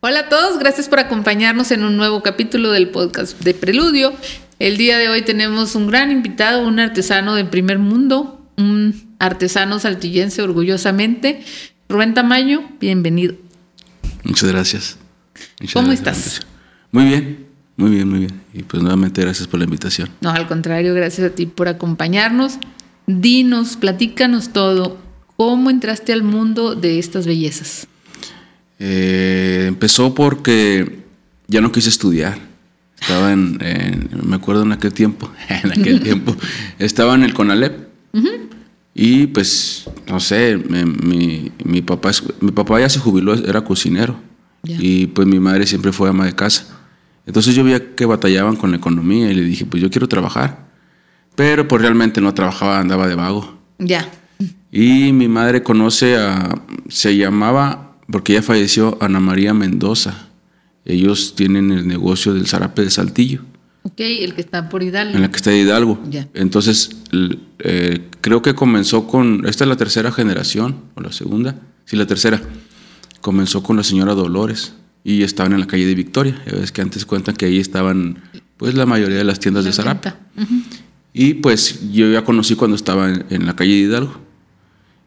Hola a todos, gracias por acompañarnos en un nuevo capítulo del podcast de Preludio. El día de hoy tenemos un gran invitado, un artesano del primer mundo, un artesano saltillense orgullosamente. Rubén Tamayo, bienvenido. Muchas gracias. ¿Cómo estás? Muy bien, muy bien, muy bien. Y pues nuevamente gracias por la invitación. No, al contrario, gracias a ti por acompañarnos. Dinos, platícanos todo. ¿Cómo entraste al mundo de estas bellezas? Eh, empezó porque ya no quise estudiar. Estaba en, me acuerdo en aquel tiempo, en aquel tiempo, estaba en el CONALEP. Y pues, no sé, mi, mi, papá, mi papá ya se jubiló, era cocinero. Y pues mi madre siempre fue ama de casa. Entonces yo veía que batallaban con la economía y le dije, pues yo quiero trabajar. Pero pues realmente no trabajaba, andaba de vago. Ya. Y mi madre conoce a, se llamaba porque ella falleció, Ana María Mendoza. Ellos tienen el negocio del zarape de Saltillo. Ok, el que está por Hidalgo. En la que está Hidalgo. Ya. Entonces, eh, creo que comenzó con, esta es la tercera generación, o la segunda, sí, la tercera. Comenzó con la señora Dolores y estaban en la calle de Victoria. Ya ves que antes cuentan que ahí estaban, pues, la mayoría de las tiendas de zarape. Y pues yo ya conocí cuando estaba en la calle de Hidalgo.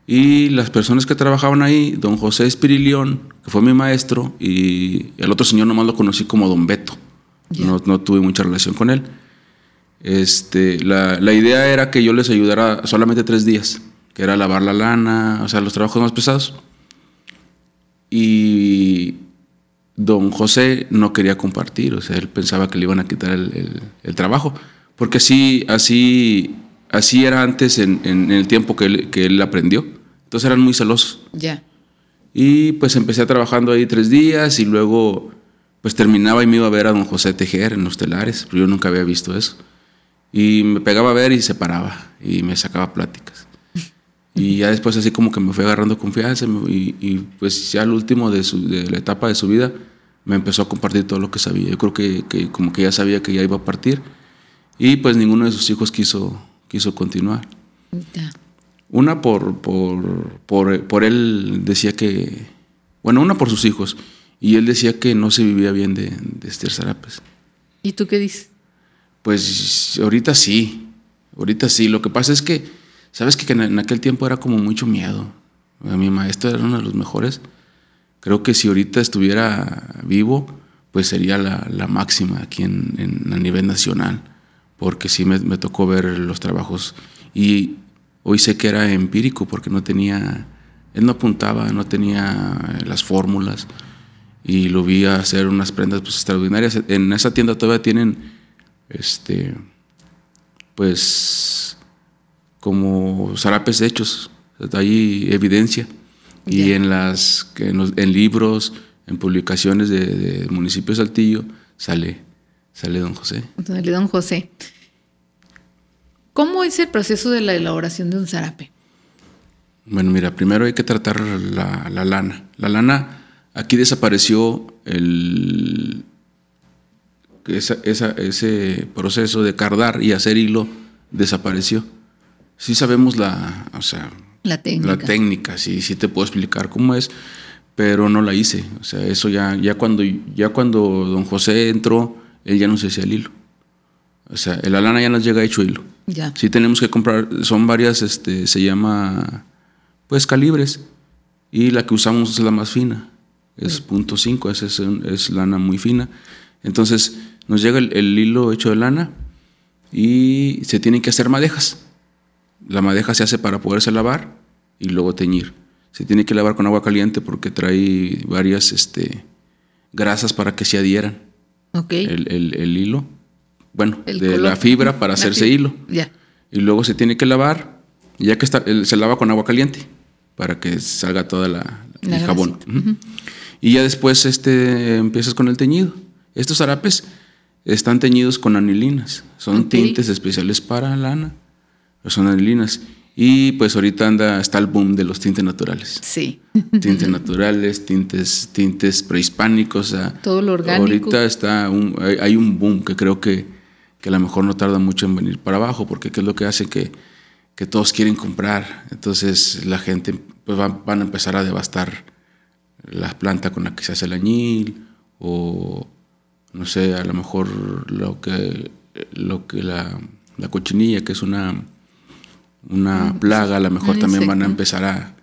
Y las personas que trabajaban ahí, don José Espirilión, que fue mi maestro, y el otro señor nomás lo conocí como don Beto. No, no, tuve mucha relación con él. Este, la, la, idea era que yo les ayudara solamente tres días, que era lavar la lana, o sea, los trabajos más pesados. Y don José no quería compartir, o sea, él pensaba que le iban a quitar el, el, trabajo, porque así, así Así era antes en, el tiempo que él, que él, aprendió. Entonces eran muy celosos. Ya. Y pues empecé trabajando ahí tres días y luego pues terminaba y me iba a ver a don José Tejer en los telares, pero yo nunca había visto eso. Y me pegaba a ver y se paraba y me sacaba pláticas. Y ya después así como que me fue agarrando confianza y, pues ya al último de, su, de, la etapa de su vida me empezó a compartir todo lo que sabía. Yo creo que, que como que ya sabía que ya iba a partir y pues ninguno de sus hijos quiso quiso continuar. Una por, por, por, él decía que, bueno, una por sus hijos, y él decía que no se vivía bien de, de Esther Sarapes. ¿Y tú qué dices? Pues ahorita sí, ahorita sí. Lo que pasa es que, sabes que en aquel tiempo era como mucho miedo. A mi maestro era uno de los mejores. Creo que si ahorita estuviera vivo, pues sería la, la máxima aquí en, en, a nivel nacional porque sí me, tocó ver los trabajos y hoy sé que era empírico porque no tenía, él no apuntaba, no tenía las fórmulas y lo vi hacer unas prendas pues, extraordinarias. En esa tienda todavía tienen, este, pues, como zarapes hechos, hay evidencia. Y en, las, en, libros, en publicaciones de, de municipio de Saltillo, sale, sale don José. Sale don José. ¿Cómo es el proceso de la elaboración de un zarape? Bueno, mira, primero hay que tratar la, lana. La lana, aquí desapareció el, ese proceso de cardar y hacer hilo, desapareció. Sí sabemos la, o sea, la técnica. La técnica, sí, sí te puedo explicar cómo es, pero no la hice. O sea, eso ya, ya cuando, ya cuando don José entró, él ya no se hacía el hilo. O sea, la lana ya nos llega hecho hilo. Ya. Sí tenemos que comprar, son varias, este, se llama, pues calibres. Y la que usamos es la más fina, es punto .5, es, es, lana muy fina. Entonces nos llega el, hilo hecho de lana y se tienen que hacer madejas. La madeja se hace para poderse lavar y luego teñir. Se tiene que lavar con agua caliente porque trae varias este, grasas para que se adhieran okay. el, el, el hilo bueno, de la fibra para hacerse hilo. Ya. Y luego se tiene que lavar, y ya que está, se lava con agua caliente para que salga toda la, el jabón. Y ya después este, empiezas con el teñido. Estos harapes están teñidos con anilinas, son tintes especiales para lana, son anilinas. Y pues ahorita anda, está el boom de los tintes naturales. Sí. Tintes naturales, tintes, tintes prehispánicos. Todo lo orgánico. Ahorita está un, hay, un boom que creo que que a lo mejor no tarda mucho en venir para abajo, porque ¿qué es lo que hace que, que todos quieren comprar? Entonces la gente pues van a empezar a devastar la planta con la que se hace el añil o no sé, a lo mejor lo que, lo que la, la cochinilla, que es una, una plaga, a lo mejor también van a empezar a,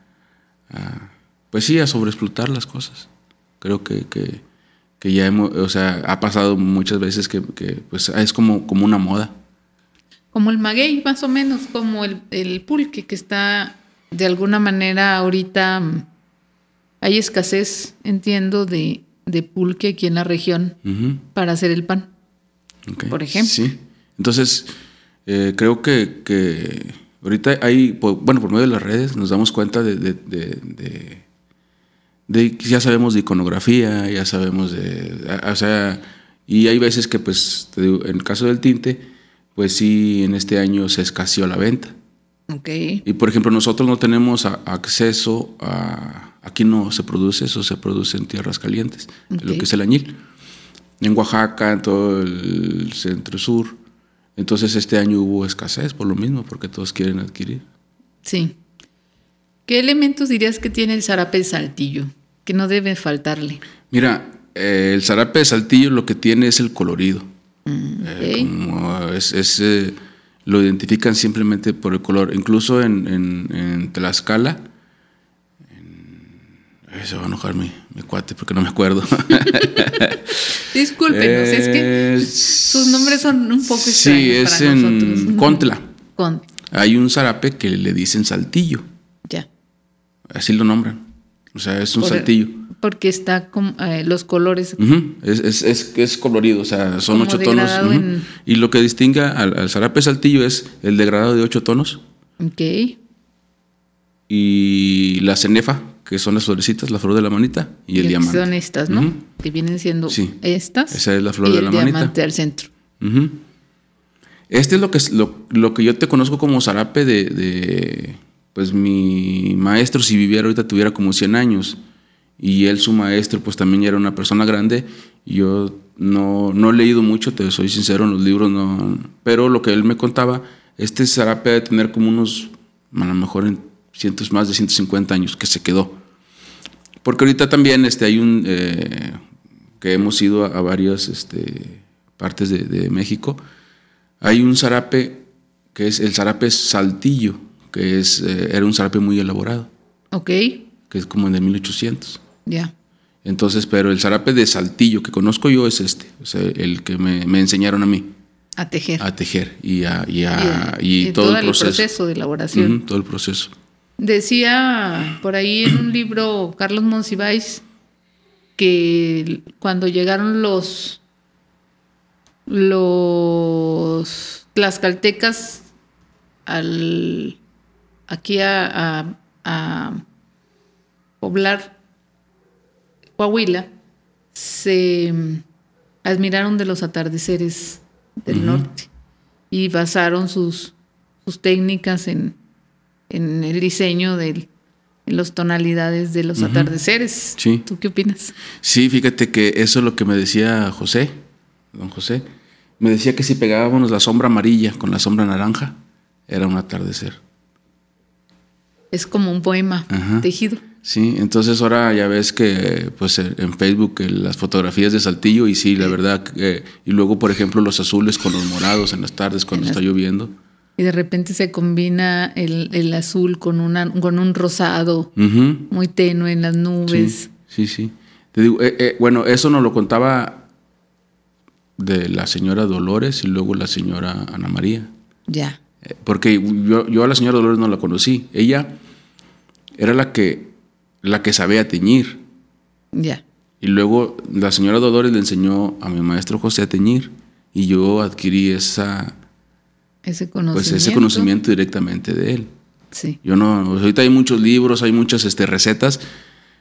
a, pues sí, a sobreexplotar las cosas. Creo que, que, que ya hemos, o sea, ha pasado muchas veces que, que, pues es como, como una moda. Como el maguey, más o menos, como el, el pulque, que está de alguna manera ahorita mm, hay escasez, entiendo, de, de pulque aquí en la región para hacer el pan. Por ejemplo. Sí. Entonces, eh, creo que, que ahorita hay, bueno, por medio de las redes nos damos cuenta de, de, de- de- ya sabemos de iconografía, ya sabemos de, o sea, y hay veces que, pues, digo, en el caso del tinte, pues sí, en este año se escaseó la venta. Ok. Y por ejemplo, nosotros no tenemos a- acceso a. Aquí no se produce eso, se produce en tierras calientes, lo que es el añil. En Oaxaca, en todo el centro sur. Entonces este año hubo escasez por lo mismo, porque todos quieren adquirir. Sí. ¿Qué elementos dirías que tiene el zarape saltillo? Que no debe faltarle. Mira, eh, el zarape de saltillo lo que tiene es el colorido. Mm, Eh, como es, es, eh, lo identifican simplemente por el color. Incluso en, en- en Tlaxcala, en- se va a enojar mi, mi cuate porque no me acuerdo. Discúlpenos, es que sus nombres son un poco Sí, extraños es para en nosotros. Contla. Con, Hay un zarape que le dicen saltillo, ya. así lo nombran. O sea, es un Por- saltillo. Porque está con eh, los colores. Es, es, es, es colorido, o sea, son ocho tonos. en- Y lo que distingue al, al zarape saltillo es el degradado de ocho tonos Ok. y la cenefa, que son las florecitas, la flor de la manita, y el diamante. Son estas, ¿no? Que vienen siendo Sí. estas. Esa es la flor y de el la manita. diamante al centro. Este es lo que, lo, lo que yo te conozco como zarape de, de, Pues mi maestro, si viviera ahorita, tuviera como 100 años. Y él, su maestro, pues también era una persona grande. Y yo no, no he leído mucho, te soy sincero, en los libros no. Pero lo que él me contaba, este zarape de tener como unos, a lo mejor en cientos más de 150 años, que se quedó. Porque ahorita también este, hay un. eh, que hemos ido a, a varias este, partes de, de México. Hay un zarape que es el zarape saltillo, que es, eh, era un zarape muy elaborado, Ok, que es como en el 1800. ya. Entonces, pero el zarape de saltillo que conozco yo es este, o sea, el que me, me enseñaron a mí A tejer. a tejer y, a, y, a- Y- todo, todo el proceso. de elaboración. Todo el proceso. Decía por ahí en un libro Carlos Monsiváis que cuando llegaron los los tlaxcaltecas al aquí a, a- a poblar Coahuila se admiraron de los atardeceres del norte y basaron sus, sus técnicas en, en el diseño de las tonalidades de los atardeceres. Sí. ¿Tú qué opinas? Sí, fíjate que eso es lo que me decía José, don José. Me decía que si pegábamos la sombra amarilla con la sombra naranja, era un atardecer. Es como un poema Ajá. tejido. Sí, entonces ahora ya ves que pues en Facebook eh, las fotografías de Saltillo y sí, la verdad, que- y luego por ejemplo los azules con los morados en las tardes cuando está lloviendo. Y de repente se combina el, el azul con, una, con un rosado muy tenue en las nubes. Sí, sí, sí. Te digo, eh, eh, bueno, eso nos lo contaba de la señora Dolores y luego la señora Ana María. Ya. Eh, Porque yo, yo a la señora Dolores no la conocí. Ella era la que, la que sabía teñir. Ya. Y luego la señora Dolores le enseñó a mi maestro José a teñir. Y yo adquirí esa, Ese conocimiento. pues ese conocimiento directamente de él. Sí. Yo no, ahorita hay muchos libros, hay muchas este, recetas,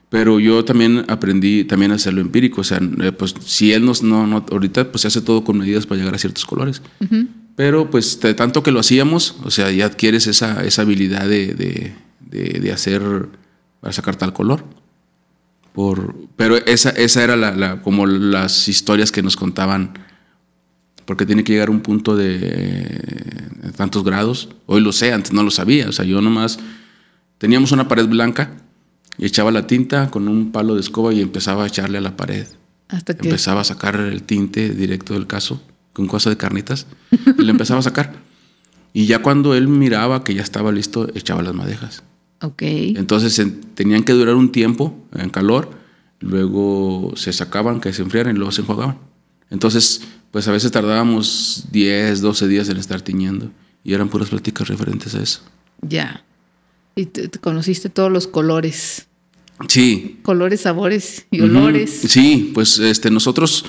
pero yo también aprendí también a hacerlo empírico. O sea, eh, pues si él nos, no, no, ahorita pues se hace todo con medidas para llegar a ciertos colores. Ujú. Pero pues de tanto que lo hacíamos, o sea, ya adquieres esa, esa habilidad de, de, de- de hacer, para sacar tal color. Por, pero esa, esa era la, la- como las historias que nos contaban, porque tiene que llegar a un punto de, de tantos grados. Hoy lo sé, antes no lo sabía. O sea, yo nomás teníamos una pared blanca y echaba la tinta con un palo de escoba y empezaba a echarle a la pared. Hasta que. Empezaba a sacar el tinte directo del caso, con cosa de carnitas, y le empezaba a sacar. Y ya cuando él miraba que ya estaba listo, echaba las madejas. Ok. Entonces en- tenían que durar un tiempo en calor, luego se sacaban, que se enfriaran y luego se enjuagaban. Entonces, pues a veces tardábamos 10, 12 días en estar tiñendo y eran puras pláticas referentes a eso. Ya. Y te, te conociste todos los colores. Sí. Colores, sabores y olores. Sí, pues este, nosotros,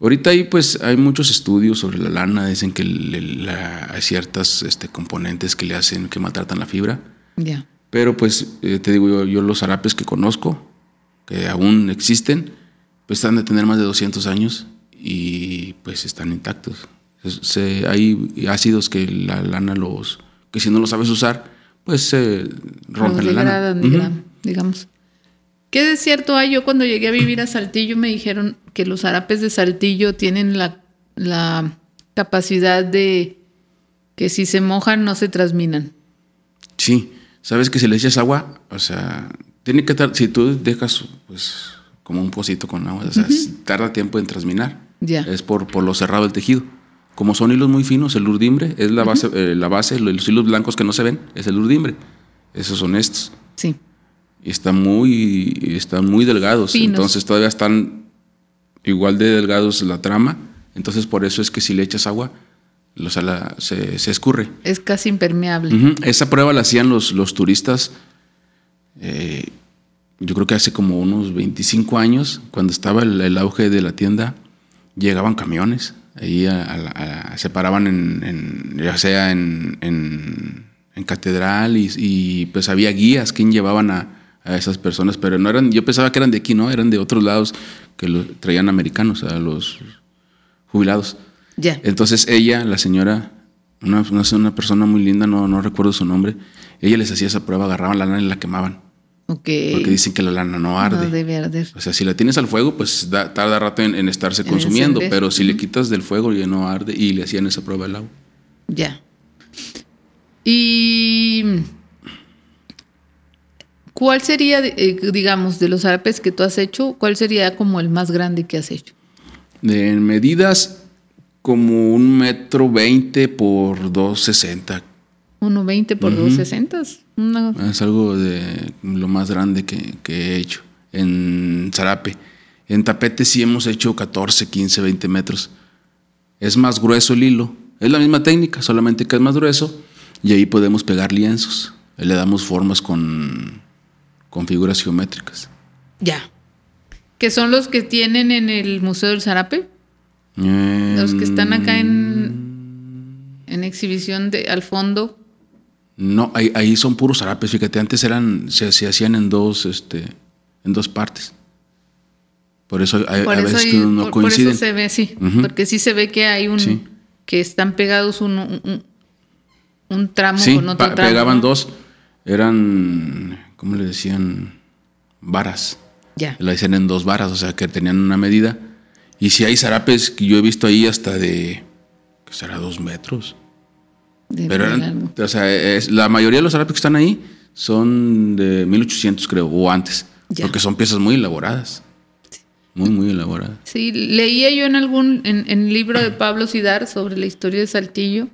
ahorita ahí pues hay muchos estudios sobre la lana, dicen que la- hay ciertas este, componentes que le hacen, que maltratan la fibra. Ya. Pero pues eh, te digo yo, yo los harapes que conozco, que aún existen, pues están de tener más de 200 años y pues están intactos. Se- hay ácidos que la lana los, que si no los sabes usar, pues se rompen Los la lana. degradan, Ujú. digra- digamos. ¿Qué de cierto hay? Yo cuando llegué a vivir a Saltillo me dijeron que los harapes de Saltillo tienen la, la capacidad de que si se mojan no se trasminan. Sí, sabes que si le echas agua, o sea, tiene que tar- si tú dejas pues como un pocito con agua, o sea, tarda tiempo en trasminar. Ya. Es por, por lo cerrado del tejido. Como son hilos muy finos, el urdimbre es la base, eh, la base, los hilos blancos que no se ven, es el urdimbre. Esos son estos. Sí. Y están muy, están muy delgados. Finos. Entonces todavía están igual de delgados la trama. Entonces por eso es que si le echas agua, o sea, la- se, se escurre. Es casi impermeable. Esa prueba la hacían los, los turistas, eh, yo creo que hace como unos 25 años, cuando estaba el, el auge de la tienda, llegaban camiones, ahí a- a la- a- se paraban en, en- ya sea en, en- en catedral y, y, pues había guías quien llevaban a, a esas personas, pero no eran, yo pensaba que eran de aquí, no, eran de otros lados que lo traían americanos, a los jubilados. Ya. Entonces ella, la señora, una, una, una persona muy linda, no, no recuerdo su nombre, ella les hacía esa prueba, agarraban la lana y la quemaban, Ok. porque dicen que la lana no arde. No debe arder. O sea, si la tienes al fuego, pues da- tarda rato en, en estarse En consumiendo, encender. pero si le quitas del fuego ya no arde y le hacían esa prueba al agua. Ya. Y ¿cuál sería, eh, digamos, de los harapes que tú has hecho, cuál sería como el más grande que has hecho? De medidas como un metro veinte por dos sesenta. 1.20 por 2.60. Una- Es algo de lo más grande que, que he hecho en zarape. En tapete sí hemos hecho 14, 15, 20 metros. Es más grueso el hilo. Es la misma técnica, solamente que es más grueso. Y ahí podemos pegar lienzos. Le damos formas con, con figuras geométricas. Ya. Que son los que tienen en el Museo del Zarape. Los que están acá en, en exhibición de, al fondo. No, ahí, ahí son puros zarapes. Fíjate, antes eran, se, se hacían en dos, este, en dos partes. Por eso hay, Por a eso, veces hay- que no por- por coinciden. eso se ve, sí. Porque sí se ve que hay un. Sí. que están pegados un, un, un tramo Sí, con otro tramo. pegaban dos. Eran, ¿cómo le decían? Varas. Ya. La hacían en dos varas, o sea que tenían una medida. Y si hay zarapes que yo he visto ahí hasta de, que será dos metros. de Pero eran, o sea, es- la mayoría de los zarapes que están ahí son de 1800 creo, o antes. Porque son piezas muy elaboradas. Muy, muy elaboradas. Sí, leía yo en algún en, en libro de Pablo Sidar sobre la historia de Saltillo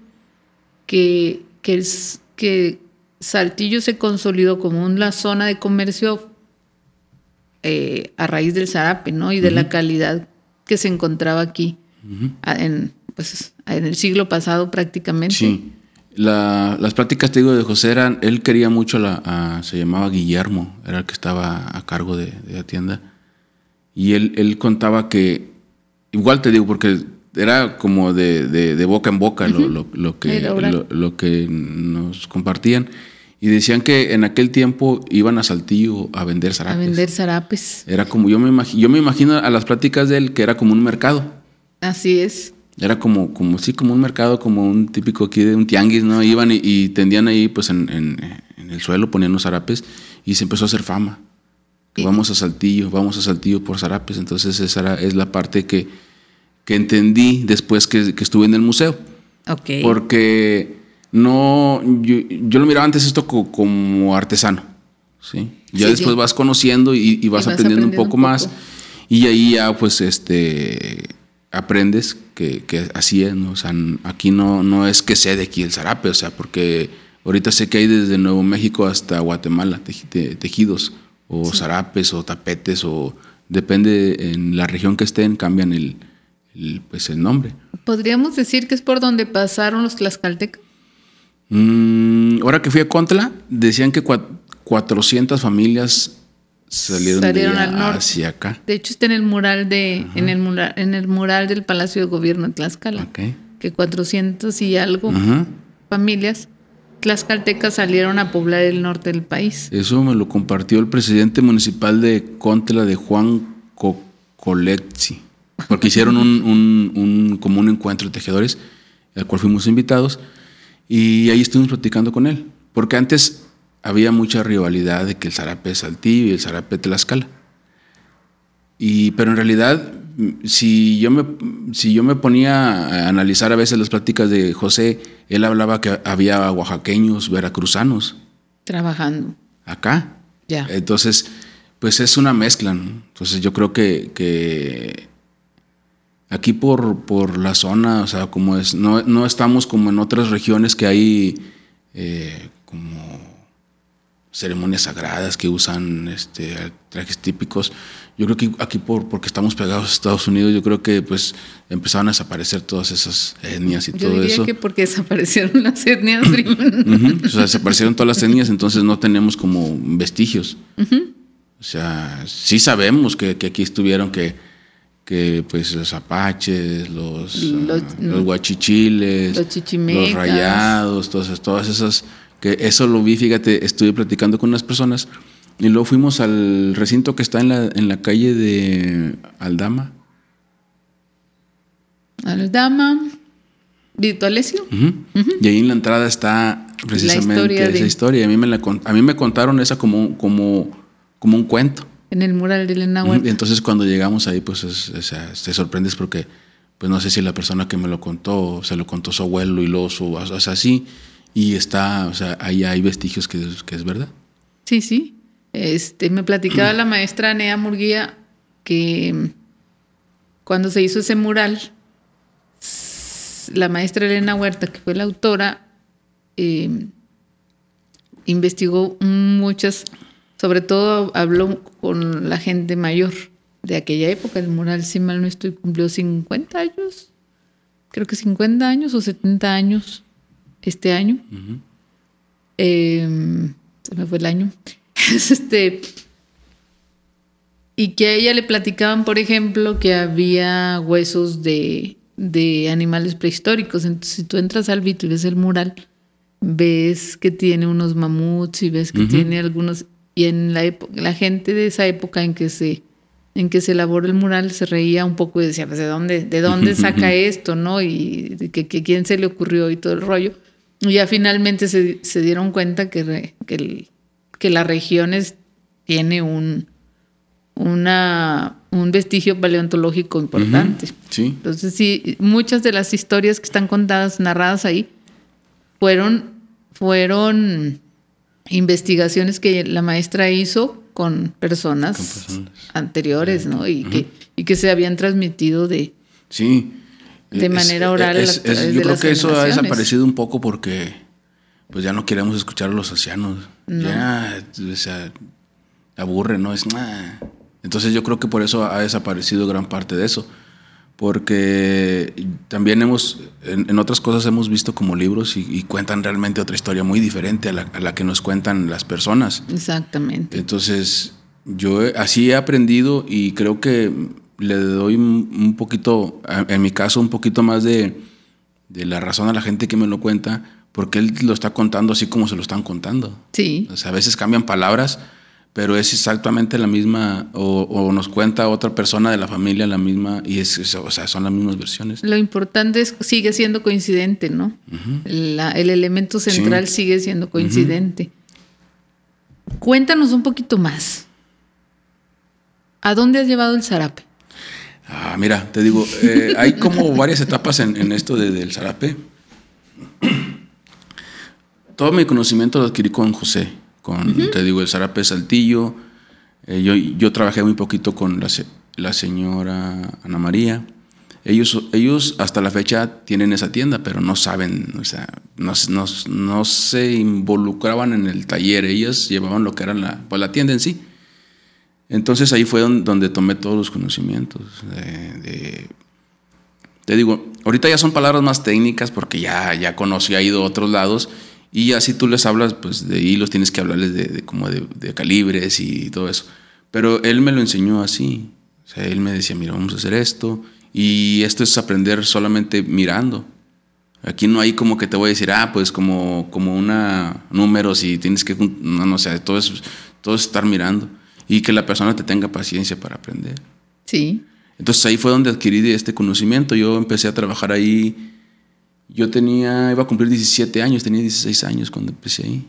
que, que, el s- que Saltillo se consolidó como una zona de comercio eh, a raíz del zarape, ¿no? Y de la calidad que se encontraba aquí a- en, pues, en el siglo pasado prácticamente. Sí. La- las pláticas, te digo, de José eran, él quería mucho, la, a- se llamaba Guillermo, era el que estaba a cargo de, de la tienda. Y él, él contaba que, igual te digo, porque era como de, de- de boca en boca lo, lo- lo que, lo, lo que nos compartían. Y decían que en aquel tiempo iban a Saltillo a vender A zarapes. vender zarapes. Era como, yo me, imagi- yo me imagino a las pláticas de él que era como un mercado. Así es. Era como, como sí, como un mercado, como un típico aquí de un tianguis, ¿no? Iban y, y tendían ahí, pues, en, en- en el suelo, ponían los zarapes y se empezó a hacer fama. Que vamos a Saltillo, vamos a Saltillo por zarapes. Entonces esa era, es la parte que, que entendí después que, que estuve en el museo. Ok. Porque no, yo, yo lo miraba antes esto co- como artesano. ¿sí? Ya Sí, después sí. vas conociendo y, y vas, vas aprendiendo un poco un más. Y ahí ya pues este aprendes que, que así es, ¿no? O sea, aquí no, no es que sea de aquí el zarape, o sea, porque ahorita sé que hay desde Nuevo México hasta Guatemala te- tejidos, o zarapes, o tapetes, o depende en la región que estén, cambian el, pues el nombre. Podríamos decir que es por donde pasaron los tlaxcaltecas. Mm, ahora que fui a Contla, decían que cua- 400 familias salieron, Salieron de al norte. hacia acá. De hecho, está en el mural de, en el mural, en el mural del Palacio de Gobierno de Tlaxcala, Ok. que 400 y algo Ajá. familias tlaxcaltecas salieron a poblar el norte del país. Eso me lo compartió el presidente municipal de Contla, de Juan Cocolexi, porque hicieron un, un, un- como un encuentro de tejedores, al cual fuimos invitados, y ahí estuvimos platicando con él, porque antes había mucha rivalidad de que el zarape es Saltillo y el zarape Tlaxcala. Y, pero en realidad, si yo, me, si yo me ponía a analizar a veces las pláticas de José, él hablaba que había oaxaqueños, veracruzanos, Trabajando. acá. Ya. Entonces, pues es una mezcla. ¿no? Entonces yo creo que, que aquí por, por la zona, o sea, como es, no, no estamos como en otras regiones que hay eh, como ceremonias sagradas que usan este, trajes típicos. Yo creo que aquí por, porque estamos pegados a Estados Unidos, yo creo que pues empezaron a desaparecer todas esas etnias y Yo todo diría eso. que porque desaparecieron las etnias. Ujú, O sea, desaparecieron todas las etnias, entonces no tenemos como vestigios. O sea, sí sabemos que, que aquí estuvieron que, que pues los apaches, los, Los- ah, los guachichiles, los rayados, todas, esas- todas esas, que eso lo vi, fíjate, estuve platicando con unas personas y luego fuimos al recinto que está en la, en la calle de Aldama. Aldama, Vito Alessio. Ujú. Y ahí en la entrada está precisamente historia de- esa historia. A mí me, la, a mí me contaron esa como, como, como un cuento. En el mural de Elena. Huerta. Entonces cuando llegamos ahí, pues es- sea, te sorprendes porque, pues no sé si la persona que me lo contó, se lo contó su abuelo y luego su, o sea, así. Y está, o sea, ahí hay vestigios que, es- que es verdad. Sí, sí. Este, me platicaba la maestra Nea Murguía que mm, cuando se hizo ese mural, la maestra Elena Huerta, que fue la autora, eh, investigó muchas, sobre todo habló con la gente mayor de aquella época. El mural, si mal no estoy, cumplió 50 años, creo que 50 años o 70 años este año. Eh, se me fue el año. Es este. Y que a ella le platicaban, por ejemplo, que había huesos de, de animales prehistóricos. Entonces, si tú entras al Vito y ves el mural, ves que tiene unos mamuts y ves que tiene algunos. Y en la época, la gente de esa época en que se en que se elaboró el mural se reía un poco y decía, pues, ¿de dónde, de dónde saca esto, no? Y que, que quién se le ocurrió y todo el rollo. Y ya finalmente se, se dieron cuenta que, re- que, el- que las regiones tiene un, una, un vestigio paleontológico importante. Sí. Entonces, sí, muchas de las historias que están contadas, narradas ahí, fueron, fueron investigaciones que la maestra hizo con personas, Con personas. anteriores, ¿no? Y, que, y que se habían transmitido de... Sí. De manera oral es- a través es- de yo creo las que eso ha desaparecido un poco porque pues ya no queremos escuchar a los ancianos. Ya, o sea, aburre, ¿no? Es "Nah". Entonces yo creo que por eso ha desaparecido gran parte de eso. Porque también hemos, en, en otras cosas hemos visto como libros y, y cuentan realmente otra historia muy diferente a la, a la que nos cuentan las personas. Exactamente. Entonces, yo así he aprendido y creo que le doy un poquito, en mi caso, un poquito más de, de la razón a la gente que me lo cuenta, porque él lo está contando así como se lo están contando. Sí, O sea, a veces cambian palabras, pero es exactamente la misma, o, o nos cuenta otra persona de la familia la misma, y es, es- o sea, son las mismas versiones. lo importante es sigue siendo coincidente, ¿no? La- el elemento central sigue siendo coincidente. Cuéntanos un poquito más. ¿A dónde has llevado el zarape? Ah, mira, te digo, eh, hay como varias etapas en, en esto de- del zarape. Todo mi conocimiento lo adquirí con José, con, te digo, el zarape saltillo. Eh, yo, yo trabajé muy poquito con la, la señora Ana María. Ellos, ellos hasta la fecha tienen esa tienda, pero no saben, o sea, no, no, no se involucraban en el taller. Ellas llevaban lo que era la, pues, la tienda en sí. Entonces ahí fue don- donde, tomé todos los conocimientos. de- de- te digo, ahorita ya son palabras más técnicas porque ya, ya conocí, ha ido a otros lados y así tú les hablas, pues de hilos tienes que hablarles de, de como de, de calibres y todo eso. Pero él me lo enseñó así. O sea, él me decía, mira, vamos a hacer esto y esto es aprender solamente mirando. Aquí no hay como que te voy a decir, ah, pues como, como una números y tienes que, no, no sé, todo es, todo es estar mirando y que la persona te tenga paciencia para aprender. Sí. Entonces ahí fue donde adquirí este conocimiento. Yo empecé a trabajar ahí. Yo tenía, iba a cumplir 17 años, tenía 16 años cuando empecé ahí.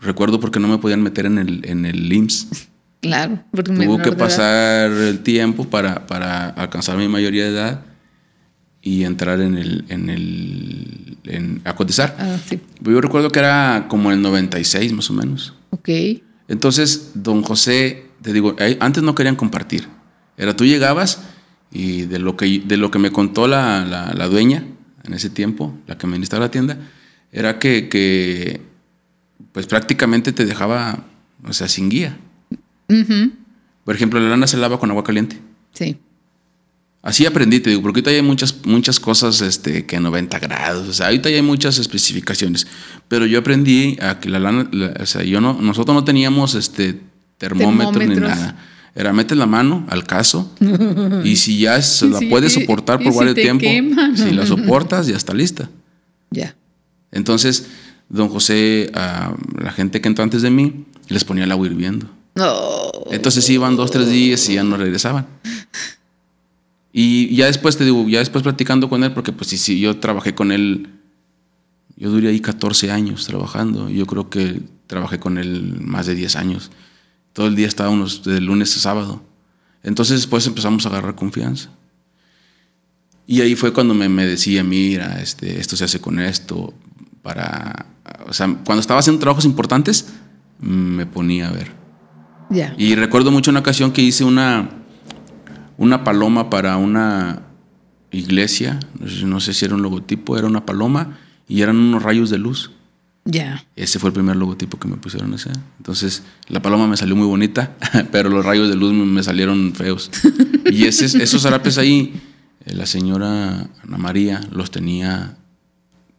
Recuerdo porque no me podían meter en el, en el IMSS. Claro. porque Tuvo que pasar el tiempo para, para alcanzar mi mayoría de edad y entrar en el, en el, en- a cotizar. Ah, sí. Yo recuerdo que era como el 96 más o menos. Ok. Entonces, don José, te digo, antes no querían compartir. Era tú llegabas y de lo que, de lo que me contó la, la- la dueña en ese tiempo, la que administraba la tienda, era que, que, pues prácticamente te dejaba, o sea, sin guía. Por ejemplo, la lana se lava con agua caliente. Sí. Así aprendí, te digo, porque ahorita ya hay muchas, muchas cosas este, que 90 grados, o sea, ahorita ya hay muchas especificaciones, pero yo aprendí a que la lana, la- o sea, yo no, nosotros no teníamos este termómetro ni nada. Era metes la mano al caso y si ya se la Sí, puedes soportar por si varios te tiempo, quema. si la soportas ya está lista. Ya. Entonces, don José, a la gente que entró antes de mí, les ponía el agua hirviendo. No. Entonces iban dos, tres días y ya no regresaban. Y ya después te digo, ya después platicando con él, porque pues sí, sí, yo trabajé con él, yo duré ahí 14 años trabajando. Yo creo que trabajé con él más de 10 años. Todo el día estábamos de lunes a sábado. Entonces después empezamos a agarrar confianza. Y ahí fue cuando me, me decía, mira, este, esto se hace con esto, para... O sea, cuando estaba haciendo trabajos importantes, me ponía a ver. Ya. Y recuerdo mucho una ocasión que hice una, una paloma para una iglesia, no sé, no sé si era un logotipo, era una paloma y eran unos rayos de luz. Ya. Ese fue el primer logotipo que me pusieron hacer. Entonces, la paloma me salió muy bonita, pero los rayos de luz me, salieron feos. Y ese, esos zarapes ahí, eh, la señora Ana María los tenía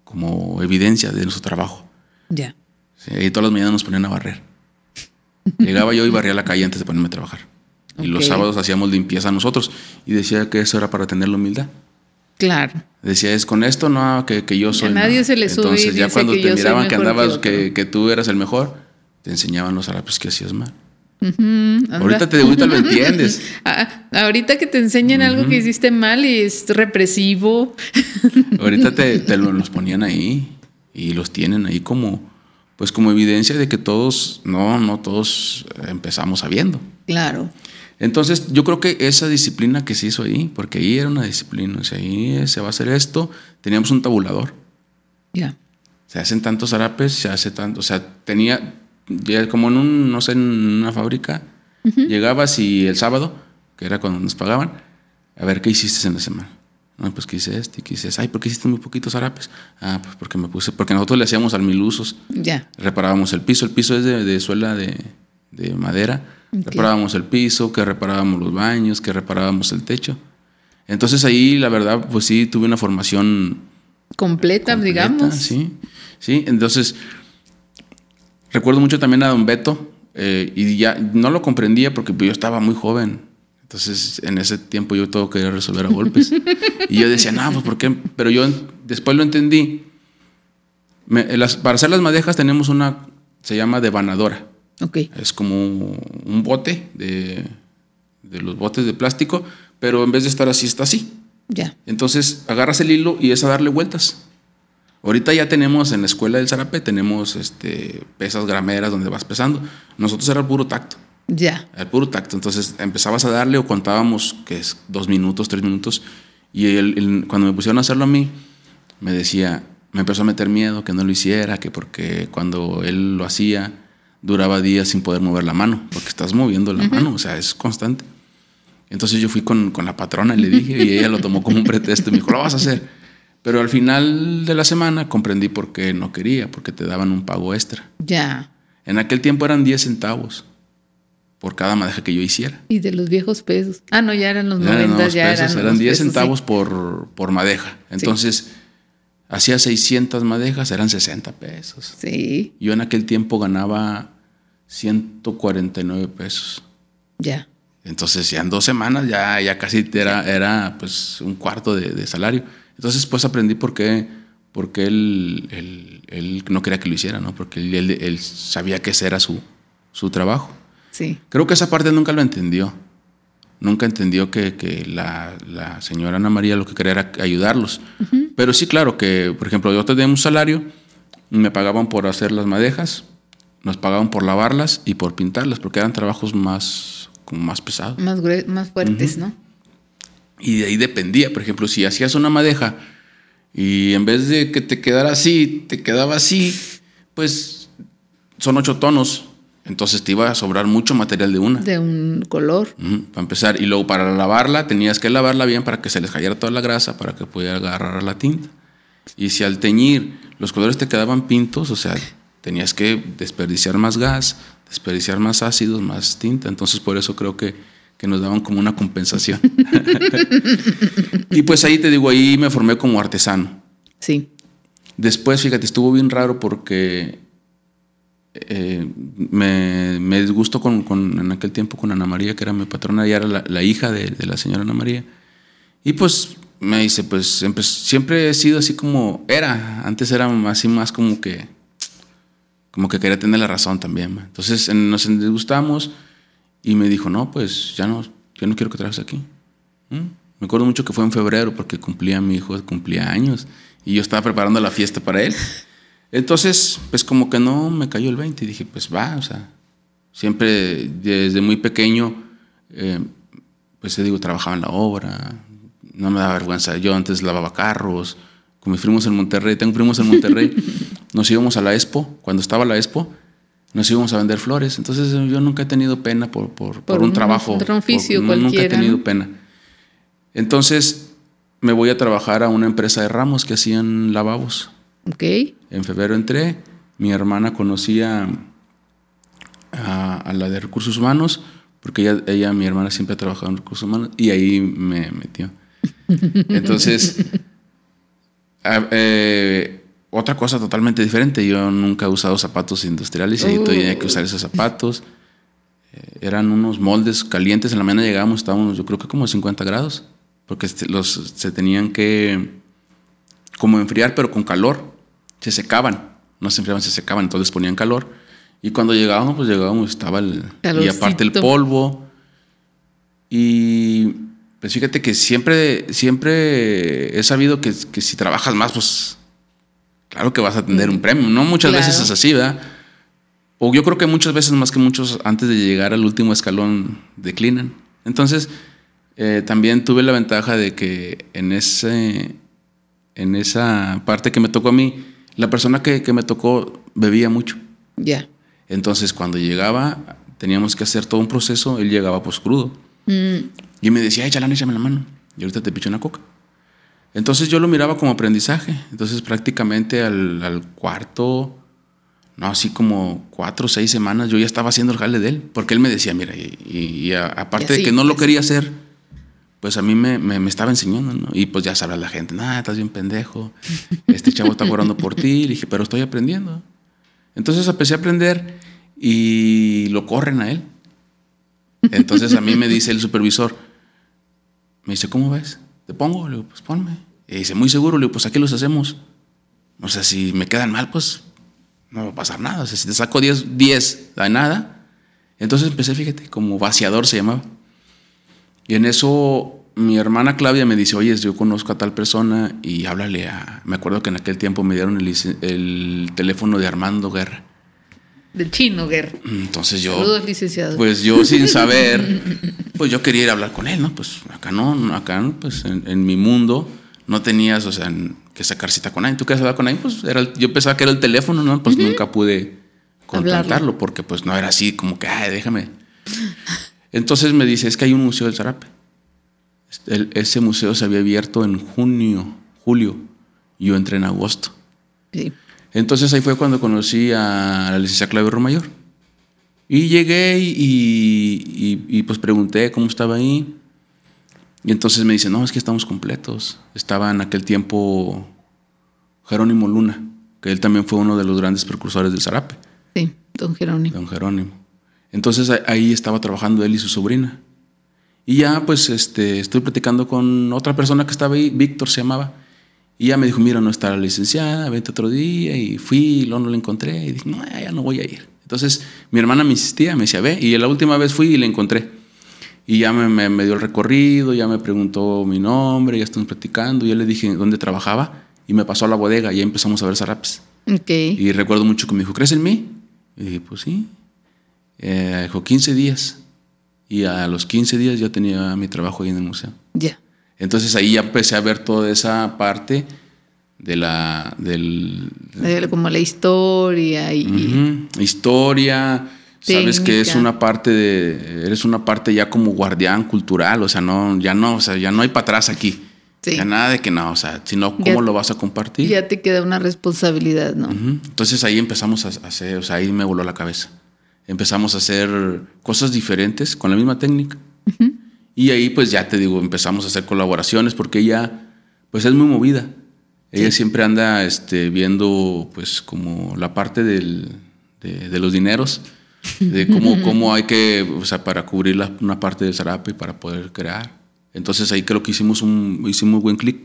como evidencia de nuestro trabajo. Ya. Y todas las mañanas nos ponían a barrer. Llegaba yo y barría la calle antes de ponerme a trabajar. Y los sábados hacíamos limpieza nosotros. Y decía que eso era para tener la humildad. Claro. Decía, es con esto, no, que, que yo soy. nadie no". se le sube y Entonces, ya cuando que te miraban que andabas, que, que tú eras el mejor, te enseñaban los zarapes que hacías mal. Ujú, anda. Ahorita te ahorita lo entiendes. Ah, ahorita que te enseñan algo que hiciste mal y es represivo. Ahorita te, te lo- los ponían ahí y los tienen ahí como, pues como evidencia de que todos, no, no todos empezamos sabiendo. Claro. Entonces, yo creo que esa disciplina que se hizo ahí, porque ahí era una disciplina, o sea, ahí se va a hacer esto, teníamos un tabulador. Ya. Se hacen tantos zarapes, se hace tanto, o sea, tenía, como en un, no sé, en una fábrica, llegabas y el sábado, que era cuando nos pagaban, a ver qué hiciste en la semana. No, pues que hice este, que hice ese. Ay, ¿por qué hiciste muy poquitos zarapes? Ah, pues porque me puse, porque nosotros le hacíamos al mil usos Ya. reparábamos el piso. El piso es de, de suela de, de madera. Ok. Reparábamos el piso, que reparábamos los baños, que reparábamos el techo. Entonces ahí, la verdad, pues sí, tuve una formación Completa, completa, digamos. Sí, sí. Entonces, recuerdo mucho también a don Beto, eh, y ya no lo comprendía porque yo estaba muy joven. Entonces, en ese tiempo yo todo quería resolver a golpes. y yo decía, no, pues ¿por qué? Pero yo después lo entendí. Me- las- para hacer las madejas tenemos una, se llama devanadora. Ok. Es como un bote de, de los botes de plástico, pero en vez de estar así, está así. Ya. Entonces agarras el hilo y es a darle vueltas. Ahorita ya tenemos en la escuela del zarape, tenemos este, pesas grameras donde vas pesando. Nosotros era el puro tacto, Ya. el puro tacto. Entonces empezabas a darle o contábamos que es dos minutos, tres minutos. Y él- él- cuando me pusieron a hacerlo a mí, me decía, me empezó a meter miedo que no lo hiciera, que porque cuando él lo hacía, duraba días sin poder mover la mano, porque estás moviendo la mano, o sea, es constante. Entonces yo fui con, con, la patrona y le dije, y ella lo tomó como un pretexto y me dijo, lo vas a hacer. Pero al final de la semana comprendí por qué no quería, porque te daban un pago extra. Ya. En aquel tiempo eran 10 centavos por cada madeja que yo hiciera. Y de los viejos pesos. Ah, no, ya eran los 90, ya pesos, eran. Eran 10 centavos por, por madeja. Entonces, hacía 600 madejas, eran 60 pesos. Sí. Yo en aquel tiempo ganaba 149 pesos. Ya. Entonces, ya en dos semanas ya, ya casi era, era pues un cuarto de, salario. Entonces, pues aprendí por qué, porque él, él, no quería que lo hiciera, ¿no? Porque él, él sabía que ese era su, su trabajo. Creo que esa parte nunca lo entendió. Nunca entendió que, la, señora Ana María lo que quería era ayudarlos. Pero sí, claro, que, por ejemplo, yo tenía un salario, me pagaban por hacer las madejas, nos pagaban por lavarlas y por pintarlas, porque eran trabajos más, como más pesados. Más, más fuertes, ¿no? Y de ahí dependía. Por ejemplo, si hacías una madeja y en vez de que te quedara así, te quedaba así, pues son ocho tonos entonces te iba a sobrar mucho material de una. De un color. para empezar. Y luego para lavarla tenías que lavarla bien para que se les cayera toda la grasa, para que pudiera agarrar la tinta. Y si al teñir los colores te quedaban pintos, o sea, tenías que desperdiciar más gas, desperdiciar más ácidos, más tinta. Entonces por eso creo que, que nos daban como una compensación. y pues ahí te digo, ahí me formé como artesano. Sí. Después, fíjate, estuvo bien raro porque eh, me, me, disgustó con, en aquel tiempo con Ana María, que era mi patrona, y era la, hija de, la señora Ana María. Y pues me dice, pues siempre, he sido así como era, antes era así más como que, como que quería tener la razón también. Entonces nos disgustamos y me dijo, no, pues ya no, yo no quiero que trabajes aquí. ¿Mm? Me acuerdo mucho que fue en febrero porque cumplía mi hijo, cumplía años y yo estaba preparando la fiesta para él. Entonces, pues como que no me cayó el 20 y dije, pues va, o sea, siempre desde muy pequeño, eh, pues te digo, trabajaba en la obra, no me daba vergüenza. Yo antes lavaba carros, con mis primos en Monterrey, tengo primos en Monterrey, nos íbamos a la Expo, cuando estaba la Expo, nos íbamos a vender flores. Entonces yo nunca he tenido pena por, por, por, un, trabajo. Un oficio Nunca he tenido pena. Entonces me voy a trabajar a una empresa de ramos que hacían lavabos. En febrero entré, mi hermana conocía a, la de recursos humanos, porque ella, ella, mi hermana, siempre ha trabajado en recursos humanos, y ahí me metió. Entonces, eh, otra cosa totalmente diferente, yo nunca he usado zapatos industriales y ahí tenía que usar esos zapatos. Eh, eran unos moldes calientes, en la mañana llegábamos, estábamos yo creo que como 50 grados, porque los, se tenían que como enfriar, pero con calor se secaban, no se enfriaban, se secaban, entonces ponían calor. Y cuando llegábamos, pues llegábamos, estaba el... Y aparte el polvo. Y pues fíjate que siempre, siempre he sabido que, que si trabajas más, pues claro que vas a tener un premio. No muchas veces es así, ¿verdad? O yo creo que muchas veces más que muchos antes de llegar al último escalón declinan. Entonces, eh, también tuve la ventaja de que en, ese, en esa parte que me tocó a mí, la persona que, me tocó bebía mucho. Ya. Entonces, cuando llegaba, teníamos que hacer todo un proceso, él llegaba pues crudo. Mm. Y me decía, échale, échame la mano. Y ahorita te picho una coca. Entonces yo lo miraba como aprendizaje. Entonces prácticamente al, cuarto, no, así como cuatro o seis semanas, yo ya estaba haciendo el jale de él. Porque él me decía, mira, y, aparte de que no lo pues. quería hacer, pues a mí me, me, estaba enseñando, ¿no? Y pues ya sabrá la gente, nada, estás bien pendejo, este chavo está orando por ti. Le dije, pero estoy aprendiendo. Entonces empecé a aprender y lo corren a él. Entonces a mí me dice el supervisor, me dice, ¿cómo ves? ¿Te pongo? Le digo, pues ponme. Y dice, muy seguro, le digo, pues aquí los hacemos. O sea, si me quedan mal, pues no va a pasar nada. O sea, si te saco 10, 10, da nada. Entonces empecé, fíjate, como vaciador se llamaba. Y en eso mi hermana Claudia me dice, oye, yo conozco a tal persona y háblale a... Me acuerdo que en aquel tiempo me dieron el, teléfono de Armando Guerra. Del chino Guerra. Entonces yo... Saludos, licenciado. Pues yo sin saber, pues yo quería ir a hablar con él, ¿no? Pues acá no, acá pues en, mi mundo no tenías, o sea, que sacar cita con nadie. ¿Tú querías hablar con nadie? Pues era yo pensaba que era el teléfono, ¿no? Pues nunca pude contratarlo, porque pues no era así como que, ay, déjame. Entonces me dice, es que hay un museo del zarape. El- ese museo se había abierto en junio, julio, yo entré en agosto. Sí. Entonces ahí fue cuando conocí a la licenciada Claudia Romayor. Y llegué y, y- y, pues pregunté cómo estaba ahí. Y entonces me dice, no, es que estamos completos. Estaba en aquel tiempo Jerónimo Luna, que él también fue uno de los grandes precursores del zarape, Sí, don Jerónimo. don Jerónimo. Entonces ahí estaba trabajando él y su sobrina. Y ya pues este, estoy platicando con otra persona que estaba ahí, Víctor se llamaba. Y ya me dijo, mira, no está la licenciada, vente otro día. Y fui, y luego no la encontré. Y dije, no, ya no voy a ir. Entonces mi hermana me insistía, me decía, ve. Y la última vez fui y la encontré. Y ya me, me- me dio el recorrido, ya me preguntó mi nombre, ya estuvimos platicando. Y yo le dije dónde trabajaba y me pasó a la bodega y ya empezamos a ver zarapes. Ok. Y recuerdo mucho que me dijo, ¿crees en mí? Y dije, pues sí. Eh, dijo, 15 días. Y a los 15 días ya tenía mi trabajo ahí en el museo. Ya. Entonces ahí ya empecé a ver toda esa parte de la del Como la historia y. Ujú. historia. Sabes que es Técnica. una parte de eres una parte ya como guardián cultural, o sea, no ya no, o sea, ya no hay para atrás aquí. Sí. Ya nada de que no, o sea, sino Ya- cómo lo vas a compartir. Ya te queda una responsabilidad, ¿no? Ujú. Entonces ahí empezamos a hacer, o sea, ahí me voló la cabeza. Empezamos a hacer cosas diferentes con la misma técnica. Y ahí pues ya te digo, empezamos a hacer colaboraciones porque ella pues es muy movida. Ella siempre anda este, viendo pues como la parte del- de, de los dineros, de cómo, cómo hay que, o sea, para cubrir la- una parte del zarape y para poder crear. Entonces ahí creo que hicimos un hicimos buen clic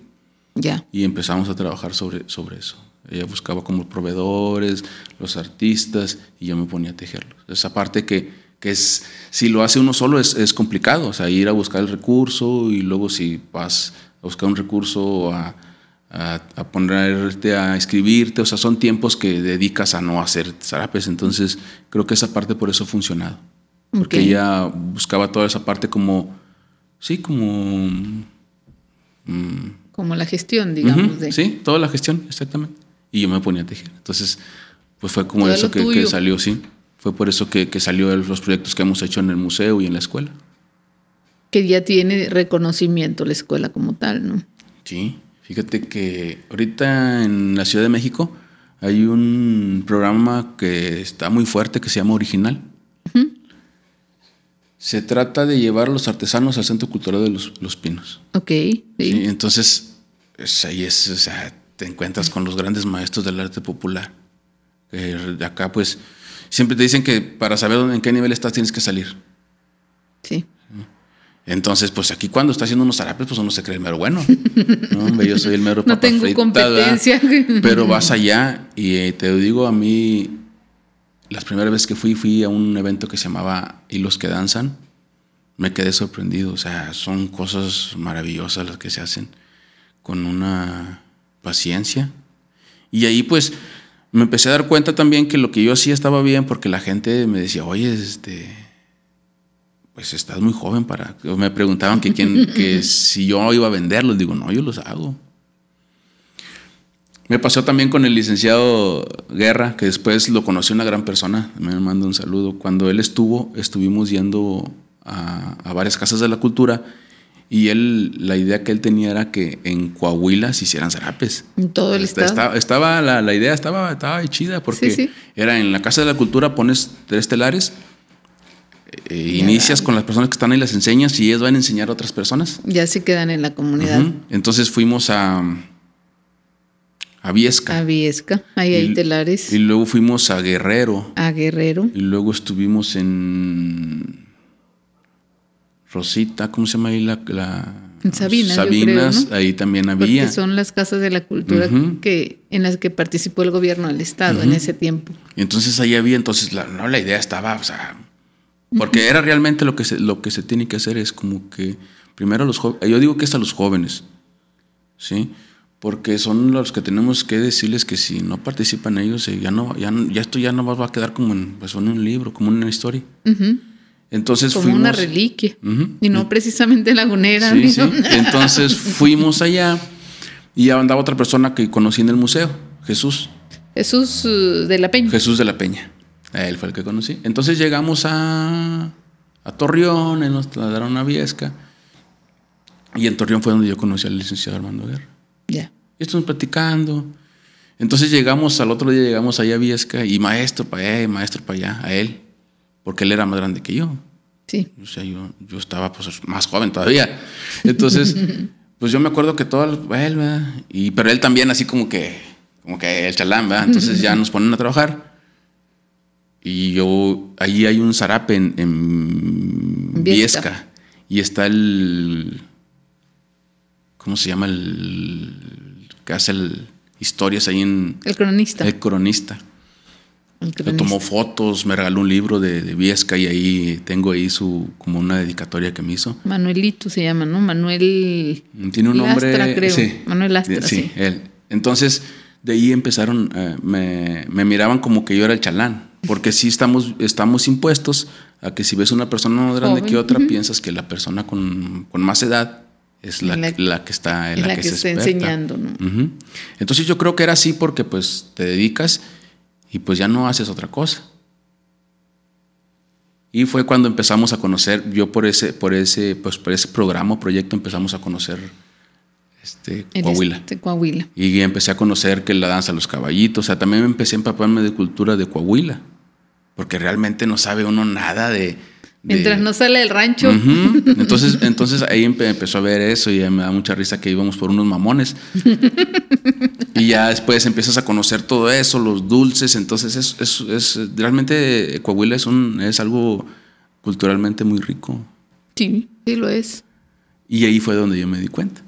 Ya. y empezamos a trabajar sobre, sobre eso. Ella buscaba como proveedores, los artistas, y yo me ponía a tejerlos. Esa parte que, que es, si lo hace uno solo es, es complicado, o sea, ir a buscar el recurso y luego si vas a buscar un recurso a, a, a ponerte a escribirte, o sea, son tiempos que dedicas a no hacer zarapes, entonces creo que esa parte por eso ha funcionado. Porque ella buscaba toda esa parte como, sí, como... mm, Como la gestión, digamos. De... Sí, toda la gestión, exactamente. Y yo me ponía a tejer. Entonces, pues fue como Todo eso que, salió, sí. Fue por eso que, que salió los proyectos que hemos hecho en el museo y en la escuela. Que ya tiene reconocimiento la escuela como tal, ¿no? Sí, fíjate que ahorita en la Ciudad de México hay un programa que está muy fuerte que se llama Original. Se trata de llevar a los artesanos al Centro Cultural de los, Los Pinos. Ok. Sí. Sí, entonces, es- ahí es, o sea, te encuentras con los grandes maestros del arte popular. Que de acá, pues, siempre te dicen que para saber en qué nivel estás tienes que salir. sí. Entonces, pues aquí cuando está haciendo unos zarapes, pues uno se cree el mero bueno. No, yo soy el mero No papa tengo competencia. Pero vas allá y eh, te digo a mí, las primeras veces que fui, fui a un evento que se llamaba Hilos que Danzan. Me quedé sorprendido. O sea, son cosas maravillosas las que se hacen con una paciencia. Y ahí pues me empecé a dar cuenta también que lo que yo hacía estaba bien porque la gente me decía, oye, este, pues estás muy joven para... Me preguntaban que, quién, que si yo iba a venderlos. Digo, no, yo los hago. Me pasó también con el licenciado Guerra, que después lo conocí una gran persona, me manda un saludo. Cuando él estuvo, estuvimos yendo a, a varias casas de la cultura y él, la idea que él tenía era que en Coahuila se hicieran zarapes. En todo el Esta- estado. Estaba, estaba la, la idea estaba, estaba chida porque Sí, sí. era en la Casa de la Cultura pones tres telares, eh, inicias con las personas que están ahí, las enseñas y ellas van a enseñar a otras personas. Ya se quedan en la comunidad. Entonces fuimos a, a Viesca A Viesca. Ahí hay telares. y luego fuimos a Guerrero a Guerrero. y luego estuvimos en Rosita, ¿cómo se llama ahí la... la- Sabinas, yo Sabinas, creo, ¿no? ahí también Porque había. son las casas de la cultura que, en las que participó el gobierno del estado en ese tiempo. Entonces ahí había, entonces la, no, la idea estaba, o sea, porque era realmente lo que, se, lo que se tiene que hacer es como que primero los jóvenes, yo digo que es a los jóvenes, ¿sí? Porque son los que tenemos que decirles que si no participan ellos, eh, ya, no, ya, ya esto ya no va a quedar como en, pues, en un libro, como en una historia. Entonces Como fuimos, una reliquia. Y no precisamente lagunera. Sí, sí. Entonces fuimos allá y andaba otra persona que conocí en el museo, Jesús. Jesús uh, de la Peña. Jesús de la Peña. A él fue el que conocí. Entonces llegamos a, a Torreón, él nos trasladaron a Viesca. Y en Torreón fue donde yo conocí al licenciado Armando Guerra. Ya. Y estuvimos platicando. Entonces llegamos, al otro día llegamos allá a Viesca y maestro para allá, y maestro para allá, a él, porque él era más grande que yo. Sí. O sea, yo, yo estaba pues más joven todavía. Entonces, pues yo me acuerdo que todo él, ¿verdad? Y, pero él también así como que, como que el chalán, ¿verdad? Entonces ya nos ponen a trabajar. Y yo, ahí hay un zarape en, en Viesca. Viesca. Y está el, ¿cómo se llama? El que hace el- historias ahí en El cronista. El Cronista. Cronista. tomó fotos, me regaló un libro de, de Viesca y ahí tengo ahí su como una dedicatoria que me hizo. Manuelito se llama, ¿no? Manuel. Tiene un nombre. Lastra, creo. Sí, Manuel Lastra, sí. él. Entonces, de ahí empezaron, eh, me, me miraban como que yo era el chalán. Porque sí estamos, estamos impuestos a que si ves una persona más grande Joven, que otra, piensas que la persona con, con más edad es la, La- la que está en la, la que, que se está experta. enseñando, ¿no? Ujú. Entonces yo creo que era así porque pues te dedicas y pues ya no haces otra cosa. Y fue cuando empezamos a conocer, yo por ese, por ese, pues por ese programa, proyecto, empezamos a conocer este, Coahuila. este, Coahuila. Y empecé a conocer que la danza los caballitos, o sea, también me empecé a empaparme de cultura de Coahuila, porque realmente no sabe uno nada de... de- Mientras no sale del rancho. Entonces, entonces ahí empe- empezó a ver eso y me da mucha risa que íbamos por unos mamones. y ya después empiezas a conocer todo eso, los dulces. Entonces, es, es, es- realmente Coahuila es, un, es algo culturalmente muy rico. Sí, sí lo es. Y ahí fue donde yo me di cuenta.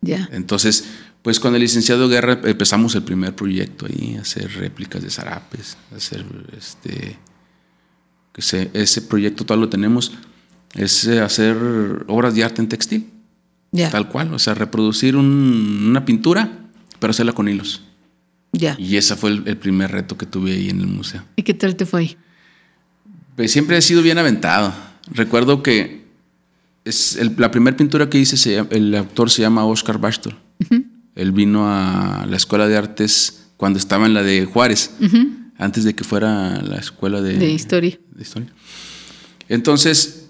Ya. Entonces, pues con el licenciado Guerra empezamos el primer proyecto ahí, hacer réplicas de zarapes, hacer este. Que se- ese proyecto todo lo tenemos, es eh, hacer obras de arte en textil, Ya. tal cual, o sea, reproducir un- una pintura, pero hacerla con hilos. Ya. Y ese fue el, el primer reto que tuve ahí en el museo. ¿Y qué tal te fue ahí? Pues siempre he sido bien aventado. Recuerdo que es el- la primera pintura que hice, se el autor se llama Oscar Bastor. Él vino a la Escuela de Artes cuando estaba en la de Juárez, antes de que fuera la escuela de, De historia. de historia. Entonces,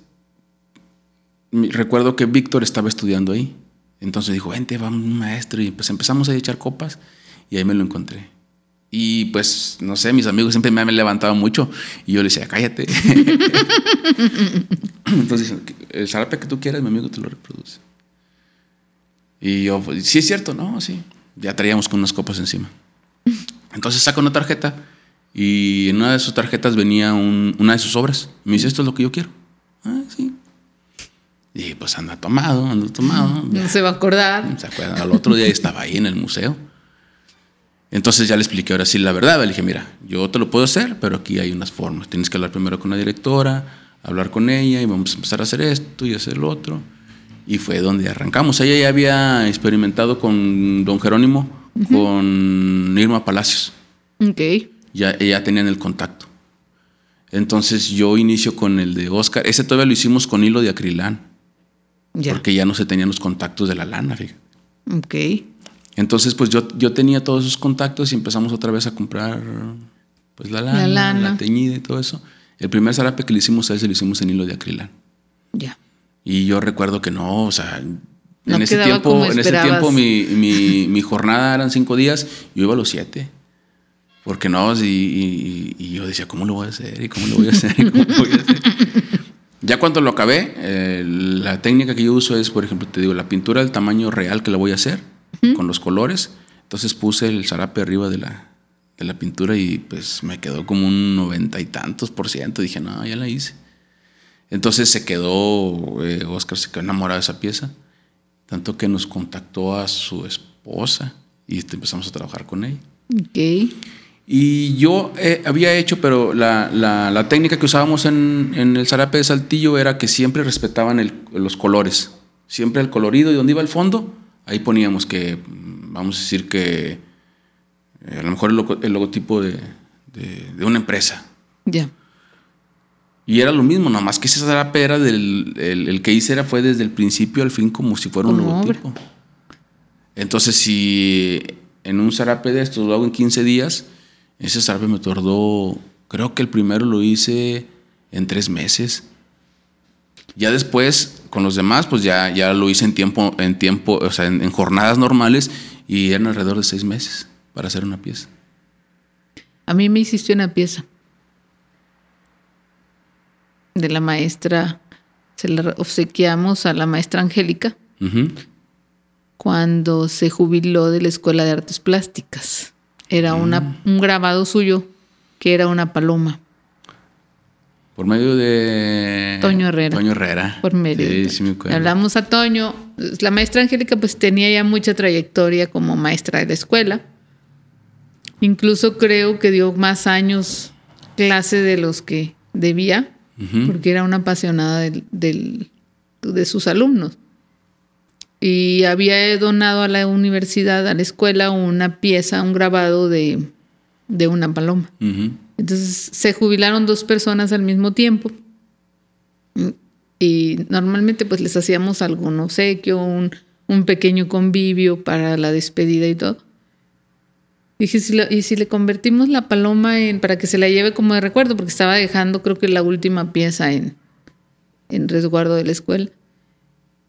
recuerdo que Víctor estaba estudiando ahí. Entonces dijo, vente, vamos un maestro. Y pues empezamos a echar copas y ahí me lo encontré. Y pues, no sé, mis amigos siempre me han levantado mucho y yo le decía, cállate. Entonces, el zarape que tú quieras, mi amigo te lo reproduce. Y yo, pues, sí es cierto, no, sí. Ya traíamos con unas copas encima. Entonces saco una tarjeta y en una de sus tarjetas venía un- una de sus obras. Me dice, esto es lo que yo quiero. Ah, sí. Y pues anda tomado, anda tomado. No se va a acordar. ¿Se acuerdan? Al otro día estaba ahí en el museo. Entonces ya le expliqué ahora sí la verdad. Le dije, mira, yo te lo puedo hacer, pero aquí hay unas formas. Tienes que hablar primero con la directora, hablar con ella y vamos a empezar a hacer esto y hacer lo otro. Y fue donde arrancamos. Ella ya había experimentado con don Jerónimo, con Irma Palacios. Ok. Ya, ella tenían el contacto. Entonces yo inicio con el de Oscar. Ese todavía lo hicimos con hilo de acrilán, Ya. porque ya no se tenían los contactos de la lana, fíjate. Ok. Entonces, pues yo, yo tenía todos esos contactos y empezamos otra vez a comprar pues la lana, la, lana. teñida y todo eso. El primer zarape que le hicimos a ese lo hicimos en hilo de acrilán. Ya. Y yo recuerdo que no, o sea, No en ese tiempo, en ese tiempo mi, mi, mi jornada eran cinco días, yo iba a los siete. Porque no, y, y- y yo decía, ¿cómo lo voy a hacer? ¿Y cómo lo voy a hacer? ¿Y cómo lo voy a hacer? Ya cuando lo acabé, eh, la técnica que yo uso es, por ejemplo, te digo, la pintura del tamaño real que la voy a hacer, con los colores. Entonces puse el zarape arriba de la, de la pintura y pues me quedó como un noventa y tantos por ciento. Dije, no, ya la hice. Entonces se quedó, eh, Oscar se quedó enamorado de esa pieza, tanto que nos contactó a su esposa y empezamos a trabajar con ella. Ok. Y yo eh, había hecho, pero la, la- la técnica que usábamos en, en el zarape de Saltillo era que siempre respetaban el- los colores. Siempre el colorido y donde iba el fondo, ahí poníamos que, mm, vamos a decir que eh, a lo mejor el, logo- el logotipo de, de- de una empresa. Ya. Y era lo mismo, nada más que ese zarape era del, el, el que hice era fue desde el principio al fin como si fuera un obra. logotipo. Entonces, si en un zarape de estos lo hago en 15 días, ese zarape me tardó Creo que el primero lo hice en tres meses. Ya después, con los demás, pues ya, ya lo hice en tiempo, en tiempo, o sea, en, en jornadas normales y eran alrededor de seis meses para hacer una pieza. A mí me hiciste una pieza de la maestra, se la obsequiamos a la maestra Angélica cuando se jubiló de la Escuela de Artes Plásticas. Era una, un grabado suyo que era una paloma. Por medio de... Toño Herrera. Toño Herrera. Por medio. Sí, de- sí me acuerdo. Hablamos a Toño. La maestra Angélica pues tenía ya mucha trayectoria como maestra de la escuela. Incluso creo que dio más años clase de los que debía, porque era una apasionada del- del- de sus alumnos. Y había donado a la universidad, a la escuela, una pieza, un grabado de, de una paloma. Entonces se jubilaron dos personas al mismo tiempo. Y normalmente pues les hacíamos algún obsequio, un, un pequeño convivio para la despedida y todo. Dije, "Si la- ¿y si le convertimos la paloma en, para que se la lleve como de recuerdo? Porque estaba dejando creo que la última pieza en, en resguardo de la escuela.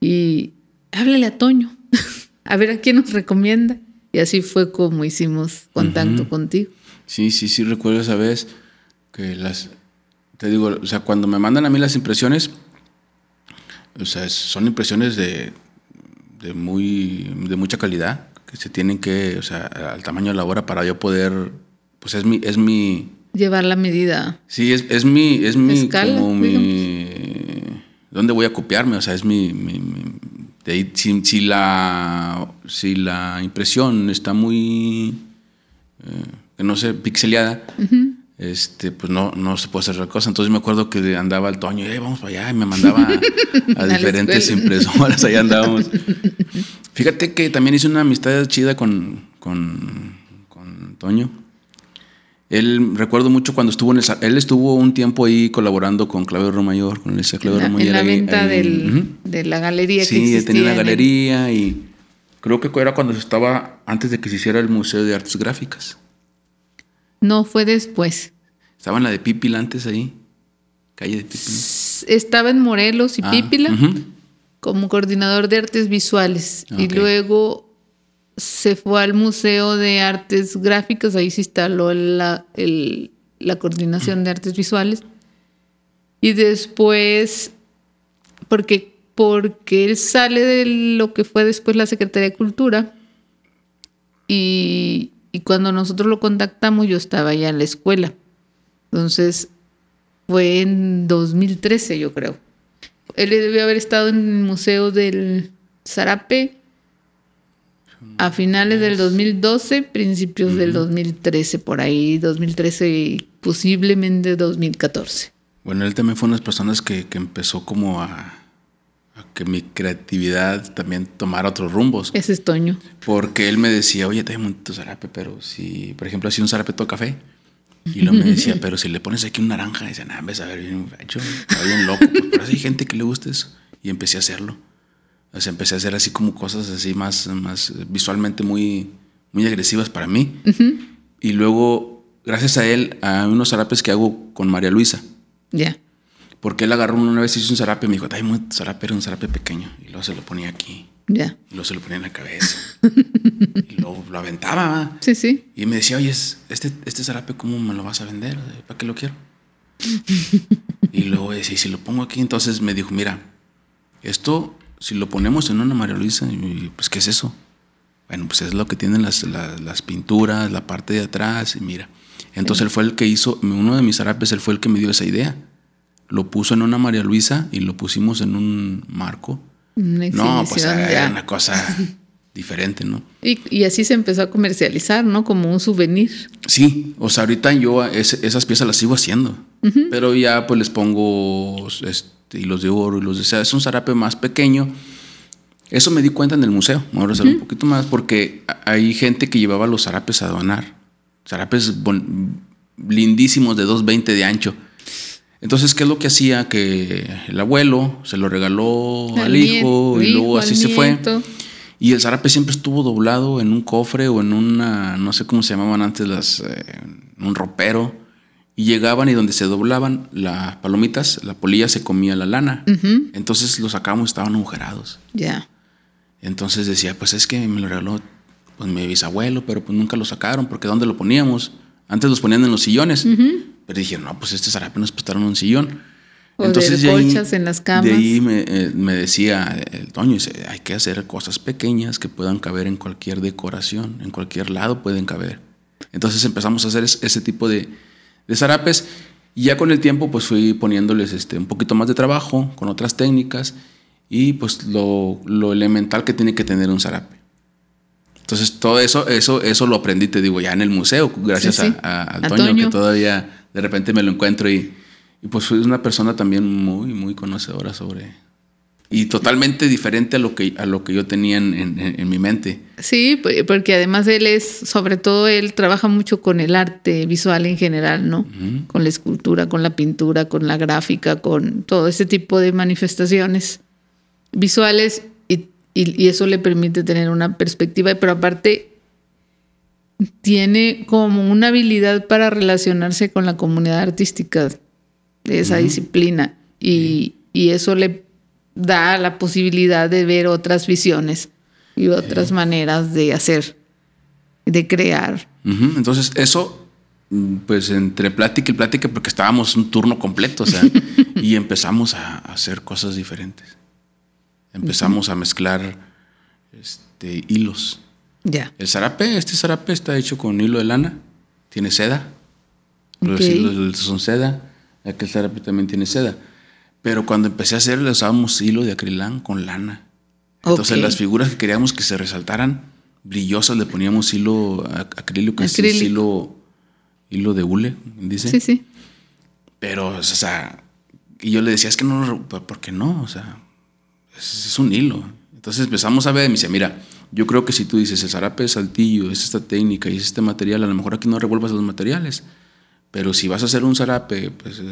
Y háblale a Toño, a ver a quién nos recomienda. Y así fue como hicimos contacto contigo. Sí, sí, sí, recuerdo esa vez que las... Te digo, o sea, cuando me mandan a mí las impresiones, o sea, son impresiones de, de, muy, de mucha calidad, que se tienen que, o sea, al tamaño de la obra para yo poder, pues es mi, es mi, Llevar la medida. sí, es, es mi, es mi, Escala, como mi, ¿dónde voy a copiarme? O sea, es mi, mi- mi- de ahí, si, si la, si la impresión está muy, eh, no sé, pixeleada, este, pues no, no se puede hacer otra cosa. Entonces me acuerdo que andaba el Toño, "Eh, vamos para allá, y me mandaba a, A diferentes impresoras, ahí andábamos. Fíjate que también hice una amistad chida con, con, con Toño. Él, recuerdo mucho cuando estuvo en el, él estuvo un tiempo ahí colaborando con Claudio Romayor, con el Claudio la, Romayor. en la ahí- venta ahí, del- de la galería que Sí, él existía. tenía el- galería y creo que era cuando se estaba, antes de que se hiciera el Museo de Artes Gráficas. No, fue después. Estaba en la de Pípila antes ahí, calle de Pípila. Estaba en Morelos y Ah, Pípila como coordinador de artes visuales. Y luego se fue al Museo de Artes Gráficas, ahí se instaló la, la coordinación de artes visuales. Y después, porque, porque él sale de lo que fue después la Secretaría de Cultura, y, y cuando nosotros lo contactamos yo estaba ya en la escuela. Entonces fue en 2013 yo creo. Él debió haber estado en el Museo del Zarape a finales del 2012, principios del 2013, por ahí, 2013 y posiblemente 2014. Bueno, él también fue una de las personas que, que empezó como a, a que mi creatividad también tomara otros rumbos. Ese es Toño. Porque él me decía, oye, te hay bonito zarape, pero si, por ejemplo, hacía un zarape todo café. Y luego me decía, pero si le pones aquí un naranja, dice, nah, ves a ver bien hecho, está bien loco. Pues, pero hay gente que le gusta eso. Y empecé a hacerlo. Sea, empecé a hacer así como cosas así más, más visualmente muy, muy agresivas para mí. Y luego, gracias a él, a unos zarapes que hago con María Luisa. Ya. Porque él agarró una vez, hizo un zarape y me dijo, ay, muy zarape, era un zarape pequeño. Y luego se lo ponía aquí. Ya. Y luego se lo ponía en la cabeza. y luego lo aventaba. Sí, sí. Y me decía, oye, es- este, este zarape, ¿cómo me lo vas a vender? ¿Para qué lo quiero? y luego decía, ¿y si lo pongo aquí? Entonces me dijo, mira, esto, si lo ponemos en una María Luisa, pues, ¿qué es eso? Bueno, pues es lo que tienen las, las, las pinturas, la parte de atrás, y mira. Entonces él fue el que hizo, uno de mis zarapes, él fue el que me dio esa idea. Lo puso en una María Luisa y lo pusimos en un marco. Una No, pues era ya. una cosa diferente, ¿no? Y, y así se empezó a comercializar, ¿no? Como un souvenir. Sí, o sea, ahorita yo es- esas piezas las sigo haciendo, pero ya pues les pongo este, hilos de oro y los de o sea, es un zarape más pequeño. Eso me di cuenta en el museo, me voy a regresar un poquito más porque hay gente que llevaba los zarapes a donar, zarapes bon- lindísimos de 2.20 de ancho. Entonces, ¿qué es lo que hacía? Que el abuelo se lo regaló al, Al hijo y luego así se fue. Y el zarape siempre estuvo doblado en un cofre o en una, no sé cómo se llamaban antes las, eh, un ropero. y llegaban y donde se doblaban las palomitas, la polilla se comía la lana. Entonces los sacábamos, estaban agujerados. Ya. Entonces decía, pues es que me lo regaló pues, mi bisabuelo, pero pues nunca lo sacaron, porque ¿dónde lo poníamos? Antes los ponían en los sillones. Pero dije, no, pues este zarape nos prestaron un sillón. O de de ahí- colchas en las camas. De ahí me, eh, me decía el Toño, dice, hay que hacer cosas pequeñas que puedan caber en cualquier decoración, en cualquier lado pueden caber. Entonces empezamos a hacer es- ese tipo de, de zarapes y ya con el tiempo pues fui poniéndoles este, un poquito más de trabajo con otras técnicas y pues lo, lo elemental que tiene que tener un zarape. Entonces todo eso, eso, eso lo aprendí, te digo, ya en el museo, gracias Sí, sí. A, a- A Toño, Toño. que todavía de repente me lo encuentro y, y pues fue una persona también muy, muy conocedora sobre... Y totalmente diferente a lo que, a lo que yo tenía en, en- en mi mente. Sí, porque además él es, sobre todo él trabaja mucho con el arte visual en general, ¿no? Con la escultura, con la pintura, con la gráfica, con todo ese tipo de manifestaciones visuales y, y- y eso le permite tener una perspectiva, pero aparte tiene como una habilidad para relacionarse con la comunidad artística de esa disciplina y, y eso le da la posibilidad de ver otras visiones y otras maneras de hacer, de crear. Entonces, eso, mm, pues entre plática y plática, porque estábamos un turno completo, o sea, y empezamos a, hacer cosas diferentes. Empezamos a mezclar este, hilos. Ya. El zarape, este zarape está hecho con hilo de lana, tiene seda. Los hilos son seda, aquel zarape también tiene seda. Pero cuando empecé a hacer, le usábamos hilo de acrilán con lana. Entonces Ok. las figuras que queríamos que se resaltaran brillosas, le poníamos hilo ac- acrílico, que es Acrílico. hilo, hilo de hule, dice. Sí, sí. Pero, o sea, y yo le decía, es que no, ¿por qué no? O sea, es, es un hilo. Entonces empezamos a ver y me dice, mira, yo creo que si tú dices el zarape de saltillo, es esta técnica y es este material, a lo mejor aquí no revuelvas los materiales. Pero si vas a hacer un zarape, pues eh,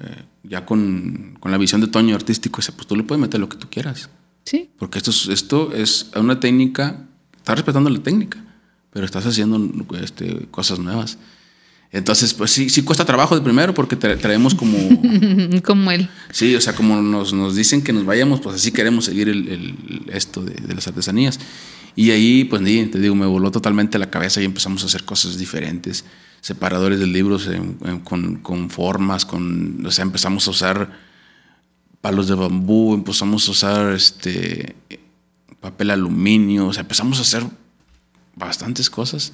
eh, ya con, con la visión de Toño artístico, pues tú le puedes meter lo que tú quieras. Sí. Porque esto es, esto es una técnica, estás respetando la técnica, pero estás haciendo este, cosas nuevas. Entonces, pues sí, sí cuesta trabajo de primero porque tra- traemos como, Como él. sí, o sea, como nos, nos dicen que nos vayamos, pues así queremos seguir el, el- esto de, de las artesanías. Y ahí, pues te digo, me voló totalmente la cabeza y empezamos a hacer cosas diferentes, separadores de libros con, con formas, con, o sea, empezamos a usar palos de bambú, empezamos a usar este papel aluminio, o sea, empezamos a hacer bastantes cosas.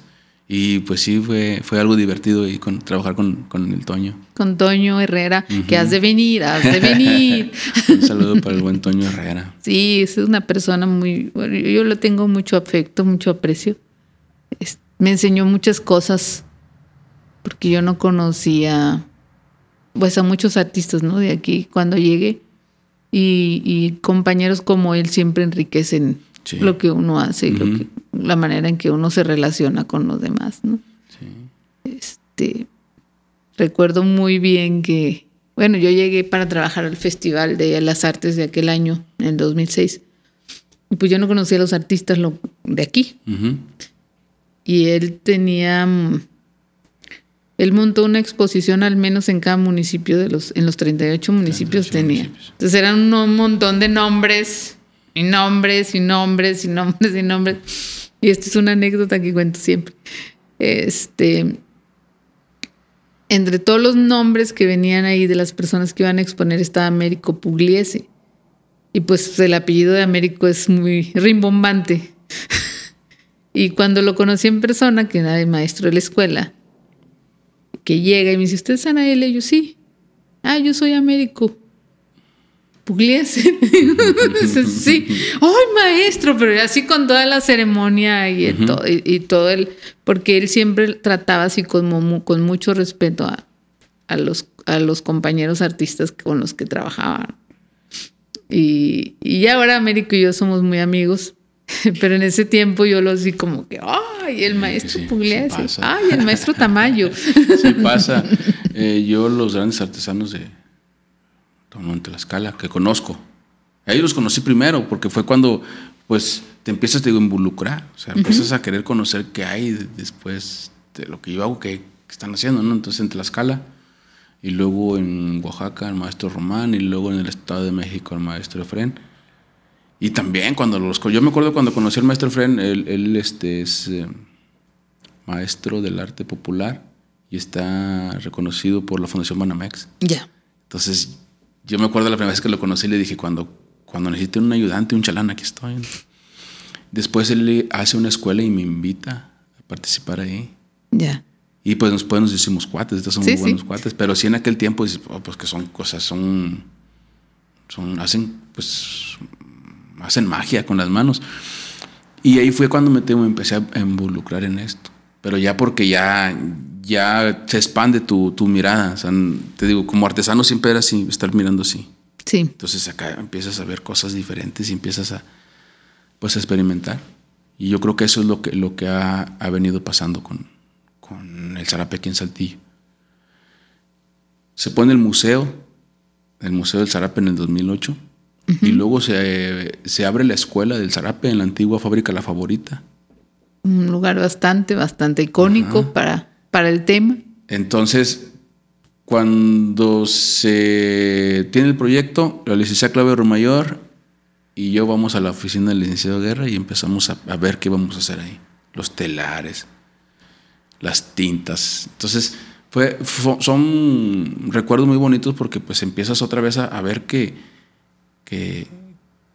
Y pues sí, fue, fue algo divertido y con, trabajar con, con el Toño. Con Toño Herrera, que has de venir, has de venir. Un saludo para el buen Toño Herrera. Sí, es una persona muy. bueno, yo le tengo mucho afecto, mucho aprecio. Es- me enseñó muchas cosas porque yo no conocía pues a muchos artistas, ¿no? De aquí cuando llegué y, y compañeros como él siempre enriquecen Sí. lo que uno hace y lo que, la manera en que uno se relaciona con los demás, ¿no? Este, recuerdo muy bien que, bueno, yo llegué para trabajar al Festival de las Artes de aquel año, en el 2006. Y pues yo no conocía a los artistas lo- de aquí. Y él tenía, mm, él montó una exposición al menos en cada municipio de los, en los 38 municipios 38 tenía. municipios. Entonces eran un montón de nombres y nombres y nombres y nombres y nombres. Y esta es una anécdota que cuento siempre. Este, entre todos los nombres que venían ahí de las personas que iban a exponer estaba Américo Pugliese. Y pues el apellido de Américo es muy rimbombante. y cuando lo conocí en persona, que era el maestro de la escuela, que llega y me dice, ¿usted es Anael? Y yo, sí. Ah, yo soy Américo. Pugliese. Sí. ¡Ay, maestro! Pero así con toda la ceremonia y, el to- y, y todo el... Porque él siempre trataba así con, mu- con mucho respeto a, a los, a los compañeros artistas con los que trabajaban. Y, ahora Américo y yo somos muy amigos. Pero en ese tiempo yo lo así como que, ¡ay, el maestro sí, sí Pugliese! pasa. ¡Ay, el maestro Tamayo! Sí pasa. Eh, yo los grandes artesanos de Tomón Tlaxcala, que conozco, a ellos los conocí primero, porque fue cuando pues te empiezas te digo, a involucrar, o sea, empiezas a querer conocer qué hay de- después de lo que yo hago, qué, ¿qué están haciendo? ¿no? Entonces en Tlaxcala y luego en Oaxaca el maestro Román y luego en el Estado de México el maestro Efren. Y también cuando los... Yo me acuerdo cuando conocí al maestro Efren, él, este, es eh, maestro del arte popular y está reconocido por la Fundación Banamex. Ya. Entonces, yo me acuerdo la primera vez que lo conocí, le dije, cuando, cuando necesite un ayudante, un chalán, aquí estoy. Después él hace una escuela y me invita a participar ahí. Ya. Y pues después nos hicimos cuates, estos son muy buenos cuates, pero sí en aquel tiempo, oh, pues que son cosas, son, son, hacen, pues, hacen magia con las manos. Y ahí fue cuando me, empecé a involucrar en esto. Pero ya porque ya, ya se expande tu, tu mirada. O sea, te digo, como artesano siempre era así, estar mirando así. Sí. Entonces acá empiezas a ver cosas diferentes y empiezas a, pues, a experimentar. Y yo creo que eso es lo que, lo que ha, ha venido pasando con, con el zarape aquí en Saltillo. Se pone el museo, el Museo del Zarape en el 2008, y luego se, se, abre la escuela del zarape en la antigua fábrica La Favorita. Un lugar bastante, bastante icónico para, para el tema. Entonces, cuando se tiene el proyecto, la licenciada Claudia Romayor y yo vamos a la oficina del licenciado Guerra y empezamos a, a ver qué vamos a hacer ahí. Los telares, las tintas. Entonces, fue, son recuerdos muy bonitos porque pues empiezas otra vez a, ver que, que,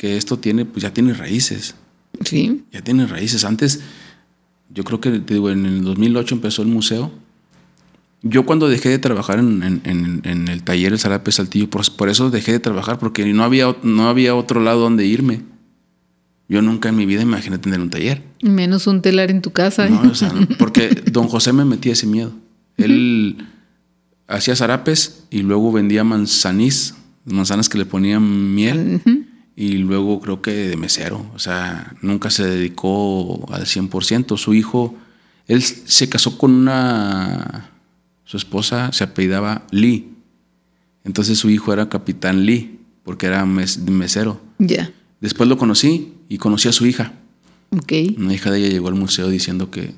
esto tiene, pues ya tiene raíces. Sí. Ya tiene raíces. Antes, yo creo que, te digo, en el 2008 empezó el museo. Yo cuando dejé de trabajar en, el taller El Zarape Saltillo, por, por, eso dejé de trabajar, porque no había, no había otro lado donde irme. Yo nunca en mi vida imaginé tener un taller. Menos un telar en tu casa. No, o sea, porque don José me metía ese miedo. Él hacía zarapes y luego vendía manzanís, manzanas que le ponían miel. Y luego creo que de mesero. O sea, nunca se dedicó al 100%. Su hijo, él se casó con una... Su esposa se apellidaba Lee. Entonces su hijo era capitán Lee, porque era mesero. Ya. Después lo conocí y conocí a su hija. Okay. Una hija de ella llegó al museo diciendo que,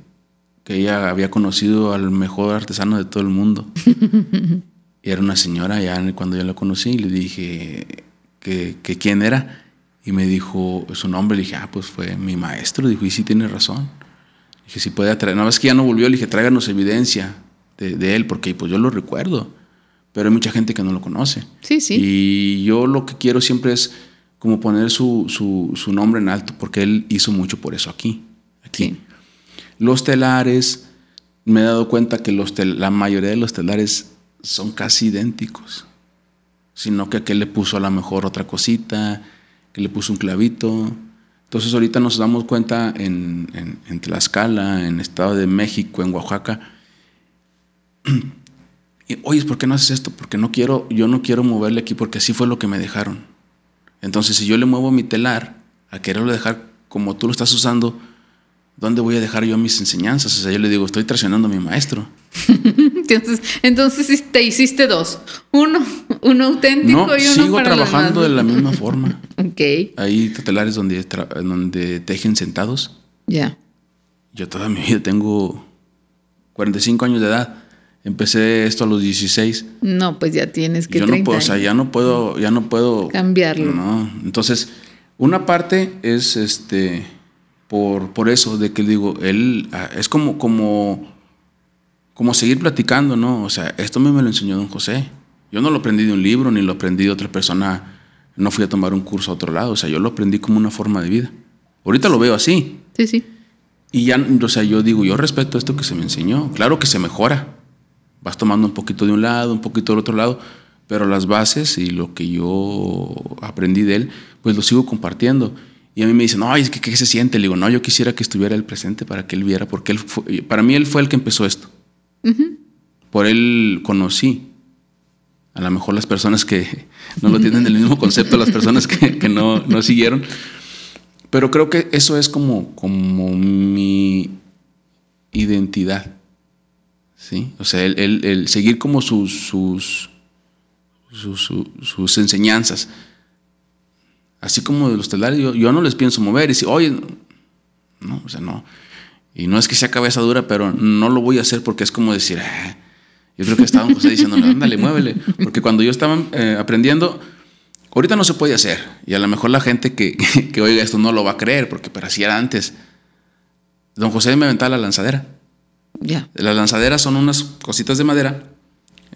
que ella había conocido al mejor artesano de todo el mundo. y era una señora, ya cuando yo la conocí, le dije que, que, quién era. Y me dijo su nombre. Le dije, ah, pues fue mi maestro. Dijo, y sí tiene razón. Dije, si puede traer. Una vez que ya no volvió, le dije, tráiganos evidencia de, de, él, porque pues yo lo recuerdo. Pero hay mucha gente que no lo conoce. Sí, sí. Y yo lo que quiero siempre es como poner su, su, nombre en alto, porque él hizo mucho por eso aquí. aquí. Los telares, me he dado cuenta que los la mayoría de los telares son casi idénticos, sino que aquel le puso a lo mejor otra cosita, que le puso un clavito. Entonces ahorita nos damos cuenta en, en, en Tlaxcala, en Estado de México, en Oaxaca, y, oye, ¿por qué no haces esto? Porque no quiero, yo no quiero moverle aquí porque así fue lo que me dejaron. Entonces, si yo le muevo mi telar a quererlo dejar como tú lo estás usando, ¿dónde voy a dejar yo mis enseñanzas? O sea, yo le digo, estoy traicionando a mi maestro. entonces, entonces te hiciste dos. Uno, uno auténtico y uno sigo trabajando de la misma forma. ok. Hay telares donde, donde tejen sentados. Ya. Yo toda mi vida tengo 45 años de edad. Empecé esto a los 16. No, pues ya tienes que Yo no puedo, o sea, ya no puedo, ya no puedo cambiarlo. No, entonces una parte es este por, por eso de que digo, él ah, es como como como seguir platicando, ¿no? O sea, esto me, me lo enseñó don José. Yo no lo aprendí de un libro ni lo aprendí de otra persona, no fui a tomar un curso a otro lado, o sea, yo lo aprendí como una forma de vida. Ahorita lo veo así. Sí, sí. Y ya, o sea, yo digo, yo respeto esto que se me enseñó. Claro que se mejora vas tomando un poquito de un lado, un poquito del otro lado, pero las bases y lo que yo aprendí de él, pues lo sigo compartiendo. Y a mí me dicen, no, ¿qué, ¿qué, se siente? Le digo, no, yo quisiera que estuviera el presente para que él viera, porque él para mí él fue el que empezó esto. Por él conocí. A lo mejor las personas que no lo tienen el mismo concepto, las personas que, que no, no, siguieron. Pero creo que eso es como, como mi identidad. ¿sí? O sea, el, seguir como sus, sus, sus, enseñanzas. Así como de los telares, yo, no les pienso mover y decir, oye, no, o sea, no. Y no es que sea cabeza dura, pero no lo voy a hacer porque es como decir, ah, yo creo que estaba José diciéndole, ándale, muévele. Porque cuando yo estaba eh, aprendiendo, ahorita no se puede hacer. Y a lo mejor la gente que, que, oiga esto no lo va a creer, porque pero así era antes. Don José me aventaba la lanzadera. Ya. Las lanzaderas son unas cositas de madera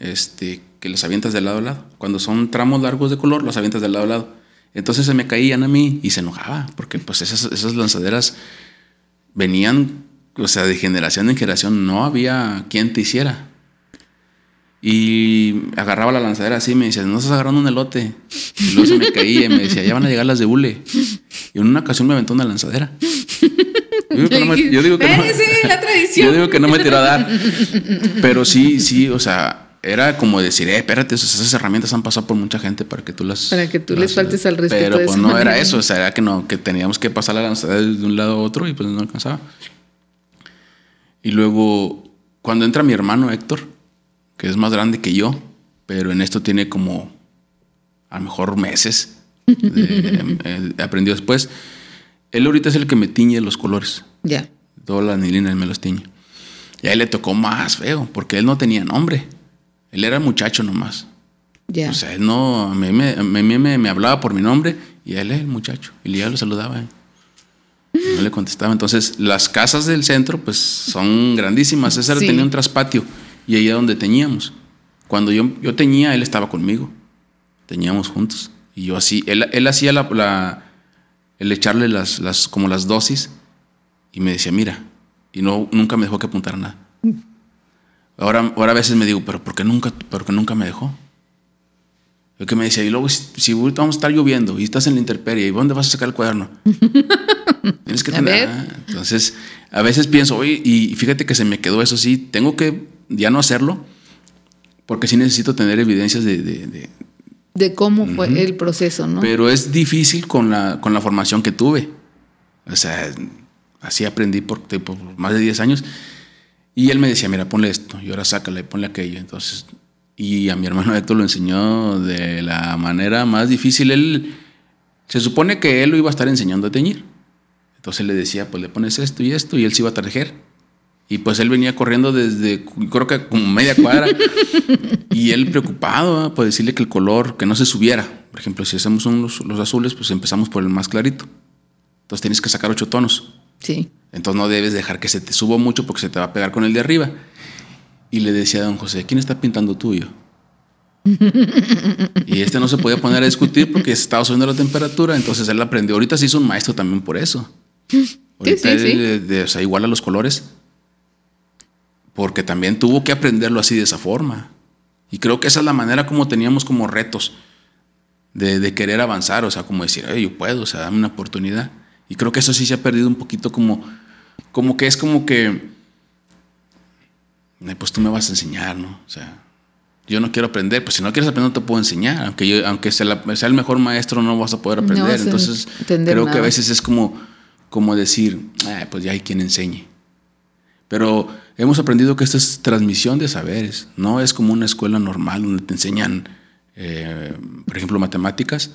este, que las avientas de lado a lado. Cuando son tramos largos de color, los avientas de lado a lado. Entonces se me caían a mí y se enojaba, porque pues esas, esas lanzaderas venían, o sea, de generación en generación, no había quien te hiciera. Y agarraba la lanzadera así y me decía, no estás agarrando un elote. Y luego se me caía y me decía, ya van a llegar las de hule. Y en una ocasión me aventó una lanzadera. Yo digo que no me, yo digo que no, yo digo que no me tiró a dar. Pero sí, sí, o sea, era como decir, eh, espérate, esas herramientas han pasado por mucha gente para que tú las. Para que tú les faltes al respeto. Pero pues no era eso, o sea, era que no, que teníamos que pasar la lanzadera de un lado a otro y pues no alcanzaba. Y luego, cuando entra mi hermano Héctor, que es más grande que yo, pero en esto tiene como a lo mejor meses, eh, aprendió después. Él ahorita es el que me tiñe los colores. Ya. Toda la anilina él me los tiñe. Y a él le tocó más feo, porque él no tenía nombre. Él era muchacho nomás. Ya. O sea, él no, a mí, me, a mí me, me, hablaba por mi nombre y él es el muchacho. Y ya lo saludaba. No le contestaba. Entonces, las casas del centro, pues son grandísimas. César tenía un traspatio y ahí era donde teñíamos. Cuando yo, yo teñía, él estaba conmigo. Teñíamos juntos. Y yo así, él, él hacía la, la, el echarle las, las, como las dosis y me decía, mira. Y no, nunca me dejó que apuntara nada. Ahora, ahora a veces me digo, pero ¿por qué nunca, pero que nunca me dejó? Lo que me decía, y luego si, ahorita vamos a estar lloviendo y estás en la intemperie, ¿y dónde vas a sacar el cuaderno? Tienes que tener. Ah, entonces, a veces pienso, oye, y fíjate que se me quedó eso sí, tengo que ya no hacerlo, porque sí necesito tener evidencias de... De, de, cómo fue el proceso, ¿no? Pero es difícil con la, con la formación que tuve. O sea, así aprendí por, por más de 10 años y él me decía, mira, ponle esto, y ahora sácale, ponle aquello. Entonces, y a mi hermano Héctor lo enseñó de la manera más difícil. Él, se supone que él lo iba a estar enseñando a teñir. Entonces le decía, pues le pones esto y esto, y él se iba a tejer. Y pues él venía corriendo desde, creo que como media cuadra. y él preocupado, por decirle que el color, que no se subiera. Por ejemplo, si hacemos unos, los azules, pues empezamos por el más clarito. Entonces tienes que sacar ocho tonos. Sí. Entonces no debes dejar que se te suba mucho porque se te va a pegar con el de arriba. Y le decía a don José, ¿quién está pintando tuyo? y este no se podía poner a discutir porque estaba subiendo la temperatura, entonces él aprendió. Ahorita se hizo un maestro también por eso. Ahorita o sea, igual a los colores. Porque también tuvo que aprenderlo así de esa forma. Y creo que esa es la manera como teníamos como retos de, de querer avanzar, o sea, como decir, yo puedo, o sea, dame una oportunidad. Y creo que eso sí se ha perdido un poquito como, como que es como que, pues tú me vas a enseñar, ¿no? O sea, yo no quiero aprender, pues si no quieres aprender no te puedo enseñar, aunque, yo, aunque sea, el mejor maestro no vas a poder aprender. Entonces creo que a veces es como, como decir, pues ya hay quien enseñe. Pero hemos aprendido que esto es transmisión de saberes, no es como una escuela normal donde te enseñan, eh, por ejemplo, matemáticas.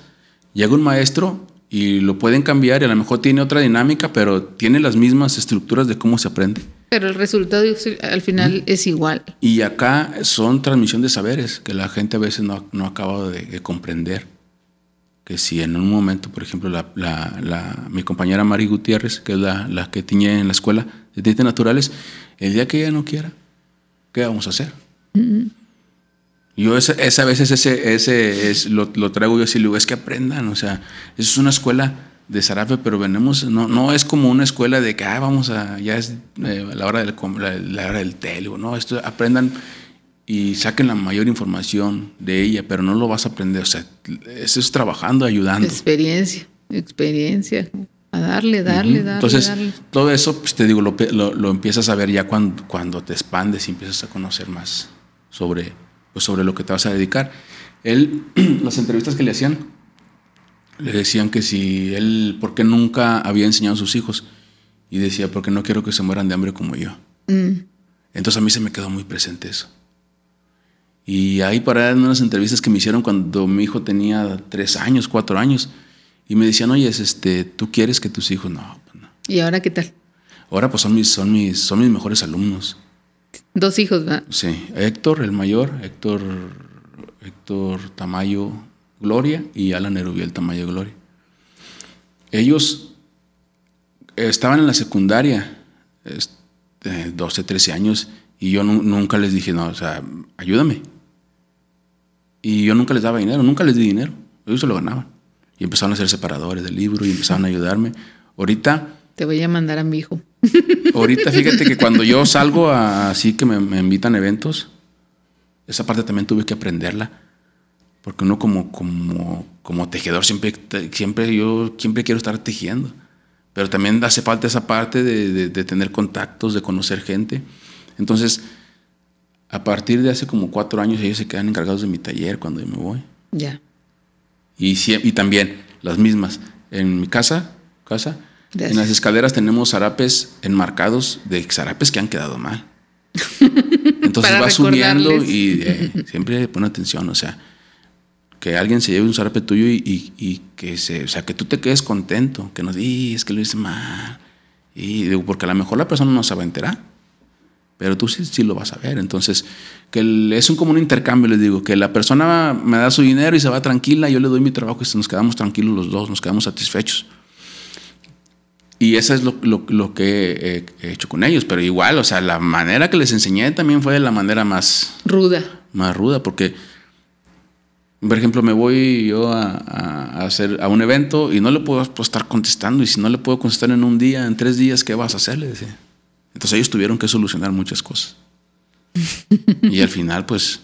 Llega un maestro y lo pueden cambiar y a lo mejor tiene otra dinámica, pero tiene las mismas estructuras de cómo se aprende. Pero el resultado al final es igual. Y acá son transmisión de saberes que la gente a veces no, no acaba de, comprender. Que si en un momento, por ejemplo, la, la, mi compañera Mari Gutiérrez, que es la, la que tiñe en la escuela de ciencias naturales, el día que ella no quiera, ¿qué vamos a hacer? Yo esa, esa veces ese, ese es, lo, lo, traigo yo así, digo, es que aprendan, o sea, es una escuela de Zarafe, pero venimos, no, no es como una escuela de que, ah, vamos a, ya es eh, la, hora del, la, la, hora del tele, no, esto aprendan y saquen la mayor información de ella, pero no lo vas a aprender, o sea, eso es trabajando, ayudando. Experiencia, experiencia, a darle, darle, darle. Entonces, darle. todo eso, pues te digo, lo, lo, lo, empiezas a ver ya cuando, cuando te expandes y empiezas a conocer más sobre pues, sobre lo que te vas a dedicar. Él, las entrevistas que le hacían, le decían que si él, ¿por qué nunca había enseñado a sus hijos? Y decía, porque no quiero que se mueran de hambre como yo. Mm. Entonces a mí se me quedó muy presente eso. Y ahí para en unas entrevistas que me hicieron cuando mi hijo tenía tres años, cuatro años, y me decían, oye, este, ¿tú quieres que tus hijos? No, pues no. ¿Y ahora qué tal? Ahora pues son mis, son mis, son mis mejores alumnos. Dos hijos, ¿verdad? Sí, Héctor, el mayor, Héctor, Héctor Tamayo Gloria y Alan Erubiel Tamayo Gloria. Ellos estaban en la secundaria, este, 12, 13 años, y yo nunca les dije, no, o sea, ayúdame. Y yo nunca les daba dinero, nunca les di dinero, ellos se lo ganaban. Y empezaron a ser separadores del libro y empezaron a ayudarme. Ahorita... Te voy a mandar a mi hijo. Ahorita fíjate que cuando yo salgo así que me, invitan a eventos, esa parte también tuve que aprenderla. Porque uno como, como, como tejedor siempre, siempre, yo siempre quiero estar tejiendo. Pero también hace falta esa parte de, de, tener contactos, de conocer gente. Entonces, a partir de hace como cuatro años, ellos se quedan encargados de mi taller cuando yo me voy. Ya. Y, y también las mismas. En mi casa, casa en las escaleras tenemos zarapes enmarcados de zarapes que han quedado mal. Entonces va subiendo y eh, siempre pone atención, o sea, que alguien se lleve un zarape tuyo y, que se, o sea, que tú te quedes contento, que no digas que lo hice mal. Y digo, porque a lo mejor la persona no se va a enterar, pero tú sí, sí lo vas a ver. Entonces, que es un, como un intercambio, les digo, que la persona me da su dinero y se va tranquila, yo le doy mi trabajo y nos quedamos tranquilos los dos, nos quedamos satisfechos. Y eso es lo, lo, que he, hecho con ellos. Pero igual, o sea, la manera que les enseñé también fue de la manera más... Ruda. Más ruda, porque, por ejemplo, me voy yo a, hacer a un evento y no le puedo estar contestando. Y si no le puedo contestar en un día, en tres días, ¿qué vas a hacer? Entonces ellos tuvieron que solucionar muchas cosas. y al final, pues,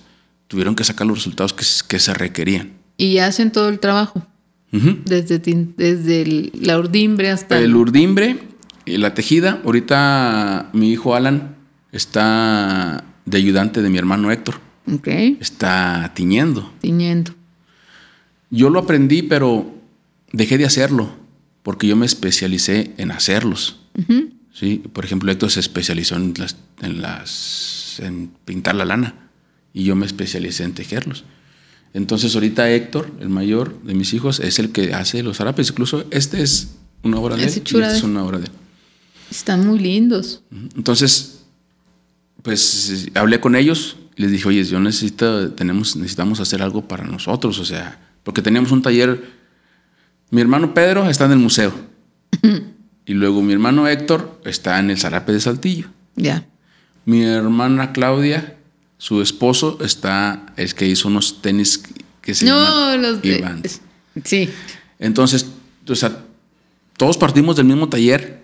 tuvieron que sacar los resultados que, que se requerían. Y hacen todo el trabajo desde, desde la urdimbre hasta... El urdimbre, y la tejida. Ahorita mi hijo Alan está de ayudante de mi hermano Héctor. Ok. Está tiñendo. Tiñendo. Yo lo aprendí, pero dejé de hacerlo porque yo me especialicé en hacerlos. ¿sí? Por ejemplo, Héctor se especializó en, las, en, las, en pintar la lana y yo me especialicé en tejerlos. Entonces ahorita Héctor, el mayor de mis hijos, es el que hace los zarapes. Incluso este es una obra de él. Este es una obra de él. Están muy lindos. Entonces, pues hablé con ellos y les dije, oye, yo necesito, tenemos, necesitamos hacer algo para nosotros, o sea, porque teníamos un taller. Mi hermano Pedro está en el museo. y luego mi hermano Héctor está en el zarape de Saltillo. Ya. Mi hermana Claudia su esposo está, es que hizo unos tenis que se no, los de, Sí. Entonces, o sea, todos partimos del mismo taller,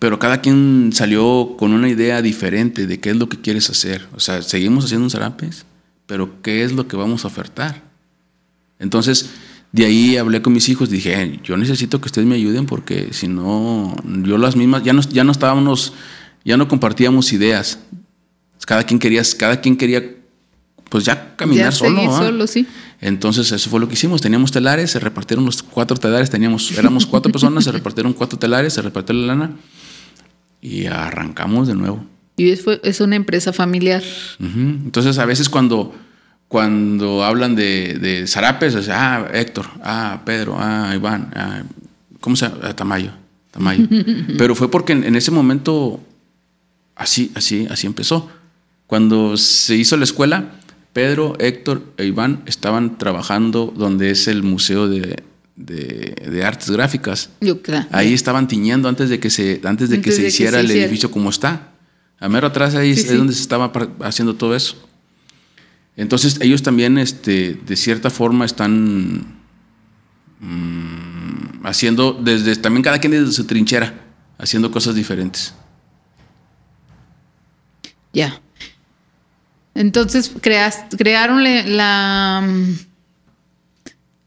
pero cada quien salió con una idea diferente de qué es lo que quieres hacer. O sea, seguimos haciendo un zarapes, pero ¿qué es lo que vamos a ofertar? Entonces, de ahí hablé con mis hijos, dije, yo necesito que ustedes me ayuden porque si no, yo las mismas, ya no, ya no estábamos, ya no compartíamos ideas. Cada quien quería, cada quien quería pues ya caminar solo. solo sí. Entonces eso fue lo que hicimos. Teníamos telares, se repartieron los cuatro telares, teníamos, éramos cuatro personas, se repartieron cuatro telares, se repartió la lana y arrancamos de nuevo. Y es, es una empresa familiar. Entonces a veces cuando, cuando hablan de, de zarapes, sea, ah, Héctor, ah, Pedro, ah, Iván, ah, ¿cómo se llama? Ah, Tamayo. Tamayo. Pero fue porque en ese momento así, así, así empezó. Cuando se hizo la escuela, Pedro, Héctor e Iván estaban trabajando donde es el Museo de, Artes Gráficas. Ahí estaban tiñendo antes de que se, antes de que se hiciera el edificio como está. A mero atrás ahí es donde se estaba haciendo todo eso. Entonces ellos también, este, de cierta forma, están mm, haciendo desde también cada quien desde su trinchera, haciendo cosas diferentes. Ya. Entonces crearon la,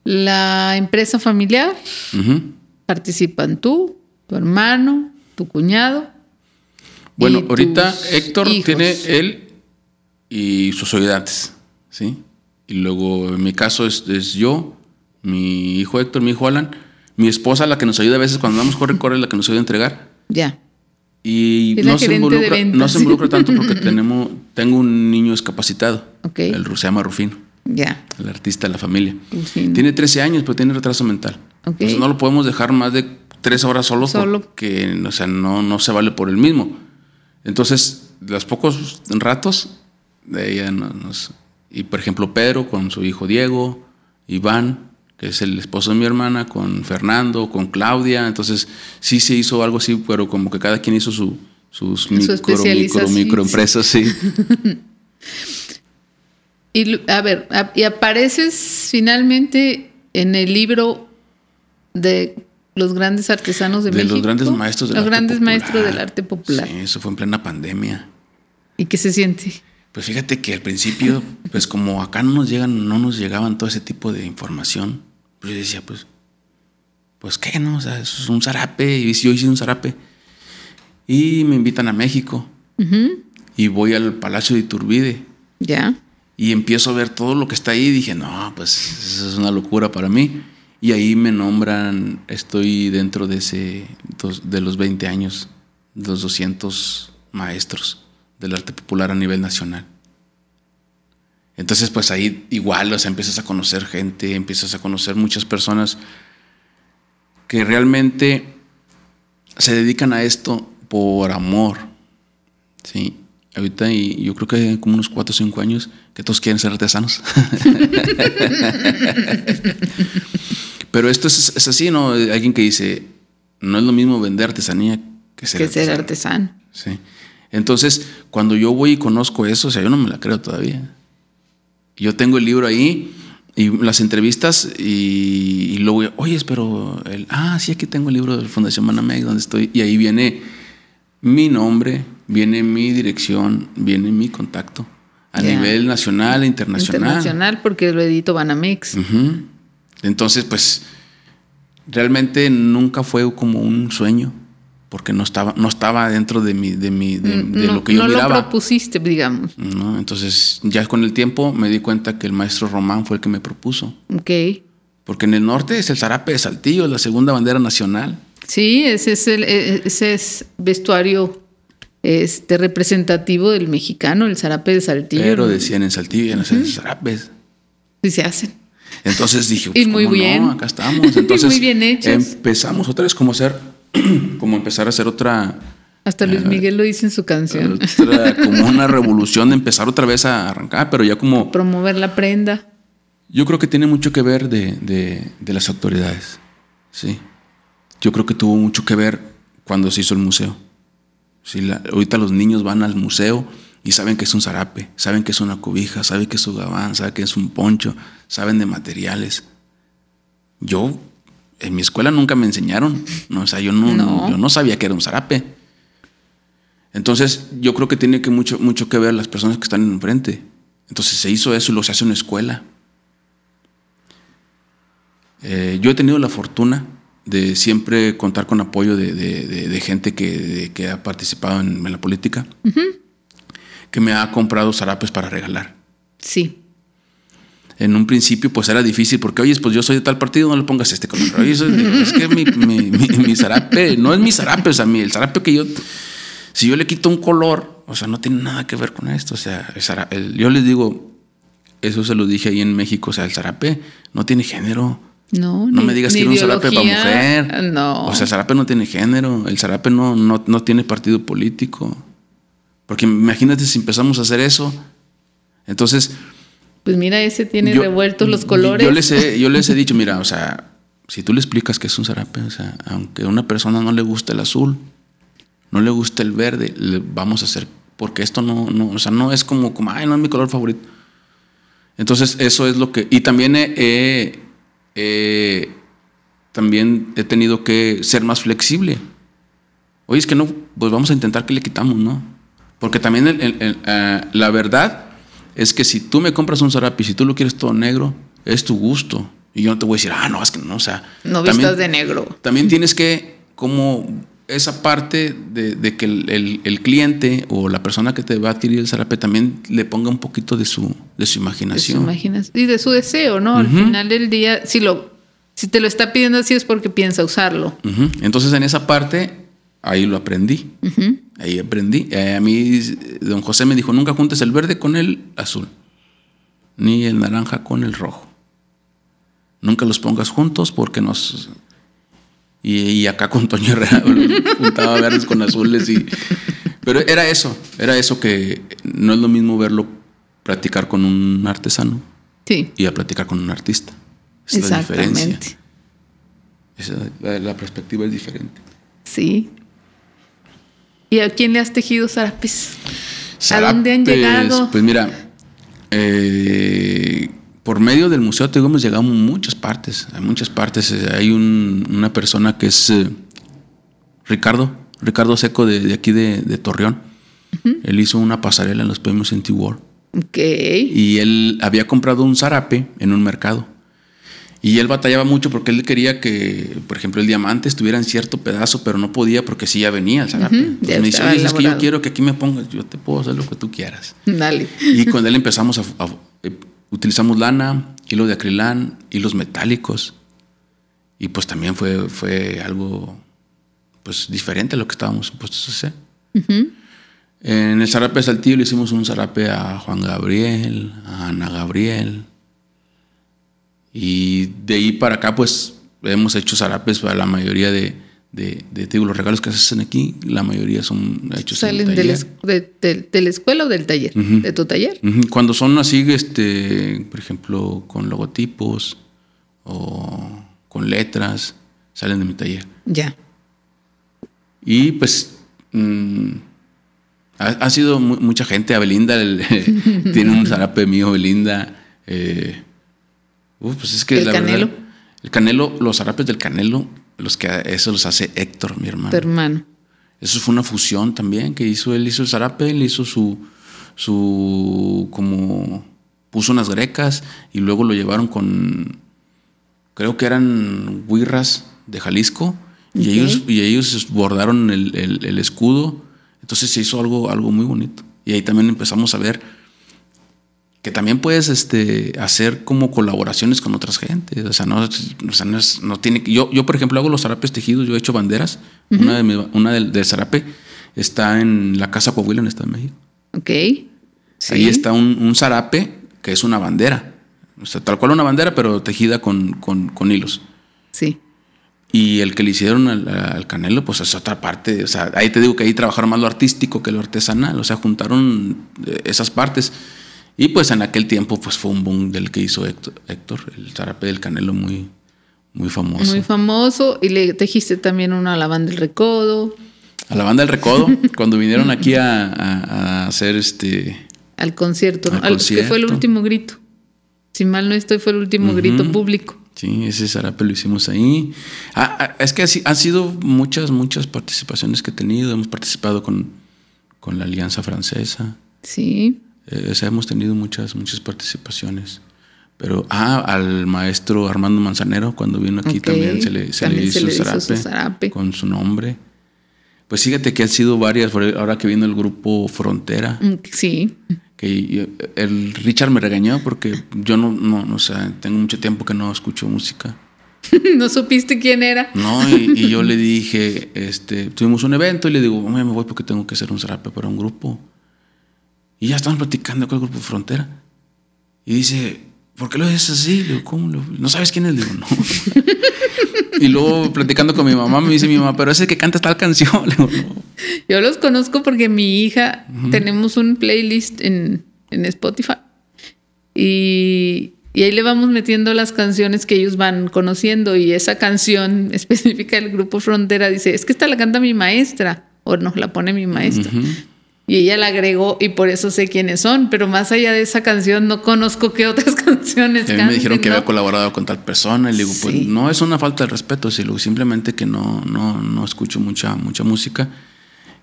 la empresa familiar. Participan tú, tu hermano, tu cuñado. Bueno, ahorita Héctor tiene él y sus ayudantes, ¿sí? Y luego en mi caso es, yo, mi hijo Héctor, mi hijo Alan, mi esposa, la que nos ayuda a veces cuando vamos corre, corre, la que nos ayuda a entregar. Ya. Y no se, involucra, no se, involucra, tanto porque tenemos, tengo un niño discapacitado. El se llama Rufino. Ya. El artista de la familia. Tiene 13 años, pero tiene retraso mental. Entonces no lo podemos dejar más de tres horas solo, Solo. porque o sea, no, no se vale por el mismo. Entonces, los pocos ratos de ella nos, nos- Y por ejemplo, Pedro con su hijo Diego, Iván, que es el esposo de mi hermana, con Fernando, con Claudia. Entonces, sí se hizo algo así, pero como que cada quien hizo su, sus micro, micro, especialización, microempresas, sí. Y a ver, a- y apareces finalmente en el libro de los grandes artesanos de, de México. los grandes maestros del Los arte grandes popular. maestros del arte popular. Sí, eso fue en plena pandemia. ¿Y qué se siente? Pues fíjate que al principio, pues como acá no nos llegan, no nos llegaban todo ese tipo de información, pues yo decía, pues, pues qué, ¿no? O sea, eso es un zarape, y yo hice un zarape. Y me invitan a México y voy al Palacio de Iturbide Ya. y empiezo a ver todo lo que está ahí y dije, no, pues eso es una locura para mí. Y ahí me nombran, estoy dentro de ese, dos- de los 20 años, los 200 maestros del arte popular a nivel nacional. Entonces, pues ahí igual, o sea, empiezas a conocer gente, empiezas a conocer muchas personas que realmente se dedican a esto por amor. Sí. Ahorita y yo creo que como unos 4 o 5 años que todos quieren ser artesanos. Pero esto es, es así, ¿no? Alguien que dice, no es lo mismo vender artesanía que ser que ser artesano. artesano. Sí. Entonces, cuando yo voy y conozco eso, o sea, yo no me la creo todavía. Yo tengo el libro ahí y las entrevistas y, y luego, oye, pero, el, ah, sí, aquí tengo el libro de la Fundación Manamec, donde estoy, y ahí viene mi nombre, viene mi dirección, viene mi contacto a nivel nacional e internacional. Internacional, porque lo edito Banamex. Entonces, pues, realmente nunca fue como un sueño, porque no estaba, no estaba dentro de, mi, de, mi, de, de Mm, no lo que yo no lo miraba. propusiste, digamos. ¿no? Entonces, ya con el tiempo me di cuenta que el maestro Román fue el que me propuso. Ok. Porque en el norte es el zarape de Saltillo, es la segunda bandera nacional. Sí, ese es el eh, ese es vestuario este representativo del mexicano, el zarape de Saltillo. Pero decían en Saltillo, ya no sé, zarapes. Sí se hacen. Entonces dije, Y pues, muy ¿cómo no? bien. acá estamos. Entonces, Muy bien hechos. empezamos otra vez como hacer, como empezar a hacer otra, Hasta Luis Miguel lo dice en su canción. otra- como una revolución de empezar otra vez a arrancar, pero ya como Promover la prenda. yo creo que tiene mucho que ver de, de- de las autoridades, sí. Yo creo que tuvo mucho que ver cuando se hizo el museo. Sí, la- ahorita los niños van al museo y saben que es un zarape, saben que es una cobija, saben que es un gabán, saben que es un poncho, saben de materiales. Yo, en mi escuela nunca me enseñaron, ¿no? o sea, yo no, No. yo no sabía que era un zarape. Entonces, yo creo que tiene que mucho, mucho que ver las personas que están enfrente. Entonces se hizo eso y lo se hace en una escuela. Eh, yo he tenido la fortuna de siempre contar con apoyo de, de- de- de gente que, ha participado en, en la política, que me ha comprado zarapes para regalar. Sí. En un principio, pues era difícil porque, oye, pues yo soy de tal partido, no le pongas este color. Oye, eso- es que mi, mi- mi- mi zarape no es mi zarape, o sea, mi- el zarape que yo, si yo le quito un color, o sea, no tiene nada que ver con esto. O sea, el zara- el- yo les digo, eso se lo dije ahí en México, o sea, el zarape no tiene género. No, No ni- me digas que era un zarape para mujer. No. O sea, el zarape no tiene género. El zarape no, no, no tiene partido político. Porque imagínate si empezamos a hacer eso. Entonces. Pues mira, ese tiene yo- revueltos los colores. Yo les, he, yo les he dicho, mira, o sea, si tú le explicas que es un zarape, o sea, aunque a una persona no le gusta el azul, no le gusta el verde, le vamos a hacer. Porque esto no, no, o sea, no es como, como, ay, no es mi color favorito. Entonces, eso es lo que. Y también he, he- he- también he tenido que ser más flexible. Oye, es que no, pues vamos a intentar que le quitamos, ¿no? Porque también el- el- el, ah, la verdad es que si tú me compras un zarape y si tú lo quieres todo negro, es tu gusto. Y yo no te voy a decir, ah, no, es que no, o sea. no también- vistas de negro. también tienes que, como esa parte de, de que el, el- el cliente o la persona que te va a adquirir el zarape también le ponga un poquito de su, de su de su imaginación. imaginación y de su deseo, ¿no? Al final del día, si lo, si te lo está pidiendo así es porque piensa usarlo. Entonces, en esa parte, ahí lo aprendí. Ahí aprendí. Eh, a mí, don José me dijo: nunca juntes el verde con el azul, ni el naranja con el rojo. Nunca los pongas juntos porque nos. Y, acá con Toño Herrera juntaba verdes con azules y... Pero era eso, era eso que no es lo mismo verlo practicar con un artesano sí. y a platicar con un artista. Es la diferencia. la, perspectiva es diferente. Sí. ¿Y a quién le has tejido zarapes? ¿A dónde han llegado? Pues mira, eh, por medio del museo te hemos llegado a muchas partes, a muchas partes. Hay una persona que es eh, Ricardo, Ricardo Seco de, aquí de, Torreón. Él hizo una pasarela en los premios Inti World. Y él había comprado un zarape en un mercado. Y él batallaba mucho porque él quería que, por ejemplo, el diamante estuviera en cierto pedazo, pero no podía porque sí ya venía el zarape. me dice, Oye, es que yo quiero que aquí me pongas, yo te puedo hacer lo que tú quieras. Dale. Y con él empezamos a, eh, utilizamos lana, hilo de acrilán, hilos metálicos. Y pues también fue, fue algo pues diferente a lo que estábamos supuestos a hacer. En el zarape de Saltillo le hicimos un zarape a Juan Gabriel, a Ana Gabriel. Y de ahí para acá, pues hemos hecho zarapes para la mayoría de, de, de los regalos que se hacen aquí, la mayoría son hechos ¿Salen en de, la, de, la escuela o del taller? ¿De tu taller? Cuando son así, este, por ejemplo, con logotipos o con letras, salen de mi taller. Ya. Y pues. Mm, ha, sido mucha gente. A Belinda tiene un zarape mío, Belinda. Eh, pues es que el canelo. el canelo, los zarapes del canelo, los que eso los hace Héctor, mi hermano. Tu hermano. Eso fue una fusión también que hizo. Él hizo el zarape, él hizo su. su como. puso unas grecas y luego lo llevaron con. creo que eran huirras de Jalisco. Y, ellos, y ellos bordaron el, el escudo entonces se hizo algo, algo muy bonito. Y ahí también empezamos a ver que también puedes este, hacer como colaboraciones con otras gentes. O sea, no, o sea, no, es, no tiene yo, yo, por ejemplo, hago los zarapes tejidos, yo he hecho banderas. Una, de una del, zarape está en la Casa Coahuila en Estado de México. Ok. Ahí está un, un, zarape que es una bandera. O sea, tal cual una bandera, pero tejida con, con, con hilos. Sí. Y el que le hicieron al, Canelo, pues es otra parte. O sea, ahí te digo que ahí trabajaron más lo artístico que lo artesanal. O sea, juntaron eh, esas partes. Y pues en aquel tiempo, pues fue un boom del que hizo Héctor, el zarape del Canelo muy, muy famoso. Muy famoso. Y le tejiste también una a la banda del Recodo. A la banda del Recodo, cuando vinieron aquí a, hacer este. Al concierto, al concierto. que fue el último grito. Si mal no estoy, fue el último grito público. Sí, ese zarape lo hicimos ahí. Ah, ah, es que han sido muchas, muchas participaciones que he tenido. Hemos participado con, con la Alianza Francesa. Sí. Eh, o sea, hemos tenido muchas, muchas participaciones. Pero, ah, al maestro Armando Manzanero, cuando vino aquí también se le, se le, hizo, zarape con su nombre. Pues fíjate que han sido varias, ahora que vino el grupo Frontera. Mm, sí que el Richard me regañó porque yo no, no, no, o sea, tengo mucho tiempo que no escucho música. ¿No supiste quién era? No, y, yo le dije, este, tuvimos un evento y le digo, me voy porque tengo que hacer un zarape para un grupo. Y ya estaban platicando con el grupo Frontera. Y dice, ¿por qué lo dices así? Le digo, ¿cómo? ¿No sabes quién es? Le digo, no. y luego platicando con mi mamá, me dice mi mamá, pero ese que canta tal canción. Le digo, no. Yo los conozco porque mi hija, tenemos un playlist en, Spotify y, ahí le vamos metiendo las canciones que ellos van conociendo y esa canción específica del grupo Frontera dice, es que esta la canta mi maestra o no, la pone mi maestra. Y ella la agregó y por eso sé quiénes son, pero más allá de esa canción no conozco qué otras canciones. A mí me dijeron que había colaborado con tal persona y le digo, pues no es una falta de respeto, sino simplemente que no, no, no escucho mucha, mucha música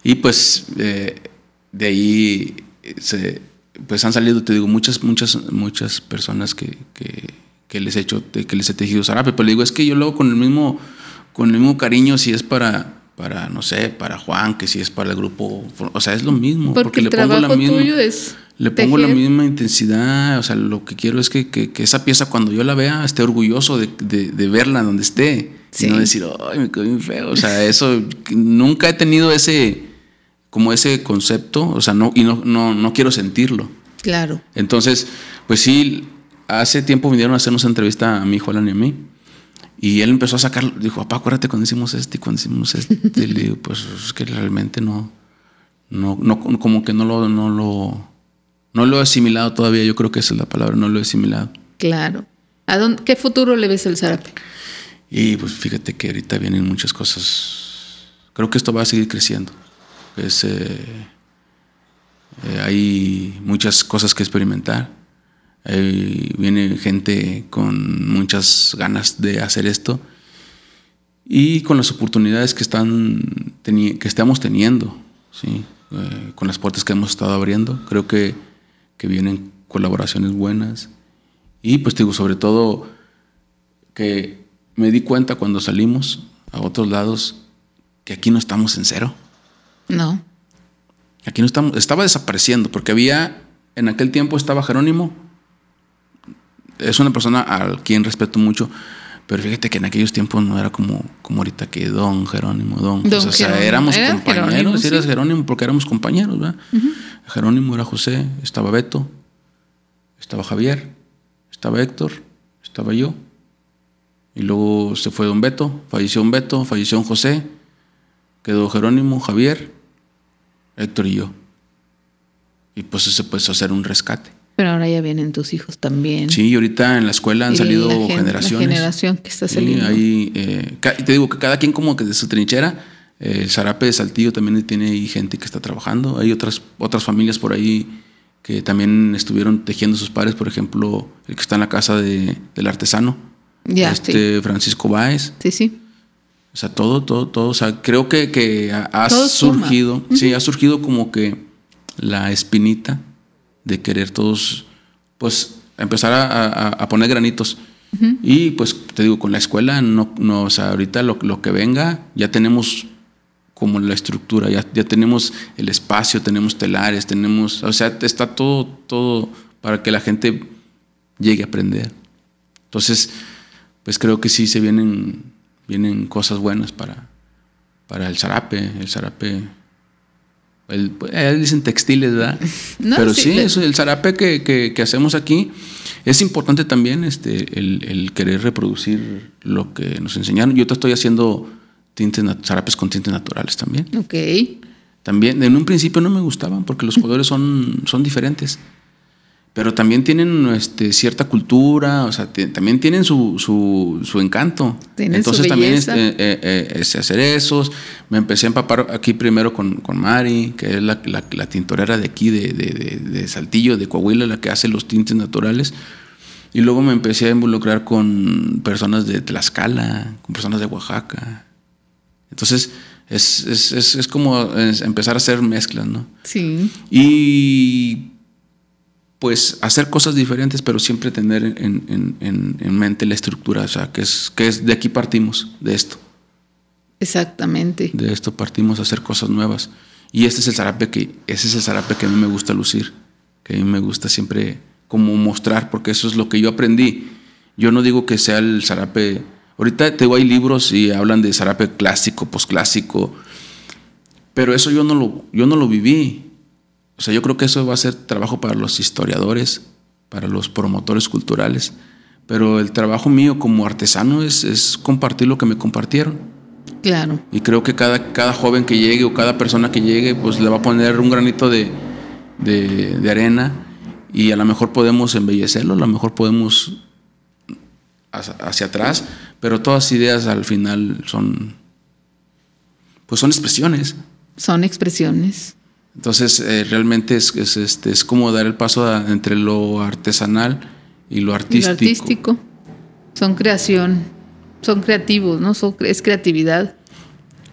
y pues eh, de ahí se, pues han salido, te digo, muchas, muchas, muchas personas que, que, les he hecho, que les he tejido zarape. Pero le digo, es que yo lo hago con el mismo, con el mismo cariño si es para, para, no sé, para Juan, que si es para el grupo. O sea, es lo mismo. Porque, le pongo la misma. le pongo la misma intensidad. O sea, lo que quiero es que, que, esa pieza, cuando yo la vea, esté orgulloso de, de, de verla donde esté. Y no decir, ay, me quedó bien feo. O sea, eso. Nunca he tenido ese como ese concepto, o sea, no, y no, no, no quiero sentirlo. Claro. Entonces, pues sí, hace tiempo vinieron a hacernos entrevista a mi hijo Alan y a mí. Y él empezó a sacar, dijo, papá, acuérdate cuando hicimos este y cuando hicimos este. y le digo, pues es que realmente no, no, no, como que no lo, no lo, no lo he asimilado todavía, yo creo que esa es la palabra, no lo he asimilado. Claro. ¿A dónde, ¿Qué futuro le ves al zarape? Y pues fíjate que ahorita vienen muchas cosas. Creo que esto va a seguir creciendo. Es, eh, eh, hay muchas cosas que experimentar. Viene gente con muchas ganas de hacer esto y con las oportunidades que, están que estamos teniendo, ¿sí? Eh, con las puertas que hemos estado abriendo. Creo que, que vienen colaboraciones buenas y pues digo, sobre todo que me di cuenta cuando salimos a otros lados que aquí no estamos en cero. No. Aquí no estamos, estaba desapareciendo porque había, en aquel tiempo estaba Jerónimo. Es una persona a quien respeto mucho, pero fíjate que en aquellos tiempos no era como, como ahorita que don Jerónimo, don. o sea, éramos compañeros, eras Jerónimo porque éramos compañeros, ¿verdad? Jerónimo era José, estaba Beto, estaba Javier, estaba Héctor, estaba yo. Y luego se fue don Beto, falleció don Beto, falleció don José, quedó Jerónimo, Javier, Héctor y yo. Y pues se puede hacer un rescate. Pero ahora ya vienen tus hijos también. Sí, y ahorita en la escuela han salido generaciones. La generación que está saliendo. Sí, ahí, eh, te digo que cada quien como que de su trinchera. Eh, el Zarape de Saltillo también tiene ahí gente que está trabajando. Hay otras, otras familias por ahí que también estuvieron tejiendo sus pares, por ejemplo, el que está en la casa de, del artesano, ya, este Francisco Báez. Sí, sí. O sea, todo, todo, todo. O sea, creo que, que ha, surgido, sí, ha surgido como que la espinita de querer todos, pues, empezar a, poner granitos. Y pues te digo, con la escuela, no, no o sea, ahorita lo, lo que venga, ya tenemos como la estructura, ya, ya tenemos el espacio, tenemos telares, tenemos, o sea, está todo, todo para que la gente llegue a aprender. Entonces, pues creo que sí se vienen, vienen cosas buenas para, para el zarape, el zarape. El, eh, dicen textiles, ¿verdad? Pero sí, eso, el zarape que, que, que, hacemos aquí es importante también este, el, el, querer reproducir lo que nos enseñaron. Yo te estoy haciendo tintes, zarapes con tintes naturales también. Ok. También, en un principio no me gustaban porque los colores son, son diferentes. Pero también tienen este, cierta cultura, o sea, también tienen su, su, su encanto. Entonces también este, eh, eh, hacer esos. Me empecé a empapar aquí primero con, con Mari, que es la, la, la tintorera de aquí, de, de, de, Saltillo, de Coahuila, la que hace los tintes naturales. Y luego me empecé a involucrar con personas de Tlaxcala, con personas de Oaxaca, entonces, es, es, es, es como empezar a hacer mezclas, ¿no? Sí. Y pues hacer cosas diferentes, pero siempre tener en, en, en, mente la estructura, o sea, que es, que es de aquí partimos, de esto. Exactamente. De esto partimos a hacer cosas nuevas. Y este es el zarape que, ese es el zarape que a mí me gusta lucir, que a mí me gusta siempre como mostrar, porque eso es lo que yo aprendí. Yo no digo que sea el zarape Ahorita te hay libros y hablan de zarape clásico, posclásico, pero eso yo no lo, yo no lo viví. O sea, yo creo que eso va a ser trabajo para los historiadores, para los promotores culturales, pero el trabajo mío como artesano es, es compartir lo que me compartieron. Claro. Y creo que cada, cada joven que llegue o cada persona que llegue, pues le va a poner un granito de, de, de arena y a lo mejor podemos embellecerlo, a lo mejor podemos hacia atrás, pero todas ideas al final son, pues son expresiones. Son expresiones. Entonces, eh, realmente es, este, es como dar el paso entre lo artesanal y lo artístico. artístico. Son creación, son creativos, ¿no? es creatividad.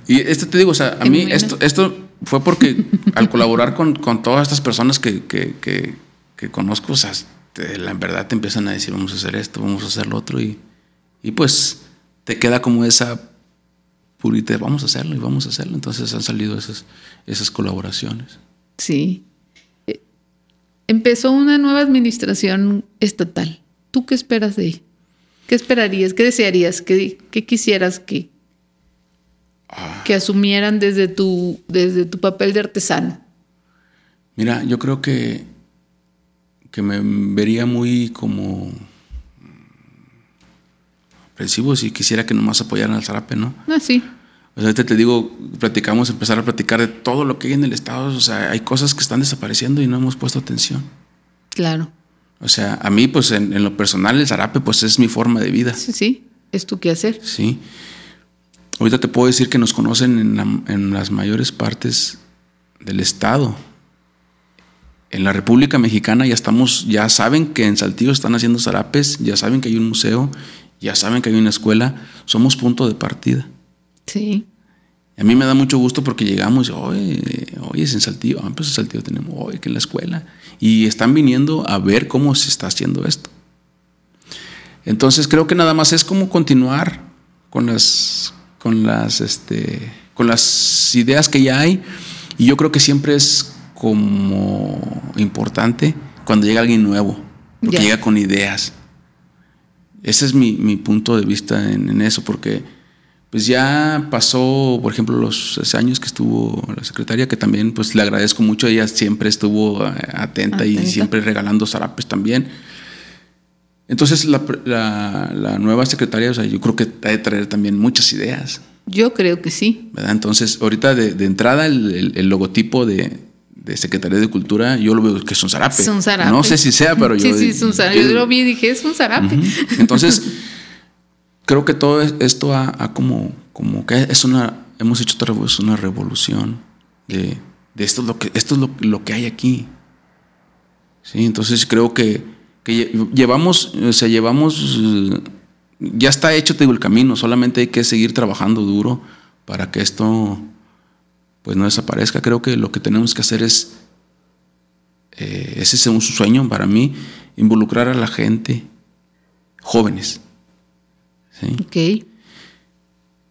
Y esto te digo, o sea, a mí esto, esto fue porque al colaborar con, con, todas estas personas que, que, que, que conozco, o sea, la en verdad te empiezan a decir, vamos a hacer esto, vamos a hacer lo otro, y, y pues te queda como esa purita, vamos a hacerlo y vamos a hacerlo. Entonces han salido esas, esas colaboraciones. Sí. Eh, empezó una nueva administración estatal. ¿Tú qué esperas de ella? ¿Qué esperarías? ¿Qué desearías? ¿Qué, qué quisieras que, ah. que asumieran desde tu, desde tu papel de artesano? Mira, yo creo que, que me vería muy como aprensivos y quisiera que nomás apoyaran al zarape, ¿no? Ah, sí. O sea, ahorita te digo, platicamos, empezar a platicar de todo lo que hay en el Estado. O sea, hay cosas que están desapareciendo y no hemos puesto atención. Claro. O sea, a mí, pues en, en lo personal, el zarape, pues es mi forma de vida. Sí, sí. Es tu hacer. Sí. Ahorita te puedo decir que nos conocen en, la- en las mayores partes del Estado. En la República Mexicana ya estamos, ya saben que en Saltillo están haciendo zarapes, ya saben que hay un museo, ya saben que hay una escuela. Somos punto de partida. Sí. A mí me da mucho gusto porque llegamos, oye, oye, es en Saltillo, ah, pues en Saltillo tenemos, oye, que en la escuela. Y están viniendo a ver cómo se está haciendo esto. Entonces creo que nada más es como continuar con las, con las, este, con las ideas que ya hay. Y yo creo que siempre es como importante cuando llega alguien nuevo, porque llega con ideas. Ese es mi, mi punto de vista en, en eso, porque pues ya pasó, por ejemplo, los seis años que estuvo la secretaria, que también pues le agradezco mucho, ella siempre estuvo eh, atenta, y siempre regalando zarapes también. Entonces la, la- la nueva secretaria, o sea, yo creo que ha de traer también muchas ideas, Yo creo que sí. ¿verdad? Entonces ahorita de, de entrada el, el- el logotipo de, de Secretaría de Cultura, yo lo veo que es un zarape. Es un zarape. No sé si sea, pero sí, yo... sí, es un zarape. Yo lo vi y dije, es un zarape. Entonces, creo que todo es- esto ha, ha como, como que es una, hemos hecho otra vez una revolución de, de esto es lo que, esto es lo, lo que hay aquí. Sí, entonces creo que, que lle- llevamos, o sea, llevamos, ya está hecho, te digo, el camino, solamente hay que seguir trabajando duro para que esto pues no desaparezca. Creo que lo que tenemos que hacer es, eh, ese es un sueño para mí, involucrar a la gente, jóvenes. ¿sí? Ok.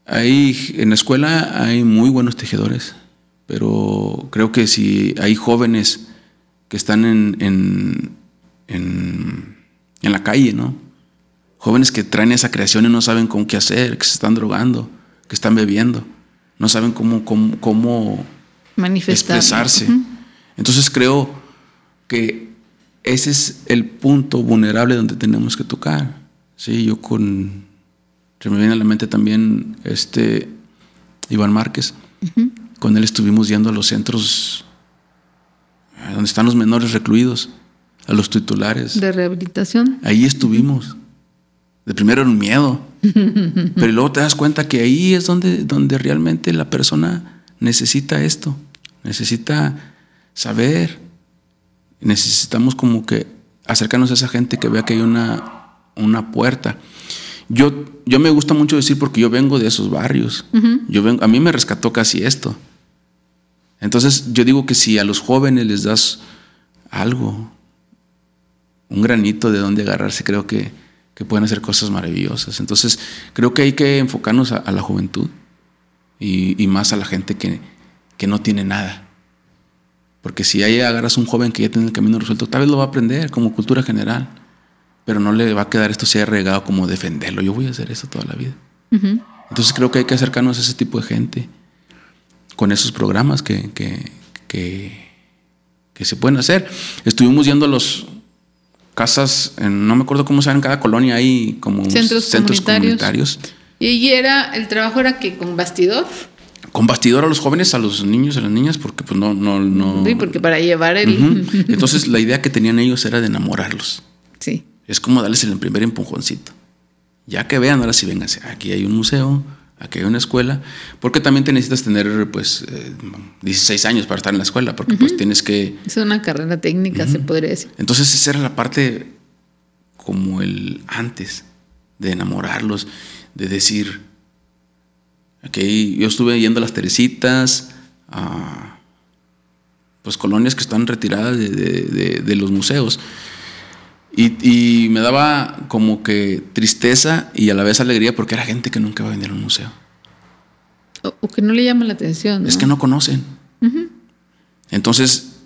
Hay, en la escuela hay muy buenos tejedores, pero creo que si hay jóvenes que están en, en, en, en la calle, ¿no? Jóvenes que traen esa creación y no saben cómo qué hacer, que se están drogando, que están bebiendo, no saben cómo, cómo, cómo Manifestar. expresarse. Entonces creo que ese es el punto vulnerable donde tenemos que tocar. Sí, yo con se me viene a la mente también este Iván Márquez. Con él estuvimos yendo a los centros donde están los menores recluidos, a los titulares. De rehabilitación. Ahí estuvimos. De primero era un miedo, pero luego te das cuenta que ahí es donde, donde realmente la persona necesita esto, necesita saber, necesitamos como que acercarnos a esa gente que vea que hay una, una puerta. Yo, yo me gusta mucho decir porque yo vengo de esos barrios, yo vengo, a mí me rescató casi esto. Entonces yo digo que si a los jóvenes les das algo, un granito de donde agarrarse, creo que, que pueden hacer cosas maravillosas. Entonces, creo que hay que enfocarnos a, a la juventud y, y más a la gente que, que no tiene nada. Porque si ahí agarras un joven que ya tiene el camino resuelto, tal vez lo va a aprender como cultura general, pero no le va a quedar esto así regado como defenderlo. Yo voy a hacer eso toda la vida. Entonces creo que hay que acercarnos a ese tipo de gente con esos programas que, que, que, que se pueden hacer. Estuvimos yendo a los casas, en- no me acuerdo cómo se llaman en cada colonia, hay como Centros comunitarios. comunitarios. Y era, el trabajo era que con bastidor. Con bastidor a los jóvenes, a los niños, a las niñas, porque pues no, no, no. Sí, porque para llevar el. Entonces la idea que tenían ellos era de enamorarlos. Sí. Es como darles el primer empujoncito. Ya que vean, ahora sí vénganse. Aquí hay un museo, aquí hay una escuela, porque también te necesitas tener pues eh, 16 años para estar en la escuela, porque pues tienes que... Es una carrera técnica, se podría decir. Entonces esa era la parte como el antes de enamorarlos, de decir, ok, yo estuve yendo a las Teresitas, a pues colonias que están retiradas de, de- de- de los museos. Y, y me daba como que tristeza y a la vez alegría porque era gente que nunca va a venir a un museo. O, o que no le llama la atención. ¿no? Es que no conocen. Entonces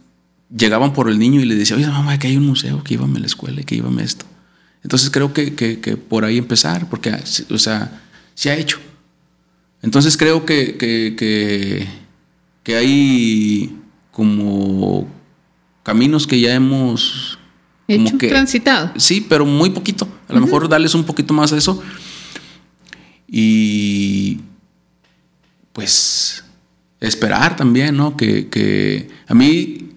llegaban por el niño y le decía, oye mamá, que hay un museo, que íbame a la escuela y que íbame esto. Entonces creo que, que- que por ahí empezar, porque, o sea, se ha hecho. Entonces creo que, que hay como caminos que ya hemos... como Hecho, que- transitado. Sí, pero muy poquito. A lo mejor darles un poquito más a eso. y pues esperar también, ¿no? Que, que a mí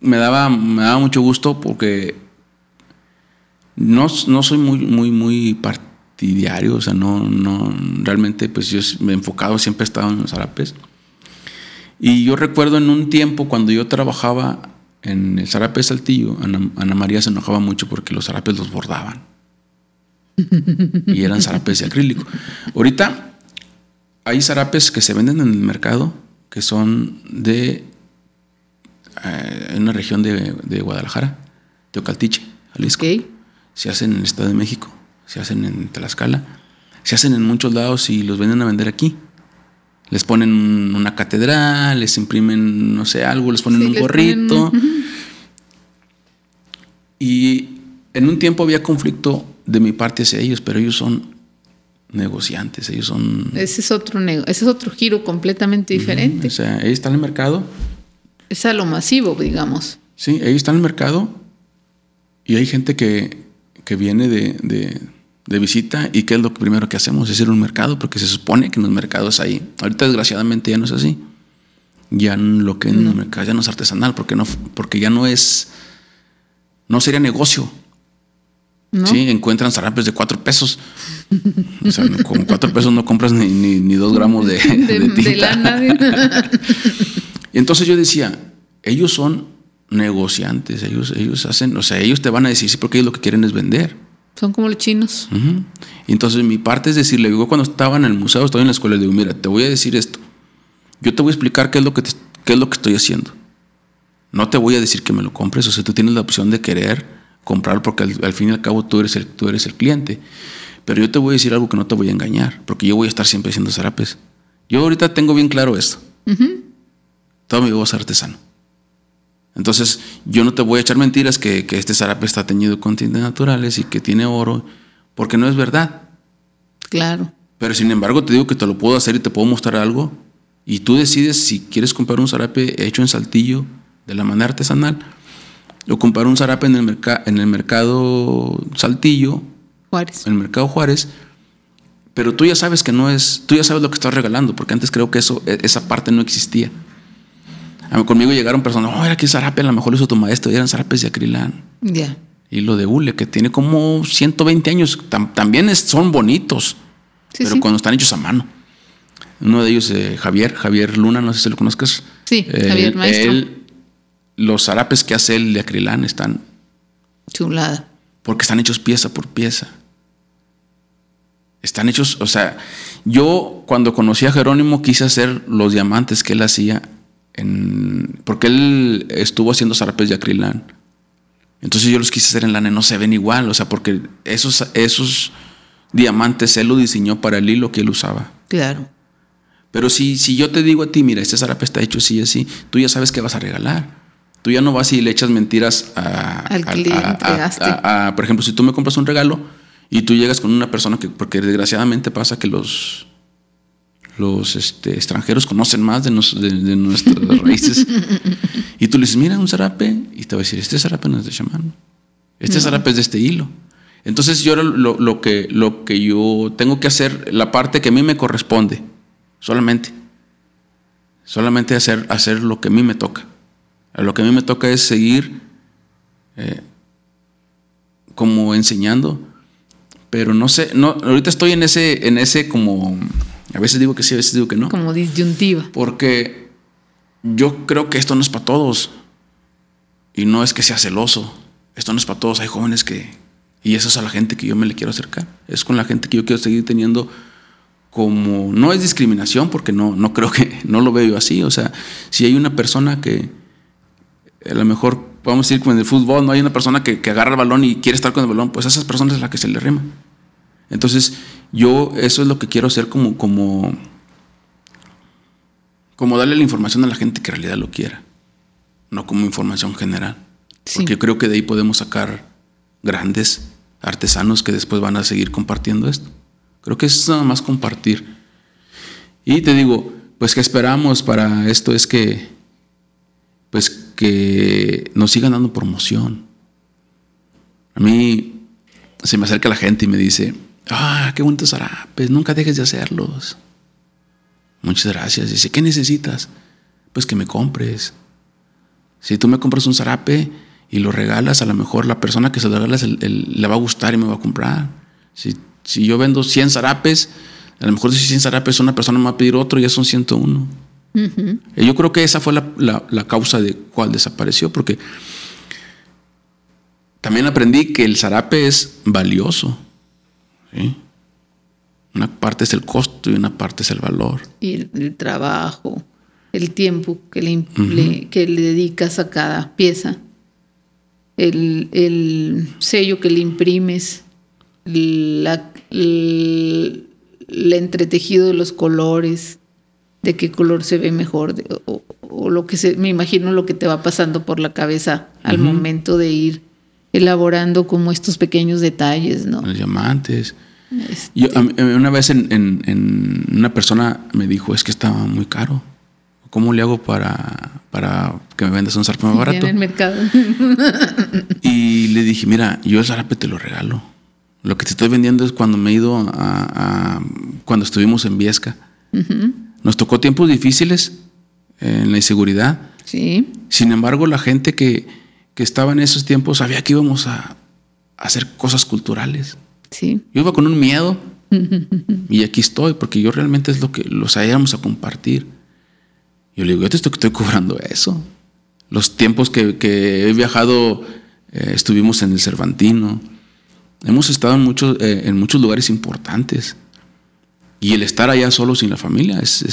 me daba, me daba mucho gusto porque no, no soy muy, muy, muy partidario, o sea, no, no, realmente pues yo me he enfocado, siempre he estado en los zarapes. Y yo recuerdo en un tiempo cuando yo trabajaba en el zarape de Saltillo, Ana, María se enojaba mucho porque los zarapes los bordaban. y eran zarapes de acrílico. Ahorita hay zarapes que se venden en el mercado que son de eh, una región de, de Guadalajara, Teocaltiche, Jalisco. Se hacen en el Estado de México, se hacen en Tlaxcala, se hacen en muchos lados y los venden a vender aquí. Les ponen una catedral, les imprimen, no sé, algo, les ponen un gorrito. Y en un tiempo había conflicto de mi parte hacia ellos, pero ellos son negociantes, ellos son... Ese es otro, ese es otro giro completamente diferente. o sea, ellos están en el mercado. Es a lo masivo, digamos. Sí, ellos están en el mercado y hay gente que, que viene de, de, visita y qué es lo primero que hacemos, es ir a un mercado, porque se supone que en los mercados ahí. Ahorita desgraciadamente ya no es así. Ya lo que en el mercado ya no es artesanal, porque, no, porque ya no es... No sería negocio Sí, encuentran zarapes de cuatro pesos. O sea, con cuatro pesos no compras ni, ni, dos gramos de, de, lana. y entonces yo decía, ellos son negociantes, ellos, ellos hacen, o sea, ellos te van a decir, sí, porque ellos lo que quieren es vender. Son como los chinos. Entonces mi parte es decirle, digo, cuando estaba en el museo, estaba en la escuela, le digo, mira, te voy a decir esto. Yo te voy a explicar qué es lo que, qué es lo que estoy haciendo. No te voy a decir que me lo compres, o sea, tú tienes la opción de querer comprar porque al, fin y al cabo tú eres, el, tú eres el cliente. Pero yo te voy a decir algo que no te voy a engañar, porque yo voy a estar siempre haciendo zarapes. Yo ahorita tengo bien claro esto. Todo mi voy a artesano. Entonces, yo no te voy a echar mentiras que, que este zarape está teñido con tintes naturales y que tiene oro, porque no es verdad. Claro. Pero sin embargo, te digo que te lo puedo hacer y te puedo mostrar algo. Y tú decides si quieres comprar un zarape hecho en saltillo de la manera artesanal yo comprar un zarape en el, en el mercado Saltillo. Juárez. En el mercado Juárez. Pero tú ya sabes que no es, tú ya sabes lo que estás regalando, porque antes creo que eso, e, esa parte no existía. A conmigo llegaron personas, oh, era que zarape a lo mejor hizo tu maestro, y eran zarapes de acrilán. Ya. Y lo de hule, que tiene como 120 años, también son bonitos, pero cuando están hechos a mano. Uno de ellos, eh, Javier, Javier Luna, no sé si lo conozcas. Sí, Javier Maestro. Él, los zarapes que hace el de acrilán están... Chulada. Porque están hechos pieza por pieza. Están hechos, o sea, yo cuando conocí a Jerónimo quise hacer los diamantes que él hacía, en, porque él estuvo haciendo zarapes de acrilán. Entonces yo los quise hacer en lana, no se ven igual, o sea, porque esos, esos diamantes él lo diseñó para el hilo que él usaba. Claro. Pero si, si yo te digo a ti, mira, este zarape está hecho así y así, tú ya sabes que vas a regalar. Tú ya no vas y le echas mentiras a, al cliente. por ejemplo, si tú me compras un regalo y tú llegas con una persona que, porque desgraciadamente pasa que los, los este, extranjeros conocen más de, nuestras raíces, y tú le dices, mira, un zarape, y te va a decir, este zarape no es de chamán, este zarape es de este hilo. Entonces yo lo, lo, que, lo que yo tengo que hacer, la parte que a mí me corresponde, solamente, solamente hacer, hacer lo que a mí me toca. Lo que a mí me toca es seguir eh, como enseñando, pero no sé, no, ahorita estoy en ese, en ese como, a veces digo que sí, a veces digo que no. Como disyuntiva. Porque yo creo que esto no es para todos. Y no es que sea celoso. Esto no es para todos. Hay jóvenes que... Y eso es a la gente que yo me le quiero acercar. Es con la gente que yo quiero seguir teniendo como... No es discriminación porque no, no creo que... No lo veo yo así. O sea, si hay una persona que a lo mejor podemos decir con el fútbol, no hay una persona que, agarra el balón y quiere estar con el balón, pues a esas personas es la que se le rima. Entonces, yo eso es lo que quiero hacer como, como, como darle la información a la gente que en realidad lo quiera, no como información general. Porque yo creo que de ahí podemos sacar grandes artesanos que después van a seguir compartiendo esto. Creo que es nada más compartir. Y te digo, pues que esperamos para esto es que, pues que nos sigan dando promoción. A mí se me acerca la gente y me dice, Ah, qué bonitos zarapes, nunca dejes de hacerlos. Muchas gracias. Dice, ¿qué necesitas? Pues que me compres. Si tú me compras un zarape y lo regalas, a lo mejor la persona que se lo regalas le va a gustar y me va a comprar. Si, si yo vendo 100 zarapes, a lo mejor si 100 zarapes una persona me va a pedir otro, ya son 101. Yo creo que esa fue la, la, causa de cuál desapareció, porque también aprendí que el zarape es valioso. Una parte es el costo y una parte es el valor. Y el, trabajo, el tiempo que le, que le dedicas a cada pieza, el, el sello que le imprimes, la, el, entretejido de los colores, de qué color se ve mejor, o, lo que se, me imagino lo que te va pasando por la cabeza al momento de ir elaborando como estos pequeños detalles, ¿no? Los diamantes. Yo, este una vez en, una persona me dijo, es que estaba muy caro. ¿Cómo le hago para, para que me vendas un zarape más barato? En el mercado. y le dije, mira, yo el zarape te lo regalo. Lo que te estoy vendiendo es cuando me he ido a, cuando estuvimos en Viesca. Nos tocó tiempos difíciles en la inseguridad. Sí. Sin embargo, la gente que, que estaba en esos tiempos sabía que íbamos a, hacer cosas culturales. Sí. Yo iba con un miedo y aquí estoy porque yo realmente es lo que los íbamos a compartir. Yo le digo, yo te estoy, estoy cobrando eso. Los tiempos que, he viajado, eh, estuvimos en el Cervantino, hemos estado en muchos, eh, en muchos lugares importantes. Y el estar allá solo sin la familia, es,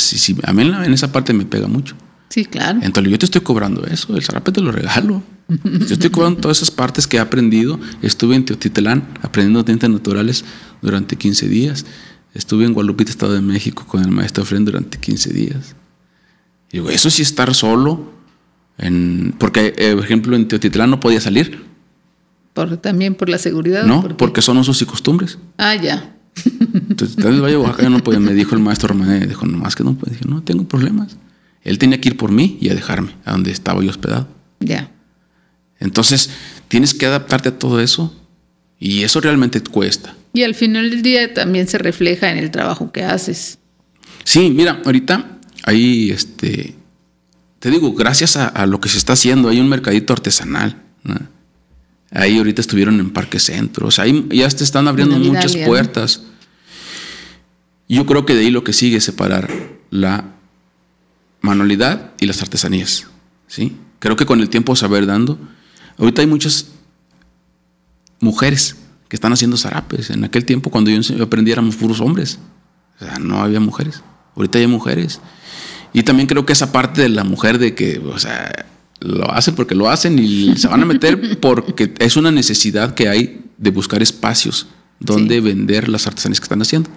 a mí en esa parte me pega mucho. Sí, claro. Entonces yo te estoy cobrando eso, el zarape te lo regalo. Yo estoy cobrando todas esas partes que he aprendido. Estuve en Teotitlán aprendiendo tintes naturales durante 15 días. Estuve en Guadalupita, Estado de México, con el maestro Fren durante 15 días. Y digo, eso sí estar solo, en, porque eh, por ejemplo en Teotitlán no podía salir. Por, también por la seguridad. No, porque son usos y costumbres. Ah, ya. Entonces, en el Valle de Oaxaca no podía, me dijo el maestro Román, dijo, nomás que no puede. Dije, no, tengo problemas. Él tenía que ir por mí y a dejarme a donde estaba yo hospedado. Ya. Entonces, tienes que adaptarte a todo eso y eso realmente cuesta. Y al final del día también se refleja en el trabajo que haces. Sí, mira, ahorita ahí, este, te digo, gracias a, lo que se está haciendo, hay un mercadito artesanal. Ahí ahorita estuvieron en Parque Centro, o sea, ahí ya te están abriendo muchas puertas. Yo creo que de ahí lo que sigue es separar la manualidad y las artesanías. ¿sí? Creo que con el tiempo saber dando. Ahorita hay muchas mujeres que están haciendo zarapes. En aquel tiempo, cuando yo aprendí, éramos puros hombres. O sea, no había mujeres. Ahorita hay mujeres. Y también creo que esa parte de la mujer de que, o sea, lo hacen porque lo hacen y se van a meter porque es una necesidad que hay de buscar espacios donde vender las artesanías que están haciendo.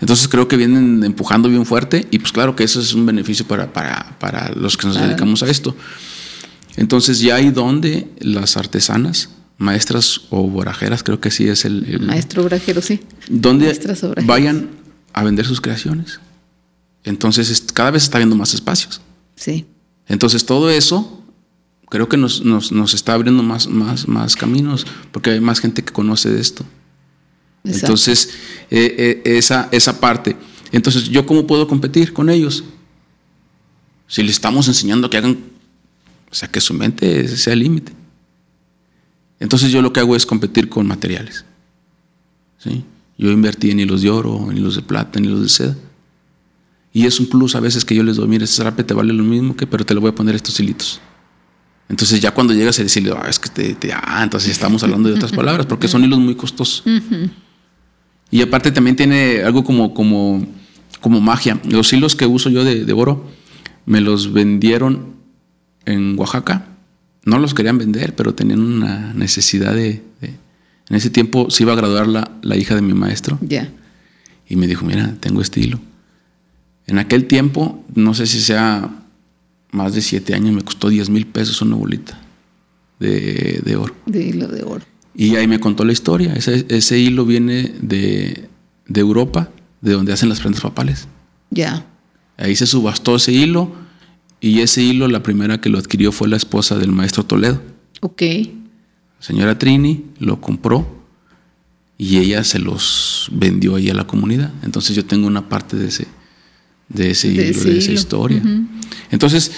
Entonces creo que vienen empujando bien fuerte y pues claro que eso es un beneficio para, para, los que nos dedicamos a esto. Entonces ya hay donde las artesanas, maestras o borajeras, creo que sí es el... Maestro borajero, sí. Donde vayan a vender sus creaciones. Entonces cada vez está habiendo más espacios. Sí. Entonces todo eso creo que nos, nos, está abriendo más, más, más caminos porque hay más gente que conoce de esto. Entonces, eh, eh, esa, esa parte. Entonces, ¿yo cómo puedo competir con ellos? Si les estamos enseñando que hagan, o sea, que su mente sea el límite. Entonces yo lo que hago es competir con materiales. ¿sí? Yo invertí en hilos de oro, en hilos de plata, en hilos de seda. Y es un plus a veces que yo les doy, mira, este zarape te vale lo mismo que, pero te le voy a poner estos hilitos. Entonces ya cuando llegas a decirle, ah, es que te, ah, entonces estamos hablando de otras palabras, porque son hilos muy costosos. Y aparte también tiene algo como, como, como magia. Los hilos que uso yo de, oro me los vendieron en Oaxaca. No los querían vender, pero tenían una necesidad de... en ese tiempo se iba a graduar la, la hija de mi maestro. Ya. Y me dijo, mira, tengo hilo. En aquel tiempo, no sé si sea más de siete años, me costó 10 mil pesos una bolita de, de oro. De hilo de oro. Y ahí me contó la historia. Ese, hilo viene de, Europa, de donde hacen las prendas papales. Ya. Ahí se subastó ese hilo y ese hilo la primera que lo adquirió fue la esposa del maestro Toledo. Ok. señora Trini lo compró y ella se los vendió ahí a la comunidad. Entonces yo tengo una parte de ese, de ese De ese de esa hilo. historia. Entonces,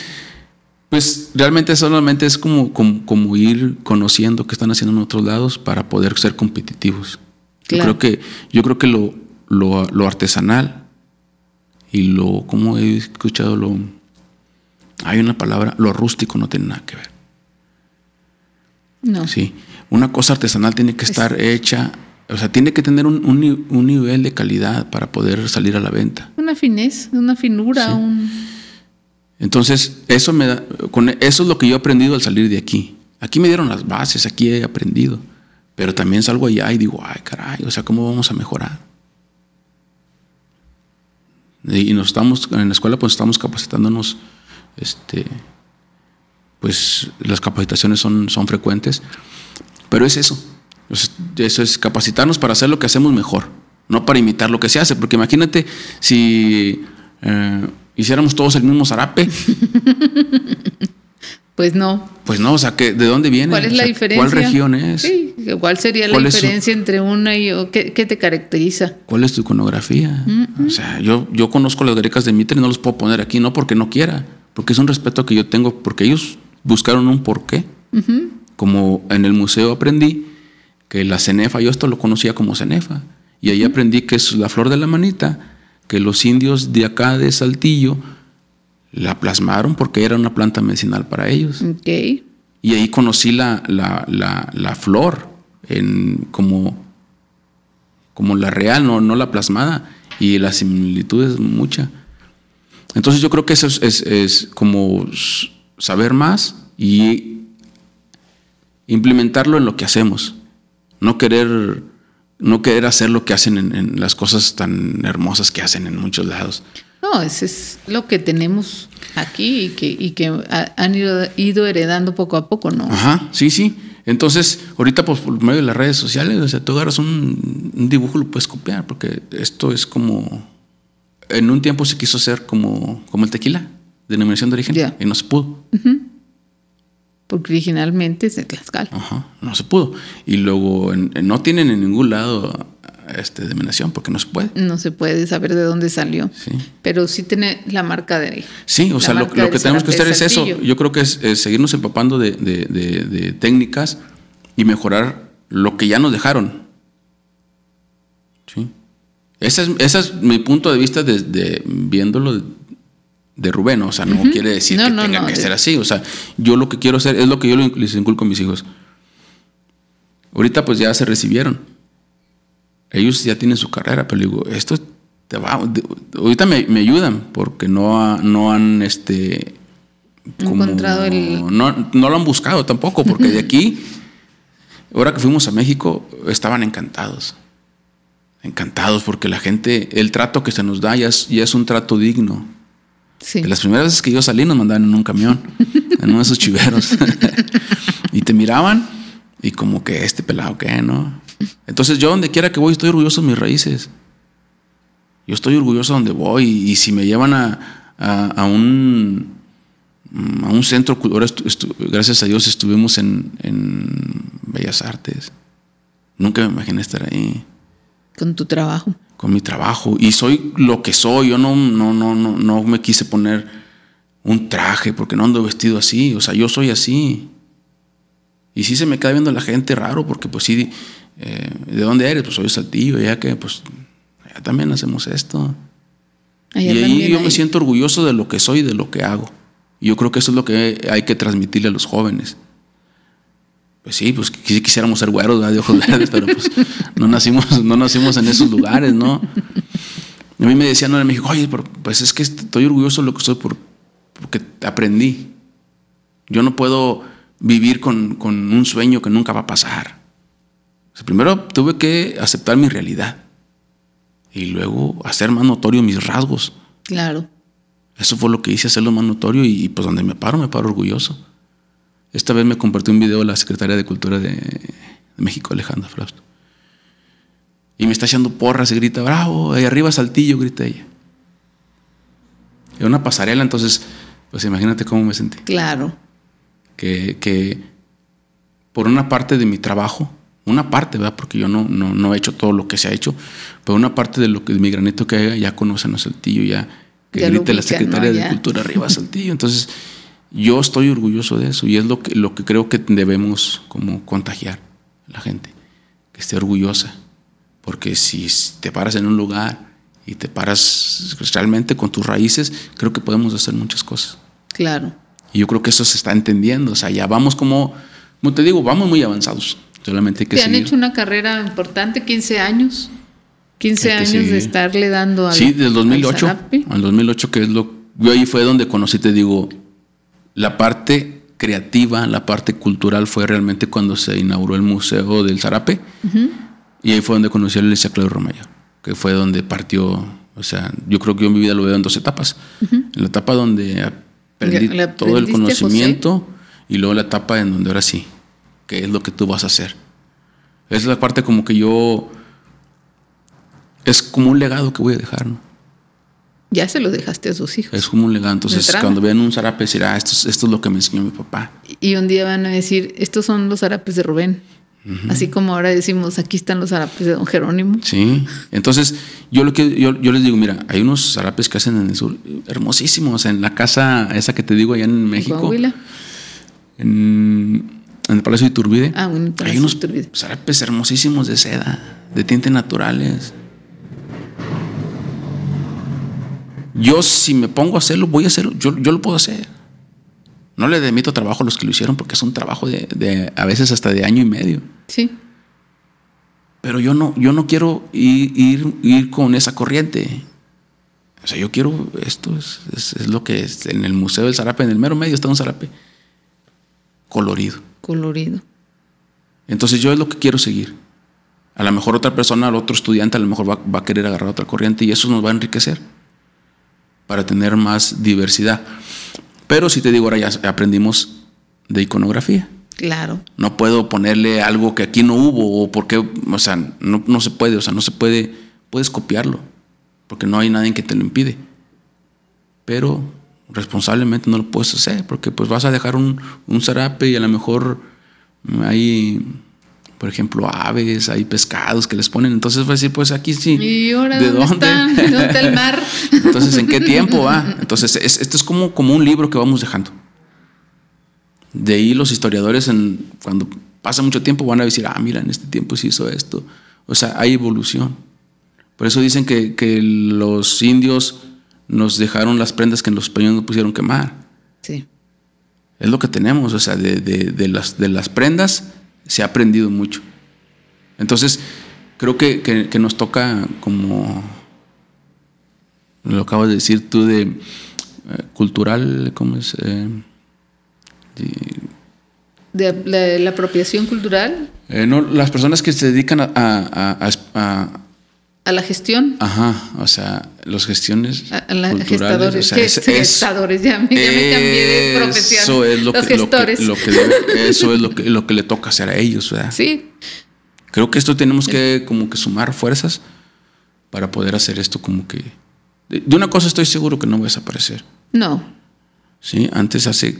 pues realmente solamente es como, como, como ir conociendo qué están haciendo en otros lados para poder ser competitivos. Claro. Yo creo que, yo creo que lo, lo, lo artesanal y lo, como he escuchado, lo hay una palabra, lo rústico no tiene nada que ver. No. Sí. Una cosa artesanal tiene que estar hecha, o sea, tiene que tener un, un un nivel de calidad para poder salir a la venta. Una finez, una finura, Sí. un... Entonces, eso me da, con eso es lo que yo he aprendido al salir de aquí. Aquí me dieron las bases, aquí he aprendido. Pero también salgo allá y digo, ay, caray, o sea, ¿cómo vamos a mejorar? Y nos estamos, en la escuela, pues estamos capacitándonos, este, pues las capacitaciones son, son frecuentes, pero es eso. Eso es capacitarnos para hacer lo que hacemos mejor, no para imitar lo que se hace. Porque imagínate si eh, hiciéramos todos el mismo zarape, Pues no. pues no, o sea, ¿de dónde viene? ¿Cuál es O la diferencia? ¿Cuál región es? Sí, ¿cuál sería la ¿Cuál es su- diferencia entre una y o qué, qué te caracteriza? ¿Cuál es tu iconografía? O sea, yo, yo conozco las grecas de Mitre y no los puedo poner aquí, no porque no quiera, porque es un respeto que yo tengo, porque ellos buscaron un porqué. Como en el museo aprendí que la cenefa, yo esto lo conocía como cenefa, y ahí aprendí que es la flor de la manita, que los indios de acá de Saltillo la plasmaron porque era una planta medicinal para ellos. Ok. Y ahí conocí la, la, la, la flor en, como, como la real, no, no la plasmada. Y la similitud es mucha. Entonces yo creo que eso es, es- es como saber más y implementarlo en lo que hacemos. No querer, no querer hacer lo que hacen en, en las cosas tan hermosas que hacen en muchos lados. No, ese es lo que tenemos aquí y que, y que ha- han ido, ido heredando poco a poco, ¿no? Ajá, sí, sí. Entonces, ahorita pues, por medio de las redes sociales, o sea, tú agarras un, un dibujo lo puedes copiar, porque esto es como... En un tiempo se quiso hacer como, como el tequila, denominación de origen, y no se pudo. Porque originalmente es de Tlaxcala. Ajá, no se pudo. Y luego en- en- no tienen en ningún lado este, denominación, porque no se puede. No se puede saber de dónde salió. Sí. Pero sí tiene la marca de. Sí, o sea, lo, que tenemos que hacer es eso. Yo creo que es, es seguirnos empapando de, de- de- de técnicas y mejorar lo que ya nos dejaron. Sí. Ese es, ese es mi punto de vista desde viéndolo de, de Rubén. O sea, no quiere decir No, que no, tenga no, que de- ser así. O sea, yo lo que quiero hacer es lo que yo les inculco a mis hijos. Ahorita pues ya se recibieron. Ellos ya tienen su carrera, pero digo, esto te va, de- ahorita me, me ayudan porque no, ha- no han este Encontrado el- no, no lo han buscado tampoco, porque de aquí, ahora que fuimos a México, estaban encantados. Encantados porque la gente, el trato que se nos da ya es, ya es un trato digno. Sí. De las primeras veces que yo salí nos mandaban en un camión, en uno de esos chiveros. y te miraban y como que este pelado, ¿qué? ¿No? Entonces yo donde quiera que voy estoy orgulloso de mis raíces. Yo estoy orgulloso de donde voy y, si me llevan a, a- a un, mm, a un centro, ahora gracias a Dios estuvimos en, en Bellas Artes. Nunca me imaginé estar ahí Con tu trabajo. con mi trabajo y soy lo que soy. Yo no, no, no, no, no me quise poner un traje porque no ando vestido así. O sea, yo soy así. Y sí se me queda viendo la gente raro porque pues sí, eh, ¿de dónde eres? Pues soy Saltillo, ya que pues allá también hacemos esto. Allá y ahí yo hay- me siento orgulloso de lo que soy y de lo que hago. Y yo creo que eso es lo que hay que transmitirle a los jóvenes. Pues sí, pues quisi- quisiéramos ser güeros ¿verdad? de ojos verdes, pero pues no nacimos, no nacimos en esos lugares, ¿no? Y a mí me decían en México, oye, pero, pues es que estoy orgulloso de lo que soy por, porque aprendí. Yo no puedo vivir con, con un sueño que nunca va a pasar. O sea, primero tuve que aceptar mi realidad y luego hacer más notorio mis rasgos. Claro. Eso fue lo que hice, hacerlo más notorio y, y, pues donde me paro, me paro orgulloso. Esta vez me compartió un video la secretaria de Cultura de, de México, Alejandra Frausto. Y me está echando porras y grita, bravo, ahí arriba Saltillo, grita ella. Era una pasarela, entonces, pues imagínate cómo me sentí. Claro. Que, que por una parte de mi trabajo, Una parte, ¿verdad? Porque yo no, no, no, he hecho todo lo que se ha hecho, pero una parte de lo que de mi granito que ya conocen a Saltillo, ya que Ya grite la ¿no? de. Cultura arriba Saltillo. Entonces, yo estoy orgulloso de eso y es lo que, lo que creo que debemos como contagiar a la gente, que esté orgullosa. Porque si te paras en un lugar y te paras realmente con tus raíces, creo que podemos hacer muchas cosas. Claro. Y yo creo que eso se está entendiendo. O sea, ya vamos como, como te digo, vamos muy avanzados. Solamente hay que Te han seguir. hecho una carrera importante, 15 años. 15 Hay que años seguir. de estarle dando al Sí, del al 2008. zarape. Al 2008, que es lo. Yo ahí fue donde conocí, te digo, la parte creativa, la parte cultural fue realmente cuando se inauguró el Museo del Zarape. Y ahí fue donde conocí a Alicia Claudio Romayo, que fue donde partió. O sea, yo creo que yo en mi vida lo veo en dos etapas. En la etapa donde aprendí todo el conocimiento y luego la etapa en donde ahora sí, que es lo que tú vas a hacer. Es la parte como que yo. Es como un legado que voy a dejar, ¿no? Ya se lo dejaste a sus hijos. Es como un legado. Entonces, cuando vean un zarape, decir, ah, esto, es- esto es lo que me enseñó mi papá. Y un día van a decir, estos son los zarapes de Rubén. Así como ahora decimos, aquí están los zarapes de don Jerónimo. Sí. Entonces, yo lo que yo, yo les digo, mira, hay unos zarapes que hacen en el sur hermosísimos. En la casa esa que te digo allá en México, en, en el Palacio de Iturbide, Ah, bueno, hay unos de Iturbide. zarapes hermosísimos de seda, de tintes naturales. Yo, si me pongo a hacerlo, voy a hacerlo. Yo, yo lo puedo hacer. No le demito trabajo a los que lo hicieron porque es un trabajo de, de a veces hasta de año y medio. Sí. Pero yo no, yo no quiero ir, ir, ir con esa corriente. O sea, yo quiero esto, es, es- es lo que es. En el Museo del Zarape, en el mero medio está un zarape colorido. Colorido. Entonces yo es lo que quiero seguir. A lo mejor otra persona, otro estudiante, a lo mejor va, va a querer agarrar otra corriente y eso nos va a enriquecer para tener más diversidad. Pero si te digo, ahora ya aprendimos de iconografía. Claro. No puedo ponerle algo que aquí no hubo o porque, o sea, no, no se puede, o sea, no se puede, puedes copiarlo, porque no hay nadie que te lo impide. Pero responsablemente no lo puedes hacer, porque pues vas a dejar un, un zarape y a lo mejor hay, por ejemplo, aves, hay pescados que les ponen, entonces vas a decir, pues aquí sí. ¿Y ahora ¿de dónde? ¿Dónde está el mar? Entonces, ¿en qué tiempo va? Entonces, es- esto es como, como un libro que vamos dejando. De ahí los historiadores, en, cuando pasa mucho tiempo, van a decir, ah, mira, en este tiempo se hizo esto. O sea, hay evolución. Por eso dicen que, que los indios nos dejaron las prendas que los españoles no pusieron quemar. Sí. Es lo que tenemos, o sea, de, de- de las, de las prendas se ha aprendido mucho. Entonces, creo que, que- que nos toca como, lo acabas de decir tú, de eh, cultural, ¿cómo es? Eh, de- De la, la apropiación cultural eh, no, las personas que se dedican a, a- a- a- la gestión. ajá, o sea, los gestiones A, a la- culturales, gestadores. gestadores, ya, me- ya me cambié de profesión. Eso es lo Los que, lo que- gestores. lo que debe- eso es lo que, lo que le toca hacer a ellos, ¿verdad? Sí, Creo que esto tenemos que como que sumar fuerzas para poder hacer esto como que... De de una cosa estoy seguro que no va a desaparecer. no. ¿sí? Antes, hace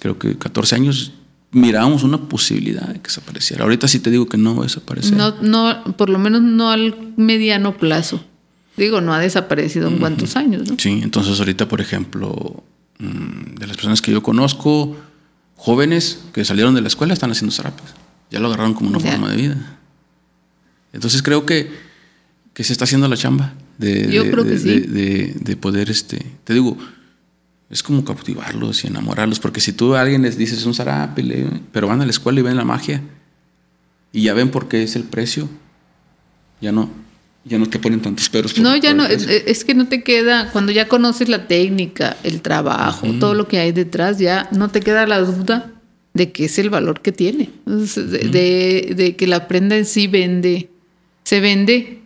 creo que 14 años, mirábamos una posibilidad de que desapareciera. Ahorita sí te digo que no va a desaparecer. No, no, por lo menos no al mediano plazo. Digo, no ha desaparecido en cuántos años, ¿no? Sí, entonces ahorita, por ejemplo, mm, de las personas que yo conozco, jóvenes que salieron de la escuela están haciendo zarapes. Ya lo agarraron como una forma de vida. Entonces creo que, que se está haciendo la chamba de, Yo de- creo que de- sí. de- de- de poder, este, te digo, es como cautivarlos y enamorarlos, porque si tú a alguien les dices un zarape, pero van a la escuela y ven la magia y ya ven por qué es el precio, ya no, ya no te ponen tantos peros. por- No, ya no, el es, que no te queda, cuando ya conoces la técnica, el trabajo, todo lo que hay detrás, ya no te queda la duda de que es el valor que tiene, Entonces, de, de- de que la prenda en sí vende, se vende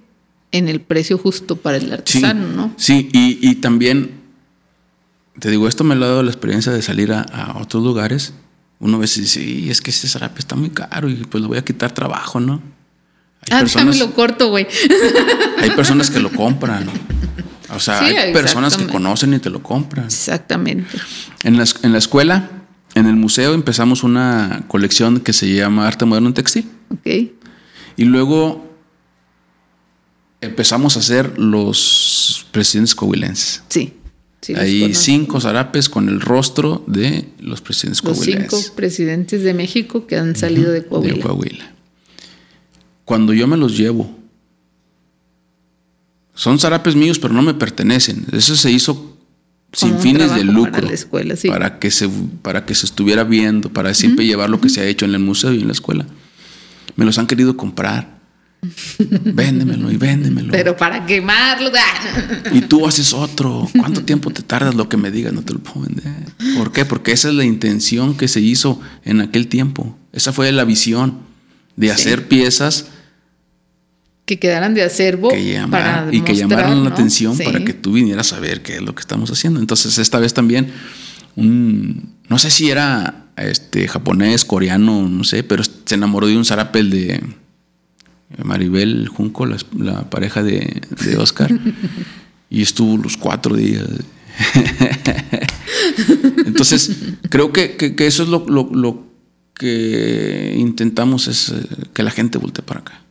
en el precio justo para el Sí, artesano, ¿no? Sí, y, y también, te digo, esto me lo ha dado la experiencia de salir a, a otros lugares. Uno a veces dice, "Y es que este zarape está muy caro y pues le voy a quitar trabajo, ¿no? Hay, Ah, personas, déjame lo corto, güey. hay personas que lo compran. O sea, Sí, hay personas que conocen y te lo compran. Exactamente. En la, en la escuela, en el museo empezamos una colección que se llama Arte Moderno en Textil. Ok. Y luego empezamos a hacer los presidentes coahuilenses. Sí. Sí Hay cinco zarapes con el rostro de los presidentes Los cinco coahuilenses. presidentes de México que han salido de Coahuila. de Coahuila. Cuando yo me los llevo, son zarapes míos, pero no me pertenecen. Eso se hizo sin fines de lucro. para la escuela, sí. para que se para que se estuviera viendo, para siempre llevar lo que se ha hecho en el museo y en la escuela. Me los han querido comprar. Véndemelo y véndemelo. Pero para quemarlo. y tú haces otro. ¿Cuánto tiempo te tardas lo que me digas? No te lo puedo vender. ¿Por qué? Porque esa es la intención que se hizo en aquel tiempo. Esa fue la visión de hacer piezas que quedaran de acervo que llama- para y que llamaran la ¿no? atención Sí. para que tú vinieras a ver qué es lo que estamos haciendo. Entonces, esta vez también, un- no sé si era este, japonés, coreano, no sé, pero se enamoró de un zarapel de Maribel Junco, la, pareja de, Oscar, y estuvo los cuatro días. Entonces, creo que, eso es lo, que intentamos, es eh, que la gente voltee para acá.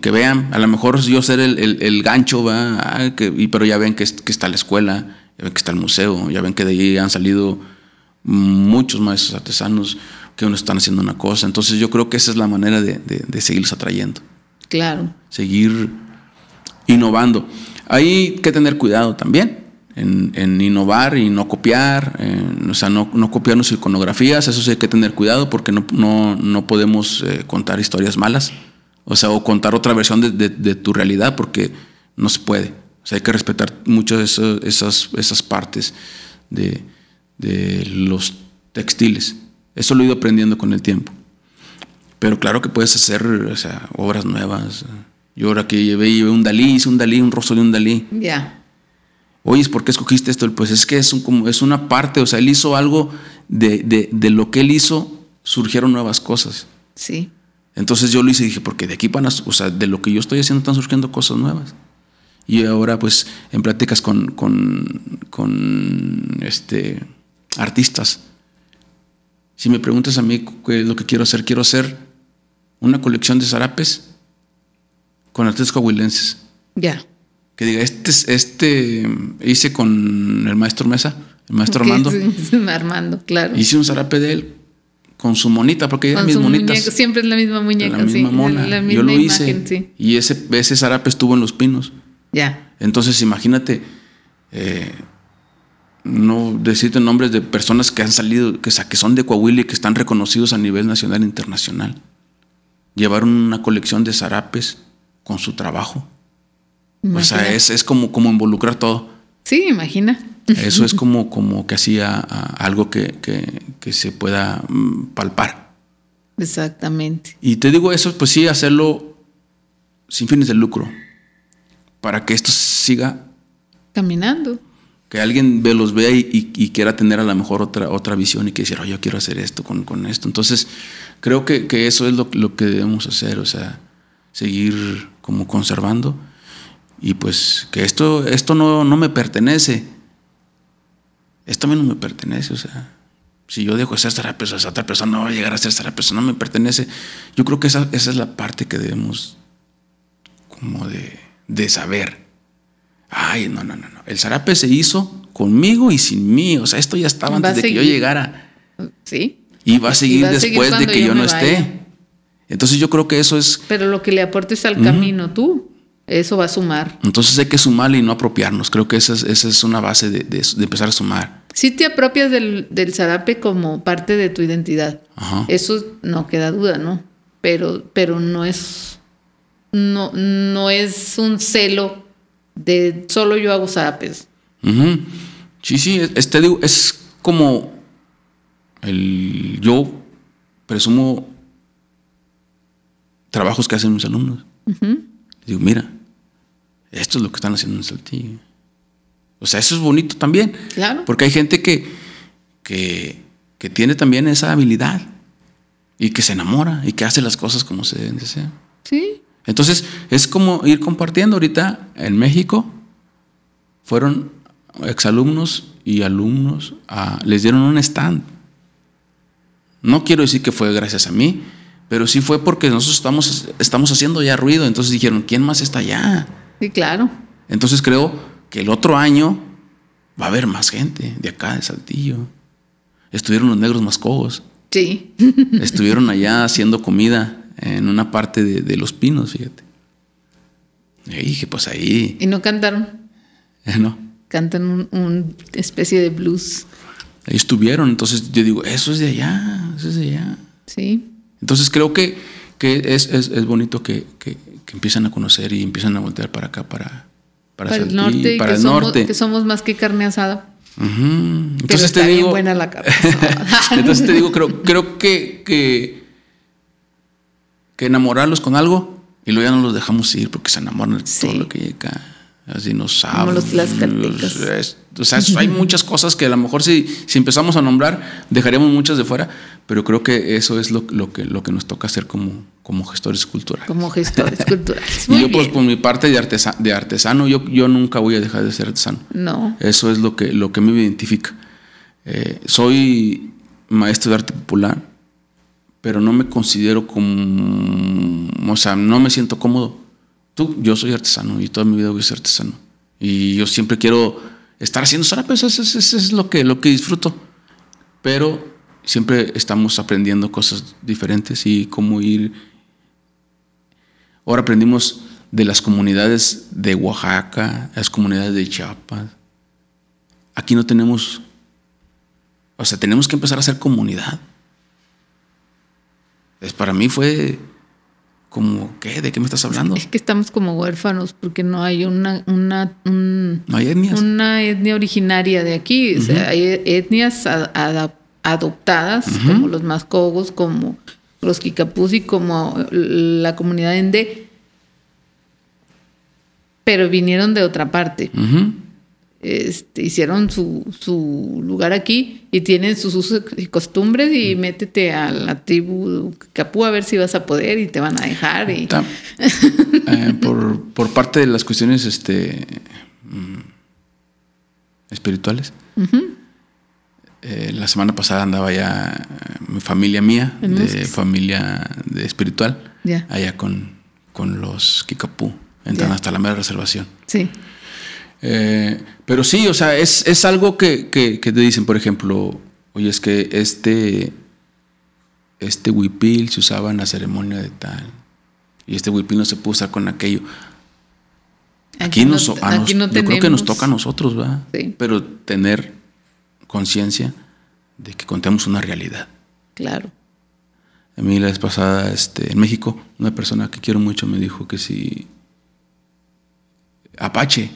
Que vean, a lo mejor yo ser el, gancho, ¿va? Que- y, pero ya ven que, que está la escuela, ya ven que está el museo, ya ven que de ahí han salido muchos maestros artesanos que uno están haciendo una cosa. Entonces yo creo que esa es la manera de, de- de seguirlos atrayendo, Claro. seguir innovando. Hay que tener cuidado también en, en innovar y no copiar, en- o sea, no, no copiarnos iconografías, eso sí hay que tener cuidado porque no, no, no podemos eh, contar historias malas, o sea, o contar otra versión de, de- de tu realidad porque no se puede. O sea, hay que respetar mucho eso- esas, esas partes de, de los textiles. Eso lo he ido aprendiendo con el tiempo. Pero claro que puedes hacer o sea, obras nuevas. Yo ahora que llevé, llevé un Dalí, hice un Dalí, un rostro de un Dalí. Ya. Oye, ¿por qué escogiste esto? Pues es que es, un, como, es una parte, o sea, él hizo algo, de, de, de lo que él hizo surgieron nuevas cosas. Sí. Entonces yo lo hice y dije, porque de aquí van a, o sea, de lo que yo estoy haciendo están surgiendo cosas nuevas. Y ahora, pues, en pláticas con, con, con este, artistas, si me preguntas a mí qué es lo que quiero hacer, quiero hacer una colección de zarapes con artistas coahuilenses. Ya. Que diga, este, es- este hice con el maestro Mesa, el maestro Armando, sí, Armando, claro. hice un zarape de él con su monita, porque Con mis monitas. siempre es la misma muñeca, la misma sí. mona. La Yo lo hice. sí. Y ese, ese zarape estuvo en los pinos. Ya. Entonces, imagínate, eh, no decirte nombres de personas que han salido, que, que son de Coahuila y que están reconocidos a nivel nacional e internacional. Llevaron una colección de zarapes con su trabajo. O sea, es, es como, como involucrar todo. Sí, imagina. Eso es como, como que hacía algo que, que- que se pueda mm, palpar. Exactamente. Y te digo eso, pues sí, hacerlo sin fines de lucro, para que esto siga, Caminando. Que alguien ve, los vea y, y- y quiera tener a lo mejor otra, otra visión y que decir, oh, yo quiero hacer esto con, con esto. Entonces, creo que, que eso es lo, lo que debemos hacer, o sea, seguir como conservando y pues que esto, esto no, no me pertenece. Esto a mí no me pertenece, o sea, si yo dejo de ser zarapes, esa otra persona no va a llegar a ser zarapes, no me pertenece. Yo creo que esa, esa es la parte que debemos como de, de saber. Ay, no, no, no, no. El zarape se hizo conmigo y sin mí. O sea, esto ya estaba antes de que yo llegara. Sí. Y va a seguir va a seguir después de que yo no esté. Entonces yo creo que eso es... Pero lo que le aportes al camino tú, eso va a sumar. Entonces hay que sumarle y no apropiarnos. Creo que esa es, esa es una base de, de- de empezar a sumar. Si te apropias del, del zarape como parte de tu identidad. Ajá. Eso no queda duda, ¿no? Pero, pero no es. No, no es un celo de solo yo hago zarapes. Ujú. Sí, sí, es, es- te digo, es como el yo presumo trabajos que hacen mis alumnos. Digo, mira, esto es lo que están haciendo en Saltillo. O sea, eso es bonito también. Claro. Porque hay gente que, que, que tiene también esa habilidad y que se enamora y que hace las cosas como se deben de hacer. Sí. Entonces, es como ir compartiendo. Ahorita en México fueron exalumnos y alumnos, a- les dieron un stand No quiero decir que fue gracias a mí, pero sí fue porque nosotros estamos, estamos haciendo ya ruido. Entonces dijeron, ¿quién más está allá? Sí, claro. Entonces creo que el otro año va a haber más gente de acá, de Saltillo. Estuvieron los negros mascogos. Sí. Estuvieron allá haciendo comida en una parte de, los pinos, fíjate. Y dije, pues ahí. ¿Y no cantaron? Eh, no. Cantan una especie de blues. Ahí estuvieron, entonces yo digo, eso es de allá, eso es de allá. Sí. Entonces creo que, que es, es, es, bonito que, que, que, empiezan a conocer y empiezan a voltear para acá, para, para, el norte. Para el somos, norte. Que somos más que carne asada. Entonces te digo. buena la carne entonces te digo, creo, creo que, que, enamorarlos con algo y luego ya no los dejamos ir porque se enamoran de todo lo que llega así nos Como los tlaxcaltecas. O sea, hay muchas cosas que a lo mejor si, si empezamos a nombrar, dejaríamos muchas de fuera, pero creo que eso es lo, lo, que, lo que nos toca hacer como, como gestores culturales. Como gestores culturales. y yo, pues, por mi parte de, artesa, de artesano, yo, yo nunca voy a dejar de ser artesano. No. Eso es lo que, lo que me identifica. Eh, soy maestro de arte popular, pero no me considero como. O sea, no me siento cómodo tú, yo soy artesano y toda mi vida voy a ser artesano. Y yo siempre quiero estar haciendo zarapes, eso, es lo que, lo que disfruto. Pero siempre estamos aprendiendo cosas diferentes y cómo ir. Ahora aprendimos de las comunidades de Oaxaca, las comunidades de Chiapas. Aquí no tenemos, o sea, tenemos que empezar a hacer comunidad. Es, para mí fue como, ¿qué? ¿De qué me estás hablando? Es que estamos como huérfanos porque no hay una, una, no hay etnias. una etnia originaria de aquí. O sea, hay etnias adoptadas, como los mascogos, como los kikapus y como la comunidad ende, pero vinieron de otra parte este, hicieron su, su, lugar aquí y tienen sus usos y costumbres y mm. métete a la tribu Capú a ver si vas a poder y te van a dejar. Y... Eh, por, por, parte de las cuestiones este, mm, espirituales. Eh, la semana pasada andaba ya eh, mi familia mía, de familia de espiritual, allá con, con los Kikapú, entran hasta la mera reservación. Sí. Eh, pero sí, o sea, es, es algo que, que, te dicen, por ejemplo, oye, es que este, este huipil se usaba en la ceremonia de tal, y este huipil no se puede usar con aquello. Aquí, no, nos, aquí yo creo que nos toca a nosotros, ¿verdad? Pero tener conciencia de que contemos una realidad. Claro. A mí la vez pasada, este, en México, una persona que quiero mucho me dijo que si Apache,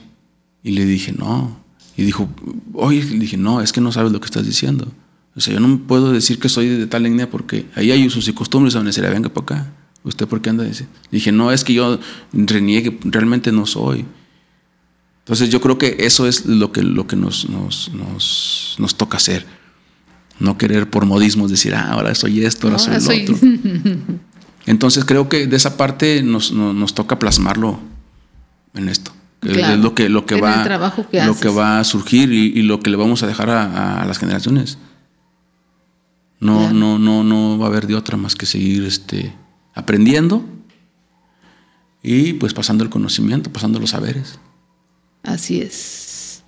y le dije, no. Y dijo, oye, le dije, no, es que no sabes lo que estás diciendo. O sea, yo no puedo decir que soy de tal etnia porque ahí hay usos y costumbres donde se le venga para acá. ¿Usted por qué anda Le Dije, no, es que yo reniegue, realmente no soy. Entonces yo creo que eso es lo que, lo que nos, nos, nos, nos toca hacer. No querer por modismos decir, ah, ahora soy esto, ahora soy lo otro. Entonces creo que de esa parte nos, nos, nos toca plasmarlo en esto es lo que, lo que va lo que va a surgir y, lo que le vamos a dejar a, las generaciones. No, no, no, no va a haber de otra más que seguir este, aprendiendo y pues pasando el conocimiento, pasando los saberes. Así es.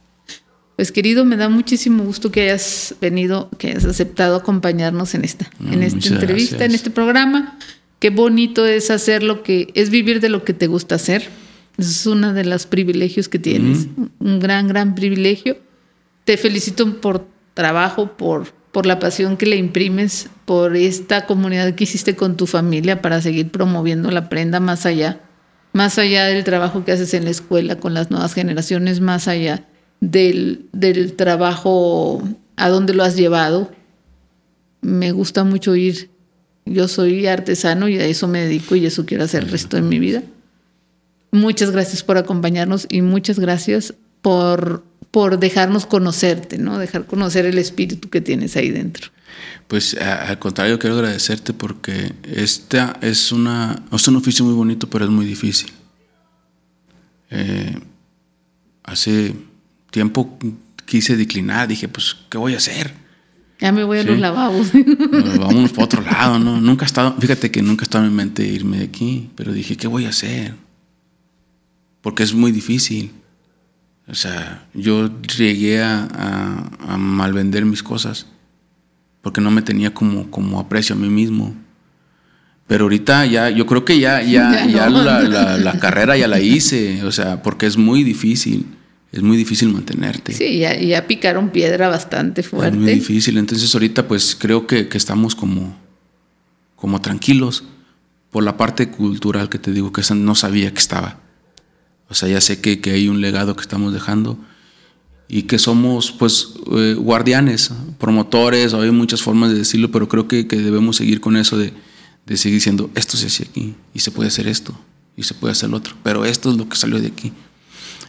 Pues querido, me da muchísimo gusto que hayas venido, que hayas aceptado acompañarnos en esta, en esta entrevista, en este programa. Qué bonito es hacer lo que, es vivir de lo que te gusta hacer es uno de los privilegios que tienes, un gran, gran privilegio. Te felicito por trabajo, por, por la pasión que le imprimes, por esta comunidad que hiciste con tu familia para seguir promoviendo la prenda más allá, más allá del trabajo que haces en la escuela con las nuevas generaciones, más allá del, del trabajo a donde lo has llevado. Me gusta mucho ir. Yo soy artesano y a eso me dedico y eso quiero hacer el resto de mi vida. Muchas gracias por acompañarnos y muchas gracias por, por dejarnos conocerte, ¿no? Dejar conocer el espíritu que tienes ahí dentro. Pues al contrario, quiero agradecerte porque esta es, una, es un oficio muy bonito, pero es muy difícil. Eh, hace tiempo quise declinar, dije, pues, ¿qué voy a hacer? Ya me voy a los lavabos. Vámonos para otro lado, ¿no? Nunca ha estado, fíjate que nunca estaba en mi mente irme de aquí, pero dije, ¿qué voy a hacer? Porque es muy difícil. O sea, yo llegué a, a, a malvender mis cosas porque no me tenía como, como aprecio a mí mismo. Pero ahorita ya, yo creo que ya, ya, ya, la, la, carrera ya la hice, o sea, porque es muy difícil, es muy difícil mantenerte. Sí, ya, ya picaron piedra bastante fuerte. Es muy difícil, entonces ahorita pues creo que, que estamos como, como tranquilos por la parte cultural que te digo que no sabía que estaba. O sea, ya sé que, que hay un legado que estamos dejando y que somos pues eh, guardianes, promotores, hay muchas formas de decirlo, pero creo que, que debemos seguir con eso de de seguir diciendo, esto se hace aquí, y se puede hacer esto, y se puede hacer lo otro, pero esto es lo que salió de aquí.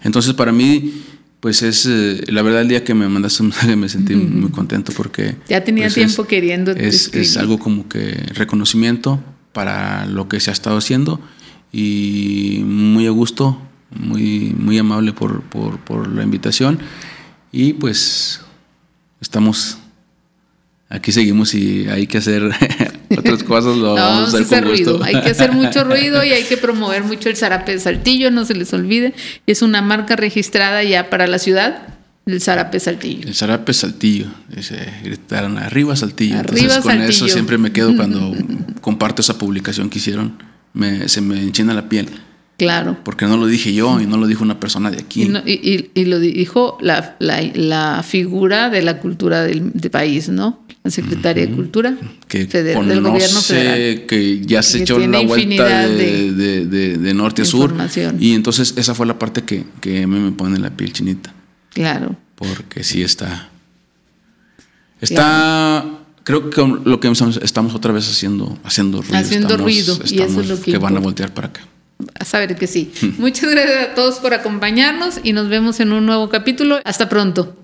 Entonces, para mí, pues es, eh, la verdad, el día que me mandaste un mensaje me sentí muy contento porque... Ya tenía pues, tiempo queriendo... Es, es, algo como que reconocimiento para lo que se ha estado haciendo y muy a gusto, muy, muy amable por, por, por la invitación y pues estamos aquí seguimos y hay que hacer otras cosas, lo vamos, a hacer, ruido. Hay que hacer mucho ruido y hay que promover mucho el zarape de Saltillo, no se les olvide. Es una marca registrada ya para la ciudad. El zarape Saltillo. El zarape Saltillo. gritaron arriba Saltillo. Entonces con eso siempre me quedo cuando comparto esa publicación que hicieron. Me, se me enchina la piel. Claro. Porque no lo dije yo y no lo dijo una persona de aquí. Y, lo dijo la, la, figura de la cultura del, país, ¿no? La secretaria de Cultura que federal, del gobierno federal. Que ya se echó la vuelta de, de, norte a sur. Y entonces esa fue la parte que, que a mí me pone la piel chinita. Claro. Porque sí está. Está. Creo que lo que estamos otra vez haciendo, haciendo ruido. Haciendo ruido. y eso es lo que, que van a voltear para acá. A saber que sí. Muchas gracias a todos por acompañarnos y nos vemos en un nuevo capítulo. Hasta pronto.